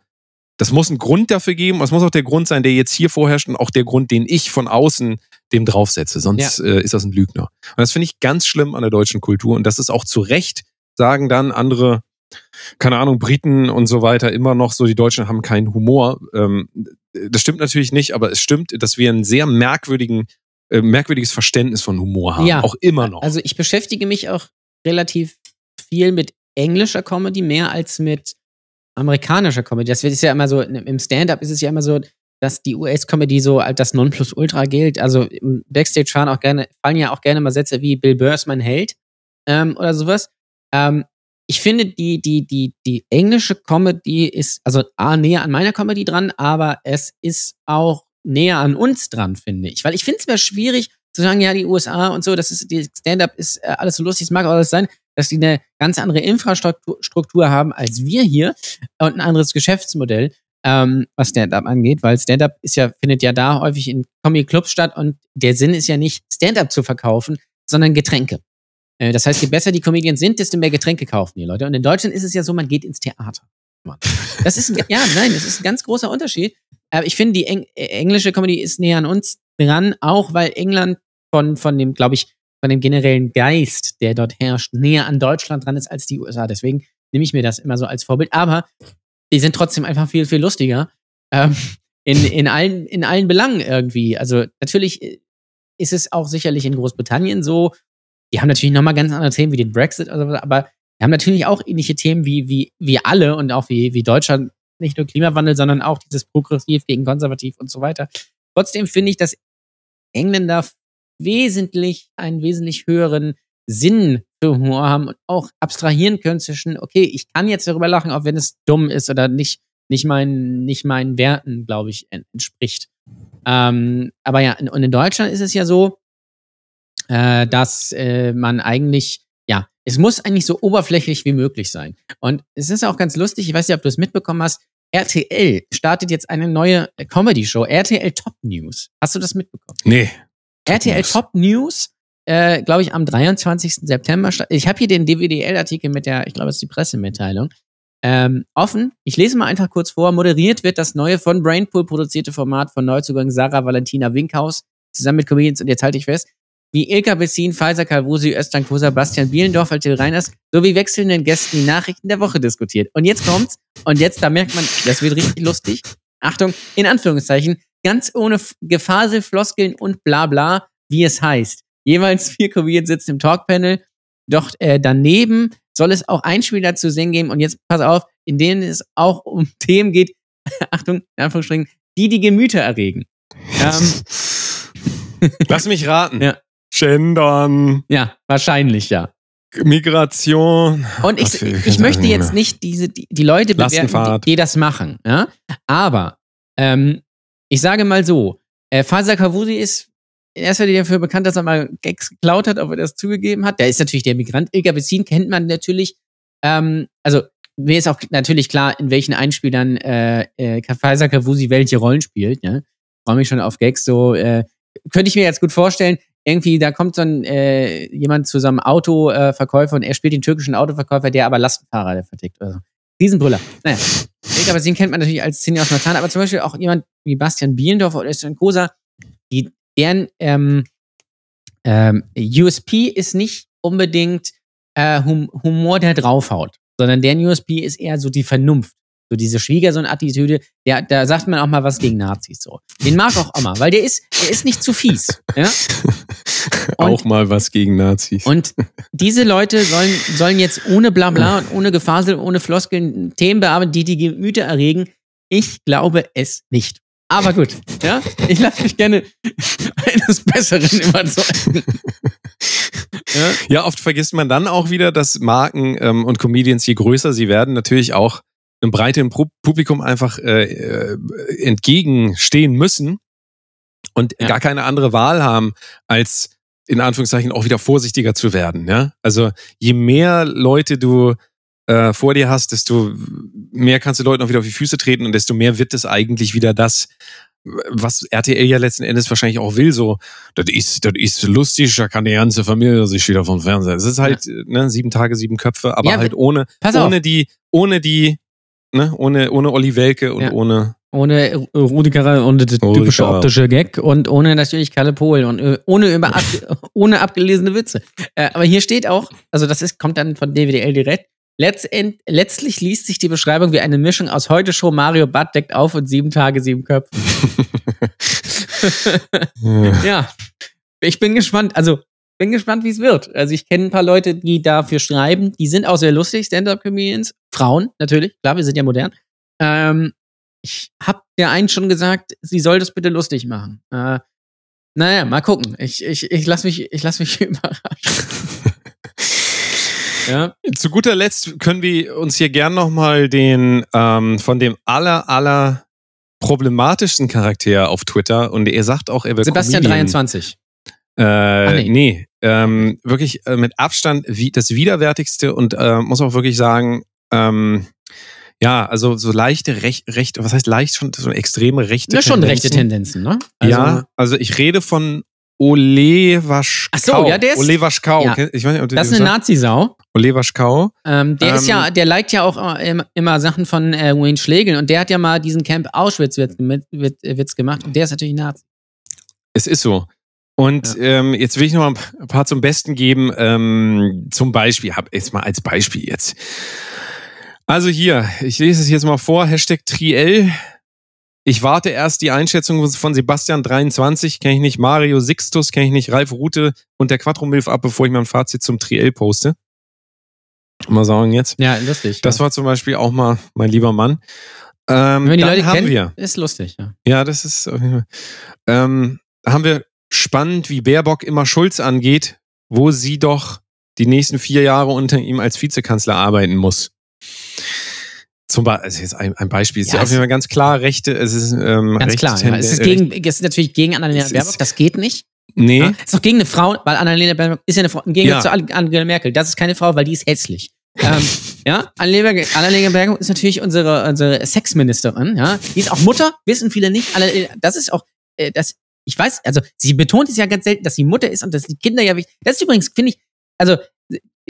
das muss einen Grund dafür geben, es muss auch der Grund sein, der jetzt hier vorherrscht und auch der Grund, den ich von außen dem draufsetze. Sonst äh, ist das ein Lügner. Und das finde ich ganz schlimm an der deutschen Kultur. Und das ist auch zu Recht, sagen dann andere, keine Ahnung, Briten und so weiter, immer noch so, die Deutschen haben keinen Humor. Ähm, das stimmt natürlich nicht, aber es stimmt, dass wir einen sehr merkwürdigen, äh, merkwürdiges Verständnis von Humor haben. Ja. Auch immer noch. Also ich beschäftige mich auch relativ viel mit englischer Comedy, mehr als mit amerikanischer Comedy. Das ist ja immer so, im Stand-up ist es ja immer so, dass die US-Comedy so als das Nonplusultra gilt. Also im Backstage fahren auch gerne, fallen ja auch gerne mal Sätze wie Bill Burr ist mein Held ähm, oder sowas. Ähm, ich finde, die, die, die, die englische Comedy ist, also A, näher an meiner Comedy dran, aber es ist auch näher an uns dran, finde ich. Weil ich finde es mir schwierig zu sagen, ja, die USA und so, das ist, die Stand-up ist äh, alles so lustig, es mag auch alles sein, dass die eine ganz andere Infrastruktur Struktur haben als wir hier und ein anderes Geschäftsmodell, ähm, was Stand-up angeht, weil Stand-up ist ja, findet ja da häufig in Comedy-Clubs statt und der Sinn ist ja nicht, Stand-up zu verkaufen, sondern Getränke. Äh, Das heißt, je besser die Comedians sind, desto mehr Getränke kaufen die Leute. Und in Deutschland ist es ja so, man geht ins Theater. Das ist ein, ja, nein, das ist ein ganz großer Unterschied. Aber ich finde, die Eng äh, englische Comedy ist näher an uns dran, auch weil England von, von dem, glaube ich, von dem generellen Geist, der dort herrscht, näher an Deutschland dran ist als die USA. Deswegen nehme ich mir das immer so als Vorbild. Aber die sind trotzdem einfach viel, viel lustiger. Ähm, in, in, allen, in allen Belangen irgendwie. Also natürlich äh, ist es auch sicherlich in Großbritannien so. Die haben natürlich nochmal ganz andere Themen wie den Brexit, oder so, aber die haben natürlich auch ähnliche Themen wie, wie, wie alle und auch wie, wie Deutschland. Nicht nur Klimawandel, sondern auch dieses Progressiv gegen Konservativ und so weiter. Trotzdem finde ich, dass Engländer wesentlich einen wesentlich höheren Sinn für Humor haben und auch abstrahieren können zwischen, okay, ich kann jetzt darüber lachen, auch wenn es dumm ist oder nicht, nicht, mein, nicht meinen Werten, glaube ich, en- entspricht. Ähm, aber ja, und in Deutschland ist es ja so, äh, dass äh, man eigentlich, ja, es muss eigentlich so oberflächlich wie möglich sein. Und es ist auch ganz lustig, ich weiß nicht, ob du es mitbekommen hast, RTL startet jetzt eine neue Comedy-Show, RTL Top News. Hast du das mitbekommen? nee. RTL News. Top News, äh, glaube ich, am 23. September. Ich habe hier den DWDL-Artikel mit der, ich glaube, es ist die Pressemitteilung. Ähm, offen. Ich lese mal einfach kurz vor. Moderiert wird das neue von Brainpool produzierte Format von Neuzugang Sarah Valentina Winkhaus zusammen mit Comedians und jetzt halte ich fest, wie Ilka Bessin, Pfizer Calvusi, Öztan Kosa, Bastian Bielendorfer, Till Reiners sowie wechselnden Gästen die Nachrichten der Woche diskutiert. Und jetzt kommt's. Und jetzt, da merkt man, das wird richtig lustig. Achtung, in Anführungszeichen, ganz ohne Gefasel, Floskeln und bla bla, wie es heißt. Jeweils vier Comedians sitzen im Talkpanel Doch äh, daneben soll es auch Einspieler zu sehen geben. Und jetzt pass auf, in denen es auch um Themen geht, Achtung, in Anführungsstrichen, die die Gemüter erregen. Ähm, Lass mich raten. Ja. Gendern, ja, wahrscheinlich ja. Migration. Und ich, ich, ich möchte jetzt nicht diese, die, die Leute bewerten, die, die das machen. Ja? Aber ähm, ich sage mal so, äh, Faser Kavusi ist in erster Linie dafür bekannt, dass er mal Gags geklaut hat, ob er das zugegeben hat. Der ist natürlich der Migrant. Ilka Bessin kennt man natürlich. Ähm, also mir ist auch natürlich klar, in welchen Einspielern äh, äh, Faser Kavusi welche Rollen spielt. Ja? Freue mich schon auf Gags. So äh, könnte ich mir jetzt gut vorstellen. Irgendwie, da kommt so ein äh, jemand zu so einem Autoverkäufer äh, und er spielt den türkischen Autoverkäufer, der aber Lastenfahrer vertickt. Also, Riesenbrüller. Naja. Ilka Bessin kennt man natürlich als Szene aus Marzahn, aber zum Beispiel auch jemand wie Bastian Bielendorfer oder Österreich Kosa, die, deren ähm, ähm, USP ist nicht unbedingt äh, hum Humor, der draufhaut, sondern deren USP ist eher so die Vernunft. So diese Schwiegersohn-Attitüde, der, da sagt man auch mal was gegen Nazis so. Den mag auch Oma, weil der ist, der ist nicht zu fies. Ja? Auch mal was gegen Nazis. Und diese Leute sollen, sollen jetzt ohne Blabla und ohne Gefasel, ohne Floskeln Themen bearbeiten, die die Gemüter erregen. Ich glaube es nicht. Aber gut, ja, ich lasse mich gerne eines Besseren überzeugen. ja? Ja, oft vergisst man dann auch wieder, dass Marken ähm, und Comedians, je größer sie werden, natürlich auch einem breiteren Pu- Publikum einfach äh, äh, entgegenstehen müssen und Ja. gar keine andere Wahl haben, als in Anführungszeichen auch wieder vorsichtiger zu werden. Ja? Also je mehr Leute du äh, vor dir hast, desto mehr kannst du Leuten auch wieder auf die Füße treten und desto mehr wird es eigentlich wieder das, was RTL ja letzten Endes wahrscheinlich auch will, so, das ist, das ist lustig, da kann die ganze Familie sich wieder vom Fernseher. Es ist halt, ne, sieben Tage, sieben Köpfe, aber Ja, halt ohne, Pass auf, ohne die, ohne die, ne, ohne, ohne Olli Welke und Ja. ohne, ohne Rudi Carrell und der Rudi typische optische Gag und ohne natürlich Kalle Pohl und äh, ohne, über ab, ohne abgelesene Witze. Äh, aber hier steht auch, also das ist, kommt dann von DWDL direkt, Letztend, letztlich liest sich die Beschreibung wie eine Mischung aus heute Show Mario Bart deckt auf und sieben Tage, sieben Köpfe. ja, ich bin gespannt. Also, bin gespannt, wie es wird. Also, ich kenne ein paar Leute, die dafür schreiben. Die sind auch sehr lustig, Stand-Up-Comedians. Frauen, natürlich. Klar, wir sind ja modern. Ähm, ich habe der einen schon gesagt, sie soll das bitte lustig machen. Äh, naja, mal gucken. Ich, ich, ich lasse mich, ich lass mich überraschen. ja. Zu guter Letzt können wir uns hier gern nochmal den ähm, von dem aller, aller problematischsten Charakter auf Twitter und er sagt auch, er wird Sebastian Comedian. 23. Äh, nee. nee, ähm, wirklich äh, mit Abstand wie das widerwärtigste und äh, muss auch wirklich sagen, ähm, ja, also so leichte recht, recht, was heißt leicht schon so extreme rechte Ja, schon Tendenzen. rechte Tendenzen, ne? ja, also ich rede von Ole Waschkau. Ach so, ja, der ist- Ole Waschkau. ja. Ich weiß nicht, ob du Das ist eine. Nazi-Sau. Ole Waschkau. Ähm, der ist Ähm, ja, der liked ja auch äh, immer, Sachen von äh, Wayne Schlegel und der hat ja mal diesen Camp Auschwitz-Witz Witz gemacht und der ist natürlich Nazi. Es ist so. Und ähm, jetzt will ich noch mal ein paar zum Besten geben. Ähm, zum Beispiel, hab jetzt mal als Beispiel jetzt. Also hier, ich lese es jetzt mal vor, Hashtag Triel. Ich warte erst die Einschätzung von Sebastian 23, kenne ich nicht, Mario Sixtus, kenne ich nicht, Ralf Rute und der Quattromilf ab, bevor ich mein Fazit zum Triel poste. Mal sagen jetzt. Ja, lustig. Das ja. war zum Beispiel auch mal mein lieber Mann. Ähm, Wenn die Leute haben kennen, wir. ist lustig, ja. Ja, das ist. Ähm, da haben wir spannend, wie Baerbock immer Schulz angeht, wo sie doch die nächsten vier Jahre unter ihm als Vizekanzler arbeiten muss. Zum Beispiel, also jetzt ein, ein Beispiel, es ist Ja, auf es- jeden Fall ganz klar rechte, es ist ähm, Ganz rechte klar. Ja. Es, ist gegen, es ist natürlich gegen Annalena Baerbock, das geht nicht. Nee, Ja? Es ist doch gegen eine Frau, weil Annalena Baerbock ist ja eine Frau, Gegensatz Ja. zu Angela Merkel. Das ist keine Frau, weil die ist hässlich. ähm, ja, Annalena, Baerbock ist natürlich unsere, unsere Sexministerin. Ja, die ist auch Mutter, wissen viele nicht. Das ist auch, äh, das, ich weiß, also sie betont es ja ganz selten, dass sie Mutter ist und dass die Kinder ja wichtig. Das ist übrigens, finde ich, also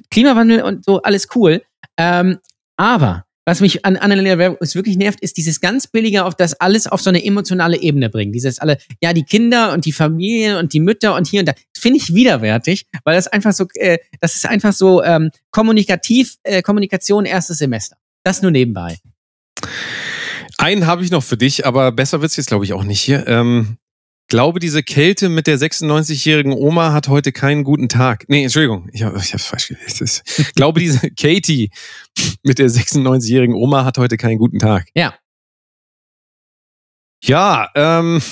Klimawandel und so alles cool. Ähm, aber was mich an Annalena Baerbock wirklich nervt, ist dieses ganz billige auf das alles auf so eine emotionale Ebene bringen. Dieses alle, ja, die Kinder und die Familien und die Mütter und hier und da. Finde ich widerwärtig, weil das einfach so, äh, das ist einfach so ähm, kommunikativ, äh, Kommunikation erstes Semester. Das nur nebenbei. einen habe ich noch für dich, aber besser wird's jetzt glaube ich auch nicht hier. Ähm, glaube, diese Kälte mit der 96-jährigen Oma hat heute keinen guten Tag. Nee, Entschuldigung, ich habe ich hab's falsch gelesen. Ich glaube, diese Katie mit der 96-jährigen Oma hat heute keinen guten Tag. Ja. Ja, ähm,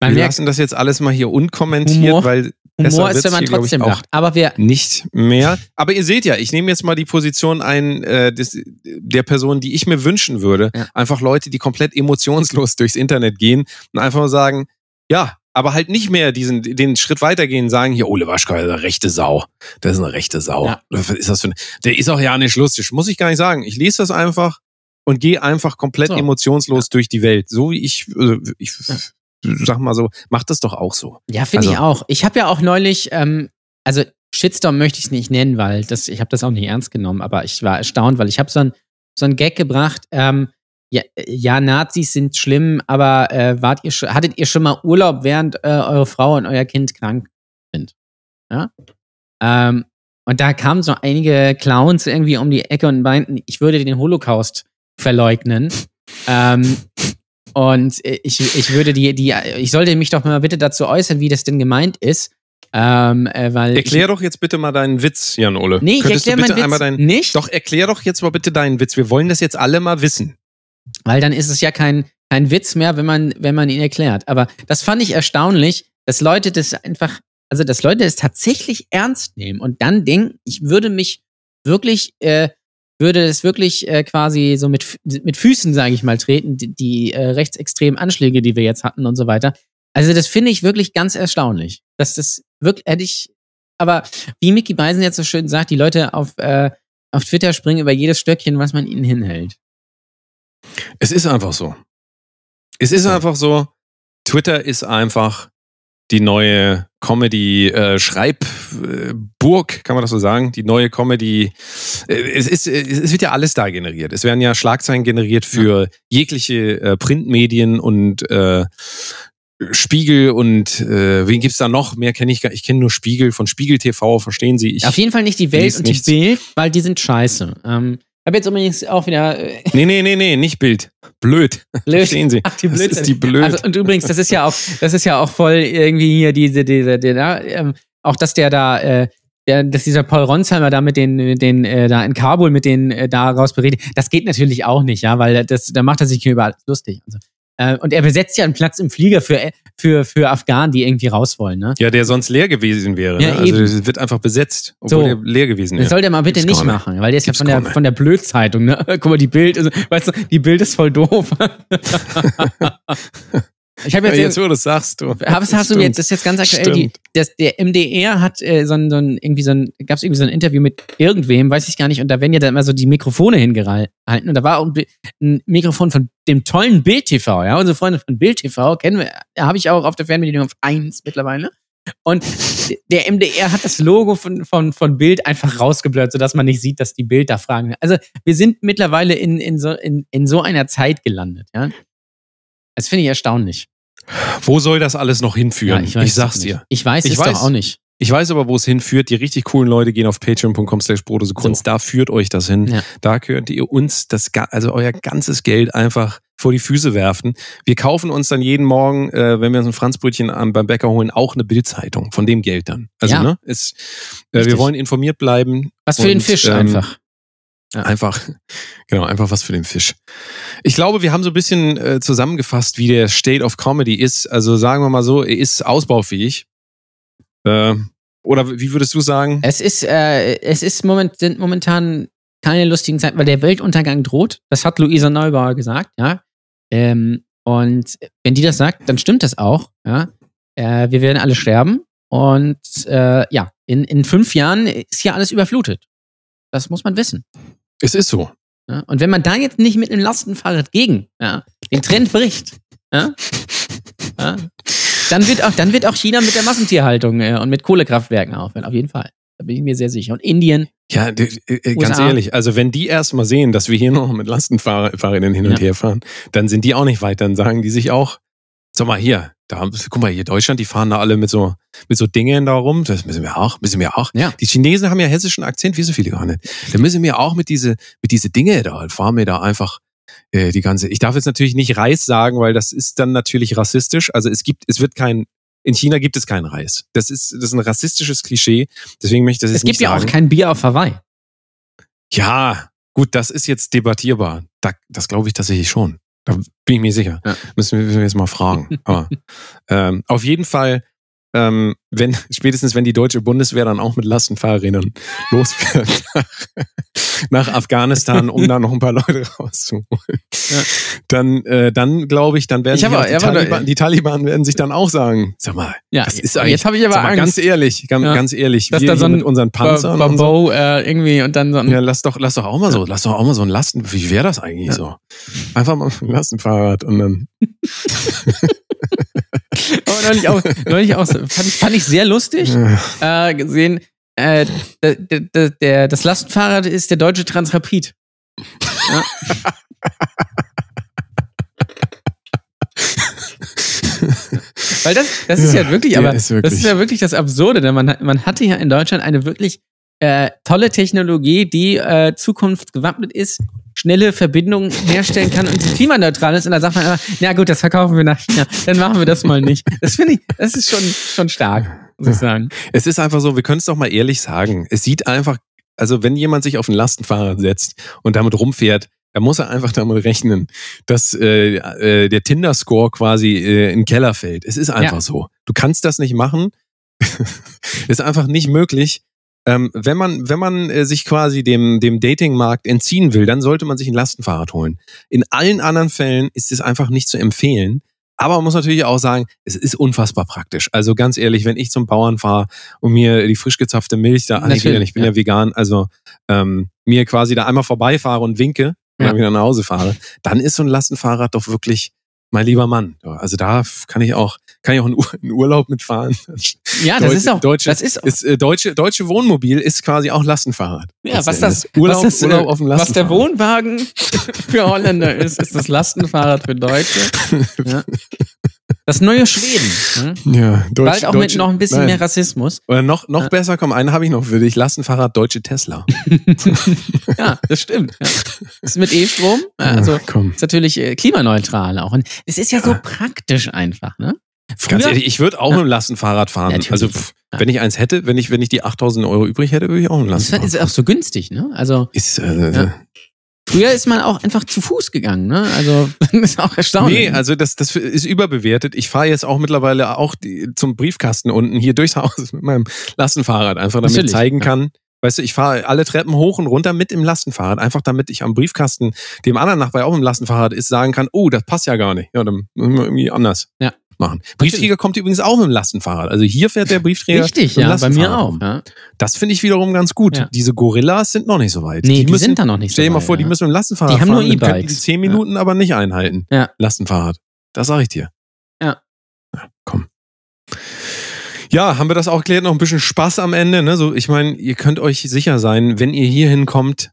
Man wir lassen das jetzt alles mal hier unkommentiert, Humor- weil Humor ist, wenn man hier, trotzdem lacht. Aber wir, nicht mehr. Aber ihr seht ja, ich nehme jetzt mal die Position ein äh, des, der Person, die ich mir wünschen würde. Ja. Einfach Leute, die komplett emotionslos durchs Internet gehen und einfach mal sagen, ja, aber halt nicht mehr diesen den Schritt weitergehen, sagen hier Ole Waschka, ist eine rechte Sau. Das ist eine rechte Sau. Ja. Was ist das für ein, der ist auch ja nicht lustig. Muss ich gar nicht sagen. Ich lese das einfach und gehe einfach komplett So. emotionslos durch die Welt. So wie ich, äh, ich sag mal so, macht das doch auch so. ja, finde ich Also- auch. Ich habe ja auch neulich, ähm, also Shitstorm möchte ich es nicht nennen, weil das, ich habe das auch nicht ernst genommen, aber ich war erstaunt, weil ich habe so ein so ein Gag gebracht. Ähm, ja, ja, Nazis sind schlimm, aber äh, wart ihr schon, hattet ihr schon mal Urlaub, während äh, eure Frau und euer Kind krank sind? Ja. Ähm, und da kamen so einige Clowns irgendwie um die Ecke und meinten, ich würde den Holocaust verleugnen. ähm, und äh, ich, ich würde die, die, ich sollte mich doch mal bitte dazu äußern, wie das denn gemeint ist. Ähm, äh, weil Erklär doch jetzt bitte mal deinen Witz, Jan Ole. ich, Nee, ich erkläre meinen Witz deinen nicht. Doch, erklär doch jetzt mal bitte deinen Witz. Wir wollen das jetzt alle mal wissen. Weil dann ist es ja kein, kein Witz mehr, wenn man, wenn man ihn erklärt. Aber das fand ich erstaunlich, dass Leute das einfach, also dass Leute es tatsächlich ernst nehmen und dann denken, ich würde mich wirklich, äh, würde es wirklich äh, quasi so mit, mit Füßen, sage ich mal, treten, die, die äh, rechtsextremen Anschläge, die wir jetzt hatten und so weiter. Also das finde ich wirklich ganz erstaunlich. Dass das wirklich, hätte ich, aber wie Mickey Beisen jetzt so schön sagt, die Leute auf, äh, auf Twitter springen über jedes Stöckchen, was man ihnen hinhält. Es ist einfach so. Es ist einfach so. Twitter ist einfach die neue Comedy-Schreibburg, kann man das so sagen? Die neue Comedy. äh, Es, ist, es wird ja alles da generiert. Es werden ja Schlagzeilen generiert für jegliche äh, Printmedien und äh, Spiegel und äh, wen gibt's da noch? Mehr kenne ich gar Ich kenne nur Spiegel von Spiegel TV, verstehen Sie? Ich, Auf jeden Fall nicht die Welt und die. Bild, weil die sind scheiße. Ähm, habe jetzt übrigens auch wieder äh, nee, nee, nee, nee, nicht Bild. Blöd. blöd. Verstehen Sie? Ach, die Das Blödsinn. ist die blöd. Also, und übrigens, das ist ja auch, das ist ja auch voll irgendwie hier diese, diese, der, da, ähm, auch dass der da, äh, der, dass dieser Paul Ronsheimer da mit den, mit den äh, da in Kabul mit den äh, da raus beredet, das geht natürlich auch nicht, ja, weil das, da macht er sich hier über alles lustig. Und, so. Äh, und er besetzt ja einen Platz im Flieger für, äh, für, für Afghanen, die irgendwie raus wollen, ne? Ja, der sonst leer gewesen wäre. Ja, ne? Also es wird einfach besetzt, obwohl So. der leer gewesen Das wäre. soll der mal bitte Gibt's nicht machen, weil der ist Gibt's ja von der, von der Blödzeitung, ne? Guck mal, die Bild, also, weißt du, die Bild ist voll doof. ich habe jetzt, jetzt, wo du das sagst, du. Hast, hast du jetzt, das ist jetzt ganz aktuell, die, das, der MDR hat äh, so ein, so ein, irgendwie so ein, gab es irgendwie so ein Interview mit irgendwem, weiß ich gar nicht, und da werden ja dann immer so die Mikrofone hingehalten. Und da war auch ein Mikrofon von dem tollen Bild TV, ja, unsere Freunde von Bild TV, kennen wir, habe ich auch auf der Fernbedienung auf 1 mittlerweile. Und der MDR hat das Logo von, von, von Bild einfach rausgeblurrt, sodass man nicht sieht, dass die Bild da fragen. Also wir sind mittlerweile in, in, so, in, in so einer Zeit gelandet, ja. Das finde ich erstaunlich. Wo soll das alles noch hinführen? Ja, weiß ich sag's dir. Ich weiß Ich es weiß. doch auch nicht. Ich weiß aber, wo es hinführt. Die richtig coolen Leute gehen auf patreon.com slash Kunst. Da führt euch das hin. Ja. Da könnt ihr uns das, also euer ganzes Geld einfach vor die Füße werfen. Wir kaufen uns dann jeden Morgen, äh, wenn wir uns ein Franzbrötchen beim Bäcker holen, auch eine Bildzeitung von dem Geld dann. Also, Ja. ne, ist, äh, wir wollen informiert bleiben. Was für den Und, Fisch ähm, einfach. Ja. Einfach, genau, einfach was für den Fisch. Ich glaube, wir haben so ein bisschen äh, zusammengefasst, wie der State of Comedy ist. Also sagen wir mal so, er ist ausbaufähig. Äh, oder wie würdest du sagen? Es ist, äh, es ist moment, sind momentan keine lustigen Zeiten, weil der Weltuntergang droht. Das hat Luisa Neubauer gesagt, ja. Ähm, und wenn die das sagt, dann stimmt das auch, ja. Äh, wir werden alle sterben. Und äh, ja, in, in fünf Jahren ist hier alles überflutet. Das muss man wissen. Es ist so. Ja? Und wenn man da jetzt nicht mit einem Lastenfahrrad gegen ja, den Trend bricht, ja, dann, wird auch, dann wird auch China mit der Massentierhaltung äh, und mit Kohlekraftwerken aufhören, auf jeden Fall. Da bin ich mir sehr sicher. Und Indien, Ja, d- äh, ganz ehrlich, also wenn die erst mal sehen, dass wir hier noch mit Lastenfahrrädern hin und her fahren, dann sind die auch nicht weit. Dann sagen die sich auch, sag mal hier, da, haben- guck mal hier, Deutschland, die fahren da alle mit so, mit so Dingen da rum. Das müssen wir auch, müssen wir auch. Ja. Die Chinesen haben ja hessischen Akzent, wie so viele gar nicht. Da müssen wir auch mit diese, mit diese Dinge da, fahren wir da einfach äh, die ganze. Ich darf jetzt natürlich nicht Reis sagen, weil das ist dann natürlich rassistisch. Also es gibt, es wird kein, in China gibt es keinen Reis. Das ist, das ist ein rassistisches Klischee. Deswegen möchte ich das jetzt Es gibt nicht ja sagen. auch kein Bier auf Hawaii. Ja, gut, das ist jetzt debattierbar. Da, das glaube ich tatsächlich schon. Da bin ich mir sicher. Ja. Müssen, wir, müssen wir jetzt mal fragen. Aber ähm, auf jeden Fall, ähm, wenn, spätestens wenn die deutsche Bundeswehr dann auch mit Lastenfahrrädern losfährt nach, nach Afghanistan, um da noch ein paar Leute rauszuholen, Ja. dann, äh, dann glaube ich, dann werden Ich aber- die, Taliban, die Taliban werden sich dann auch sagen, sag mal, Ja, das ist jetzt habe ich aber mal, Angst. ganz ehrlich, ganz, Ja. ganz ehrlich, Dass wir da so ein mit unseren Panzern und so, Babo äh, irgendwie und dann so ein. ja, lass doch, lass doch auch mal so, lass doch auch mal so ein Lasten. Wie wäre das eigentlich so? Einfach mal ein Lastenfahrrad und dann. Neulich auch, neulich auch fand, ich, fand ich sehr lustig Äh, gesehen. Äh, der, der, der, das Lastenfahrrad ist der deutsche Transrapid. Ja. Weil das, das ist ja, Ja, wirklich, aber ist das wirklich- ist ja wirklich das Absurde, denn man, man hatte ja in Deutschland eine wirklich äh, tolle Technologie, die äh, zukunftsgewappnet ist, schnelle Verbindungen herstellen kann und klimaneutral ist. Und da sagt man aber, na gut, das verkaufen wir nach China, dann machen wir das mal nicht. Das finde ich, das ist schon, schon stark, muss ich sagen. Es ist einfach so, wir können es doch mal ehrlich sagen. Es sieht einfach, also wenn jemand sich auf ein Lastenfahrrad setzt und damit rumfährt, dann muss er einfach damit rechnen, dass äh, äh, der Tinder-Score quasi äh, in den Keller fällt. Es ist einfach Ja. so. Du kannst das nicht machen. ist einfach nicht möglich. Ähm, wenn man, wenn man äh, sich quasi dem, dem Datingmarkt entziehen will, dann sollte man sich ein Lastenfahrrad holen. In allen anderen Fällen ist es einfach nicht zu empfehlen. Aber man muss natürlich auch sagen, es ist unfassbar praktisch. Also ganz ehrlich, wenn ich zum Bauern fahre und mir die frisch gezapfte Milch da, Natürlich, ich bin ja, ja. vegan, also ähm, mir quasi da einmal vorbeifahre und winke und Ja. dann wieder nach Hause fahre, dann ist so ein Lastenfahrrad doch wirklich mein lieber Mann. Also da kann ich auch, kann ich auch in Ur- in Urlaub mitfahren. Ja, das Deutsche- ist auch, Deutsche, das ist auch, ist, äh, deutsche, deutsche Wohnmobil ist quasi auch Lastenfahrrad. ja, was das. Urlaub, was das, äh, Urlaub auf dem was der Lastenfahrrad. Wohnwagen für Holländer ist, ist das Lastenfahrrad für Deutsche. Ja. Das neue Schweden. Hm? Ja, Deutsch, Bald auch deutsche, mit noch ein bisschen nein. mehr Rassismus. Oder noch, noch Ja. besser, komm, einen habe ich noch für dich. Lastenfahrrad Deutsche Tesla. Ja, das stimmt. Ja. Das ist mit E-Strom. Also Ja, ist natürlich äh, klimaneutral auch. Und es ist ja so praktisch einfach, ne? Ganz Früher- ehrlich, ich würde auch Ja. mit dem Lastenfahrrad fahren. Natürlich. Also, pff, Ja. wenn ich eins hätte, wenn ich, wenn ich die 8000 Euro übrig hätte, würde ich auch mit dem Das Lastenfahrrad ist auch so günstig, ne? Also Ist, äh, Ja. früher ist man auch einfach zu Fuß gegangen, ne? Also das ist auch erstaunlich. Nee, also das, das ist überbewertet. Ich fahre jetzt auch mittlerweile auch die, zum Briefkasten unten hier durchs Haus mit meinem Lastenfahrrad, einfach damit ich zeigen kann. Weißt du, ich fahre alle Treppen hoch und runter mit dem Lastenfahrrad, einfach damit ich am Briefkasten, dem anderen Nachbar auch im Lastenfahrrad ist, sagen kann, oh, das passt ja gar nicht. Ja, dann irgendwie anders Ja. Machen. Briefträger kommt übrigens auch mit dem Lastenfahrrad. Also hier fährt der Briefträger Richtig, mit dem ja, bei mir auch. Ja. Das finde ich wiederum ganz gut. Ja. Diese Gorillas sind noch nicht so weit. Nee, die, müssen, sind da noch nicht Stell dir so mal weit, vor, die ja. müssen mit dem Lastenfahrrad Die haben nur fahren, dann können E-Bikes. Die zehn Ja. Minuten aber nicht einhalten. Ja. Lastenfahrrad. Das sag ich dir. Ja. ja. Komm. Ja, haben wir das auch geklärt? Noch ein bisschen Spaß am Ende. Ne? So, ich meine, ihr könnt euch sicher sein, wenn ihr hier hinkommt,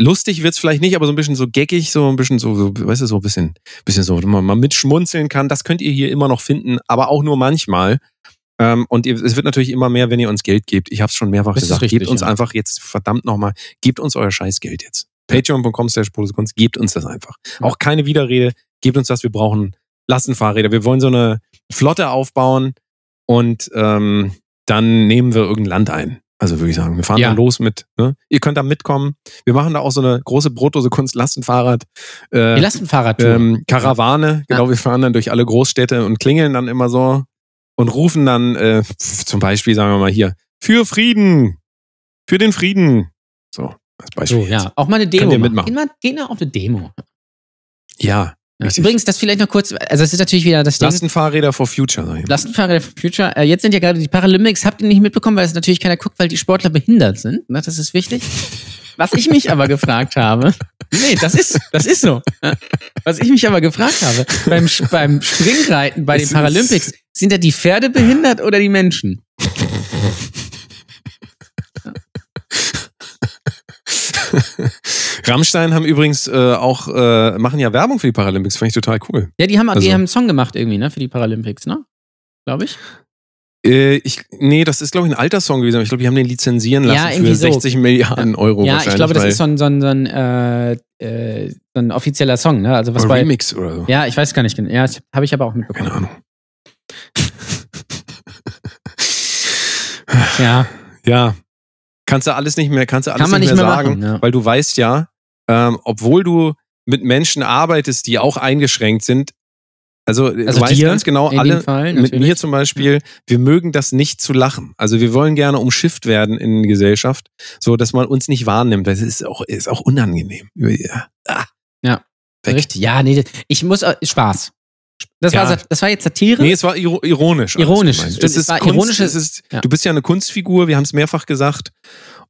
lustig wird's vielleicht nicht, aber so ein bisschen so geckig, so ein bisschen so, so weißt du, so ein bisschen, bisschen so, man mal mitschmunzeln kann. Das könnt ihr hier immer noch finden, aber auch nur manchmal. Ähm, und ihr, es wird natürlich immer mehr, wenn ihr uns Geld gebt. Ich habe es schon mehrfach Das gesagt. richtig, gebt uns ja. einfach jetzt verdammt nochmal, gebt uns euer Scheißgeld jetzt. Patreon.com slash Kunst, gebt uns das einfach. Auch keine Widerrede, gebt uns das, wir brauchen Lastenfahrräder. Wir wollen so eine Flotte aufbauen und ähm, dann nehmen wir irgendein Land ein. Also würde ich sagen, wir fahren Ja. dann los mit, ne? Ihr könnt da mitkommen. Wir machen da auch so eine große Brotdose Kunst Lastenfahrrad. Äh, Die Lastenfahrradtour. ähm, Karawane, genau, wir fahren dann durch alle Großstädte und klingeln dann immer so und rufen dann äh, zum Beispiel, sagen wir mal hier, für Frieden, für den Frieden. So, als Beispiel. so, ja. Auch mal eine Demo. Könnt ihr machen. mitmachen. Geh mal, geh mal auf eine Demo. Ja, Ja. Richtig. Übrigens, das vielleicht noch kurz, also es ist natürlich wieder das Ding. Lastenfahrräder for Future, mal. Lastenfahrräder for Future. Äh, jetzt sind ja gerade die Paralympics, habt ihr nicht mitbekommen, weil es natürlich keiner guckt, weil die Sportler behindert sind. Das ist wichtig. Was ich mich aber gefragt habe, nee, das ist, das ist so. Was ich mich aber gefragt habe, beim, beim Springreiten bei den Paralympics, sind da die Pferde behindert oder die Menschen? Rammstein haben übrigens äh, auch, äh, machen ja Werbung für die Paralympics, fand ich total cool. Ja, die haben, Also- die haben einen Song gemacht irgendwie, ne, für die Paralympics, ne? Glaube ich. Äh, ich, nee, das ist, glaube ich, ein alter Song gewesen. aber Ich glaube, die haben den lizenzieren lassen Ja, für so. 60 Milliarden Euro ja, ich glaube, das ist so ein, so ein, so ein, äh, äh, so ein offizieller Song, ne? Also was oder bei. Remix oder so. Ja, ich weiß gar nicht genau. Ja, habe ich aber auch mitbekommen. Keine Ahnung. Ja, Ja. Kannst du alles nicht mehr, kannst du alles Kann man nicht nicht mehr, mehr sagen, machen, ja. weil du weißt ja, ähm, obwohl du mit Menschen arbeitest, die auch eingeschränkt sind, also, Also du weißt ganz genau, alle, Fall, mit mir zum Beispiel, wir mögen das nicht zu lachen. Also wir wollen gerne umschifft werden in Gesellschaft, so dass man uns nicht wahrnimmt. Das ist auch, ist auch unangenehm. Ah. Ja. Weg. richtig. Ja, nee, das- ich muss äh, Spaß. Das, Ja. war, das war jetzt Satire. Nee, es war iro- ironisch. Ironisch, es ist Kunst, es ist. Du bist ja eine Kunstfigur, wir haben es mehrfach gesagt.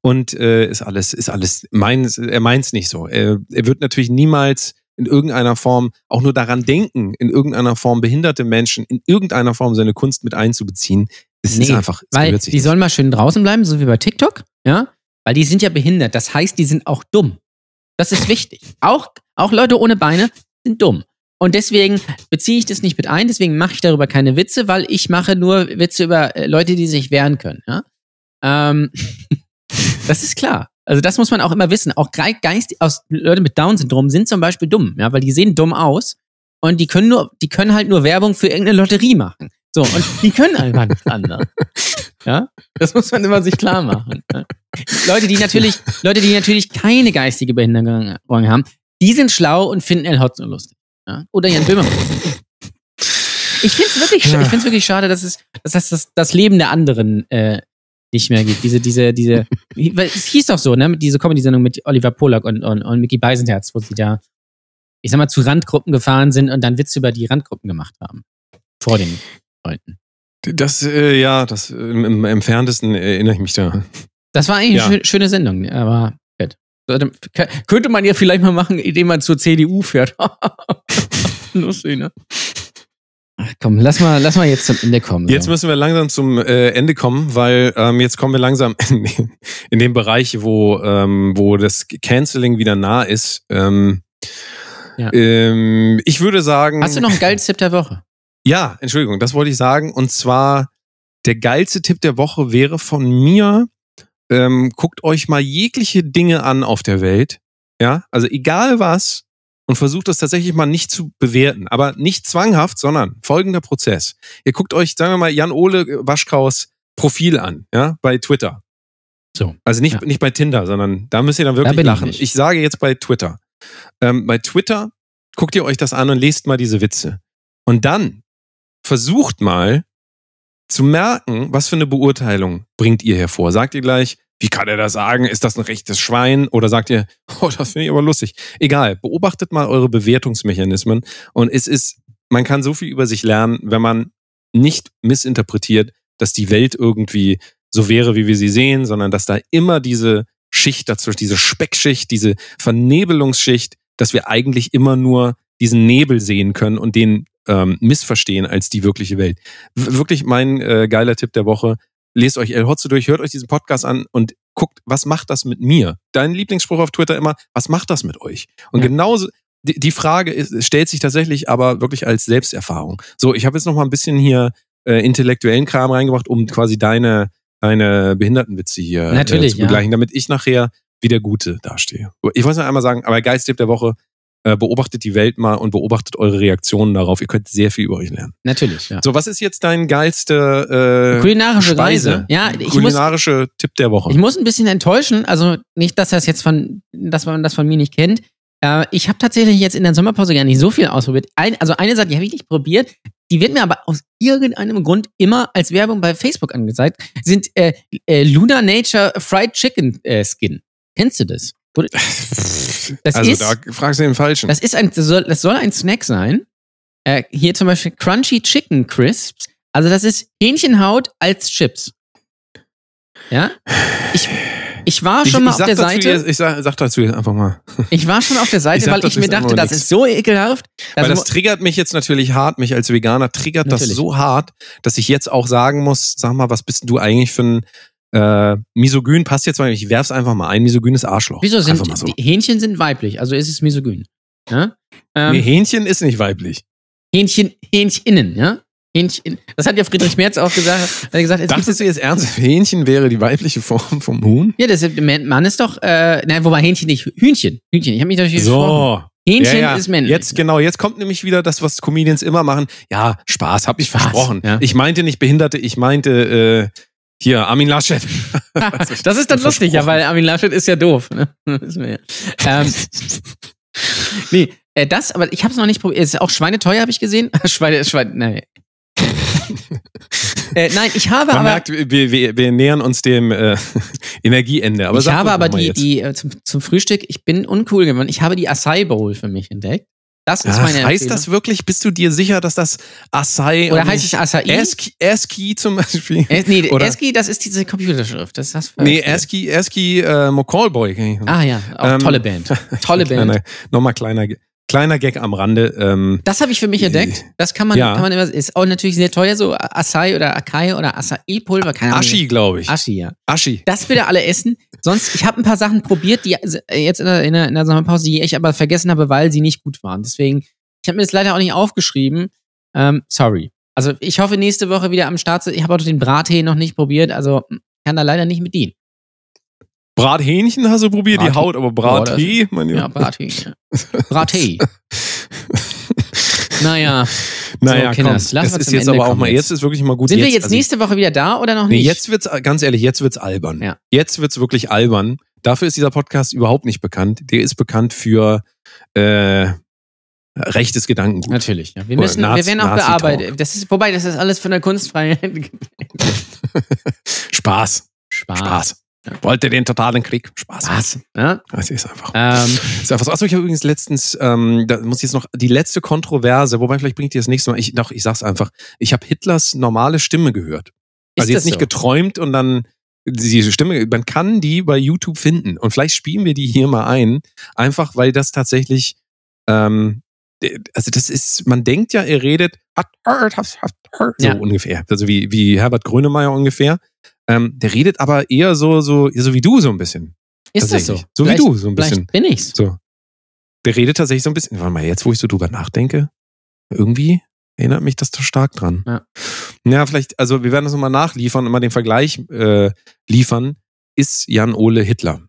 Und äh, ist alles, ist alles, meins, er meint's nicht so. Er, er wird natürlich niemals in irgendeiner Form auch nur daran denken, in irgendeiner Form behinderte Menschen in irgendeiner Form seine Kunst mit einzubeziehen. Es ist Nee, einfach, es weil die nicht. sollen mal schön draußen bleiben, so wie bei TikTok, ja? Weil die sind ja behindert. Das heißt, die sind auch dumm. Das ist wichtig. Auch, auch Leute ohne Beine sind dumm. Und deswegen beziehe ich das nicht mit ein, deswegen mache ich darüber keine Witze, weil ich mache nur Witze über äh, Leute, die sich wehren können. Ja? Ähm, das ist klar. Also das muss man auch immer wissen. Auch Geist aus Leute mit Down-Syndrom sind zum Beispiel dumm, ja, weil die sehen dumm aus und die können nur, die können halt nur Werbung für irgendeine Lotterie machen. So, und die können einfach nichts anderes. Ja, das muss man immer sich klar machen. Ja? Leute, die natürlich, Leute, die natürlich keine geistige Behinderung haben, die sind schlau und finden El Hotzo lustig. Ja? Oder Jan Böhmermann. Ich finde es wirklich, sch- ich find's wirklich schade, dass es, dass das, das, das Leben der anderen äh, nicht mehr gibt. Diese, diese, diese, weil es hieß doch so, ne, diese Comedy-Sendung mit Oliver Polak und, und, und Mickey Beisenherz, wo sie da, ich sag mal, zu Randgruppen gefahren sind und dann Witze über die Randgruppen gemacht haben. Vor den Leuten. Das, äh, ja, das im, im entferntesten erinnere ich mich da. Das war eigentlich Ja. eine schö- schöne Sendung, aber fett. K- Könnte man ja vielleicht mal machen, indem man zur CDU fährt. Lustig, ne? Ach komm, lass mal, lass mal jetzt zum Ende kommen. Jetzt so. müssen wir langsam zum äh, Ende kommen, weil ähm, jetzt kommen wir langsam in, in den Bereich, wo, ähm, wo das Canceling wieder nah ist. Ähm, Ja. ähm, ich würde sagen. Hast du noch einen geilen Tipp der Woche? Ja, Entschuldigung, das wollte ich sagen. Und zwar, der geilste Tipp der Woche wäre von mir, ähm, guckt euch mal jegliche Dinge an auf der Welt. Ja, also egal was. Und versucht das tatsächlich mal nicht zu bewerten. Aber nicht zwanghaft, sondern folgender Prozess. Ihr guckt euch, sagen wir mal, Jan-Ole Waschkaus Profil an, ja, bei Twitter. So. Also nicht, Ja. nicht bei Tinder, sondern da müsst ihr dann Da wirklich ich lachen. nicht. ich sage jetzt bei Twitter. Ähm, bei Twitter guckt ihr euch das an und lest mal diese Witze. Und dann versucht mal zu merken, was für eine Beurteilung bringt ihr hervor. Sagt ihr gleich, wie kann er das sagen? Ist das ein rechtes Schwein? Oder sagt ihr, oh, das finde ich aber lustig. Egal, beobachtet mal eure Bewertungsmechanismen. Und es ist, man kann so viel über sich lernen, wenn man nicht missinterpretiert, dass die Welt irgendwie so wäre, wie wir sie sehen, sondern dass da immer diese Schicht dazwischen, diese Speckschicht, diese Vernebelungsschicht, dass wir eigentlich immer nur diesen Nebel sehen können und den ähm, missverstehen als die wirkliche Welt. W wirklich mein äh, geiler Tipp der Woche. Lest euch El Hotzo durch, hört euch diesen Podcast an und guckt, was macht das mit mir? Dein Lieblingsspruch auf Twitter immer, was macht das mit euch? Und Ja. genauso, die, die Frage ist, stellt sich tatsächlich aber wirklich als Selbsterfahrung. So, ich habe jetzt noch mal ein bisschen hier äh, intellektuellen Kram reingebracht, um quasi deine, deine Behindertenwitze hier Natürlich, äh, zu ja. begleichen, damit ich nachher wie der Gute dastehe. Ich wollte noch einmal sagen, aber Geisttipp der Woche, äh, beobachtet die Welt mal und beobachtet eure Reaktionen darauf. Ihr könnt sehr viel über euch lernen. Natürlich, ja. So, was ist jetzt dein geilste äh, Kulinarische Speise? Reise. Ja, ich muss, kulinarische Tipp der Woche? ich muss ein bisschen enttäuschen. Also nicht, dass das jetzt von, dass man das von mir nicht kennt. Äh, ich habe tatsächlich jetzt in der Sommerpause gar nicht so viel ausprobiert. Ein, also eine Sache, die habe ich nicht probiert. Die wird mir aber aus irgendeinem Grund immer als Werbung bei Facebook angezeigt. Sind äh, äh, Luna Nature Fried Chicken äh, Skin. Kennst du das? Das also ist, da fragst du den Falschen. Das ist ein, das soll, das soll ein Snack sein. Äh, hier zum Beispiel Crunchy Chicken Crisps. Also das ist Hähnchenhaut als Chips. Ja? Ich, ich war schon mal auf sag der Seite. Jetzt, ich sag, sag dazu jetzt einfach mal. Ich war schon auf der Ich Seite, sag weil ich mir dachte, das ist so ekelhaft. Weil das triggert mich jetzt natürlich hart, mich als Veganer triggert Natürlich. das so hart, dass ich jetzt auch sagen muss, sag mal, was bist denn du eigentlich für ein äh, Misogyn passt jetzt mal, ich werf's einfach mal ein, misogynes Arschloch. wieso sind so. die Hähnchen sind weiblich, also ist es misogyn. Ja? Ähm, nee, Hähnchen ist nicht weiblich. Hähnchen, Hähncheninnen, ja? Hähnchen. Das hat ja Friedrich Merz auch gesagt. Hat gesagt, Dachtest du jetzt ernst, Hähnchen wäre die weibliche Form vom Huhn? ja, das ist, Mann ist doch, äh, nein, wobei Hähnchen nicht, Hühnchen. Hühnchen. Ich habe mich natürlich gesprochen. So. Hähnchen Ja, ja. ist männlich. Jetzt genau, jetzt kommt nämlich wieder das, was Comedians immer machen. Ja, Spaß, hab ich versprochen. ja. Ich meinte nicht Behinderte, ich meinte äh, hier Armin Laschet. das ist dann lustig, ja, weil Armin Laschet ist ja doof. Ne? Ähm, nee, äh, das, aber ich habe es noch nicht probiert. Ist auch schweineteuer, habe ich gesehen. Schweine, Schweine, nein. äh, nein, ich habe Man aber, merkt, wir, wir, wir nähern uns dem äh, Energieende. Aber ich habe aber die, jetzt. die äh, zum, zum Frühstück, ich bin uncool geworden. Ich habe die Acai Bowl für mich entdeckt. Das ist Ach, meine heißt Empfehlung. das wirklich? Bist du dir sicher, dass das Acai Oder heißt es Acai? ASCII, ASCII zum Beispiel? Äh, nee, Oder- ASCII, das ist diese Computerschrift. Das ist das Nee, ASCII, ASCII äh, McCallboy. Ah ja, auch Ähm, tolle Band. Tolle Band. Kleiner, Nochmal kleiner, kleiner Gag am Rande. Ähm, Das habe ich für mich entdeckt. Das kann man, Ja. kann man immer, ist auch natürlich sehr teuer, so Acai oder Acai oder Acai-Pulver, keine Ahnung. Aschi, glaube ich. Aschi, ja. Aschi. Das bitte alle essen. Sonst, ich habe ein paar Sachen probiert, die äh, jetzt in der, in der, in der Sommerpause, die ich aber vergessen habe, weil sie nicht gut waren. Deswegen, ich habe mir das leider auch nicht aufgeschrieben. Ähm, sorry. Also ich hoffe nächste Woche wieder am Start. Ich habe auch den Brattee noch nicht probiert, also kann da leider nicht mit dienen. Brathähnchen hast du probiert, die Brat- Haut, aber Brattee, mein Ja. Ja. Brattee. naja. Naja, So, komm, mal ist jetzt Ende aber auch mal, jetzt. jetzt ist wirklich mal gut. Sind wir jetzt also- nächste Woche wieder da oder noch Nee, nicht? jetzt wird's, ganz ehrlich, jetzt wird's albern. Ja. Jetzt wird's wirklich albern. Dafür ist dieser Podcast überhaupt nicht bekannt. Der ist bekannt für äh, rechtes Gedankengut. Natürlich. Ja. Wir, müssen, wir werden auch bearbeitet. Das ist, wobei, das ist alles von der Kunstfreiheit. Spaß. Spaß. Spaß. Wollte den totalen Krieg. Spaß. Spaß. Ja? Das ist einfach. Ähm, ist einfach so. Achso, ich habe übrigens letztens, ähm, da muss ich jetzt noch die letzte Kontroverse, wobei vielleicht bringt die das nächste Mal. Ich, doch, ich sag's einfach. Ich habe Hitlers normale Stimme gehört. Ist Also das jetzt nicht so? geträumt und dann diese Stimme, man kann die bei YouTube finden und vielleicht spielen wir die hier mal ein, einfach weil das tatsächlich, ähm, also das ist, man denkt ja, er redet so Ja. ungefähr, also wie, wie Herbert Grönemeyer ungefähr. Ähm, der redet aber eher so, so, so wie du so ein bisschen. ist das so? So wie du so ein bisschen. Bin ich's. So. Der redet tatsächlich so ein bisschen, warte mal, jetzt wo ich so drüber nachdenke, irgendwie erinnert mich das da stark dran. Ja. Ja, vielleicht, also wir werden das nochmal nachliefern und mal den Vergleich äh, liefern. Ist Jan Ole Hitler?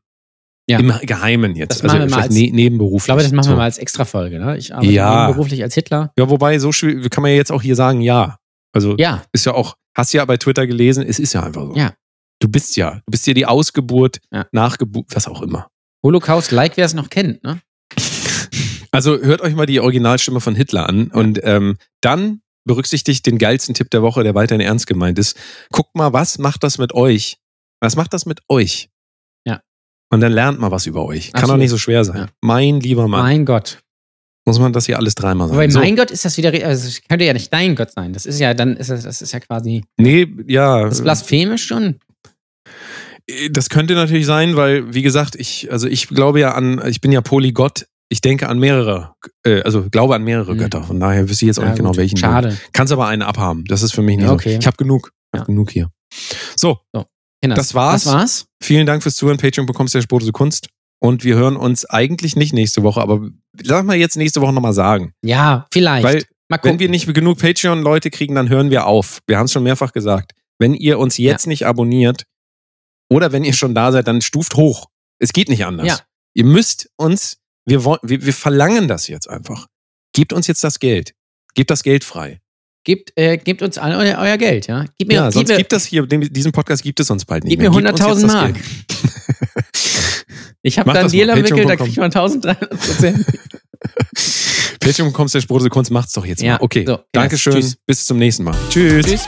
Ja. Im Geheimen jetzt. Das machen wir mal als- ne nebenberuflich. Ich glaube, das machen so. wir mal als Extra-Folge. Ne? Ich arbeite Ja. beruflich als Hitler. Ja, wobei, so kann man ja jetzt auch hier sagen, ja. Also Ja, ist ja auch, hast ja bei Twitter gelesen, es ist ja einfach so. Ja. Du bist ja, du bist ja die Ausgeburt, Ja. Nachgeburt, was auch immer. Holocaust-like, wer es noch kennt. Ne? Also hört euch mal die Originalstimme von Hitler an und ähm, dann berücksichtigt den geilsten Tipp der Woche, der weiterhin ernst gemeint ist. Guckt mal, was macht das mit euch? Was macht das mit euch? Ja. Und dann lernt mal was über euch. Kann doch Absolut. nicht so schwer sein. Ja. Mein lieber Mann. Mein Gott. Muss man das hier alles dreimal sagen. Wobei, So. mein Gott ist das wieder, also es könnte ja nicht dein Gott sein. Das ist ja, dann ist das, das ist ja quasi, Nee, ja. das ist blasphemisch schon. Das könnte natürlich sein, weil, wie gesagt, ich, also ich glaube ja an, ich bin ja Polygott. Ich denke an mehrere, äh, also glaube an mehrere Hm. Götter. Von daher wüsste ich jetzt auch Ja, nicht genau gut. welchen. Schade. Kannst aber eine abhaben. Das ist für mich nicht Ja, so. okay. Ich habe genug. Ich Ja. hab genug hier. So, Kinders, Das war's. Das war's. vielen Dank fürs Zuhören. Patreon bekommst du der Sport Kunst. Und wir hören uns eigentlich nicht nächste Woche, aber lass mal jetzt nächste Woche nochmal sagen. Ja, vielleicht. Weil, Mal gucken. wenn wir nicht genug Patreon-Leute kriegen, dann hören wir auf. Wir haben es schon mehrfach gesagt. Wenn ihr uns jetzt nicht abonniert oder wenn ihr schon da seid, dann stuft hoch. Es geht nicht anders. Ja. Ihr müsst uns, wir, wollen, wir, wir verlangen das jetzt einfach. Gebt uns jetzt das Geld. Gebt das Geld frei. Gebt, äh, gebt uns alle euer, euer Geld, ja? Gib mir, Ja, gib sonst mir, gibt das hier, diesen Podcast gibt es sonst bald nicht gib mir mehr. Gebt uns 100.000 jetzt das Mark. Ich habe Mach da einen das mal. Deal entwickelt, da Patreon.com. kriegt man 1300 Prozent. Patreon bekommst der Sprose Kunst, macht's doch jetzt Ja, mal. Okay, so, Dankeschön. tschüss. Bis zum nächsten Mal. Tschüss. Tschüss.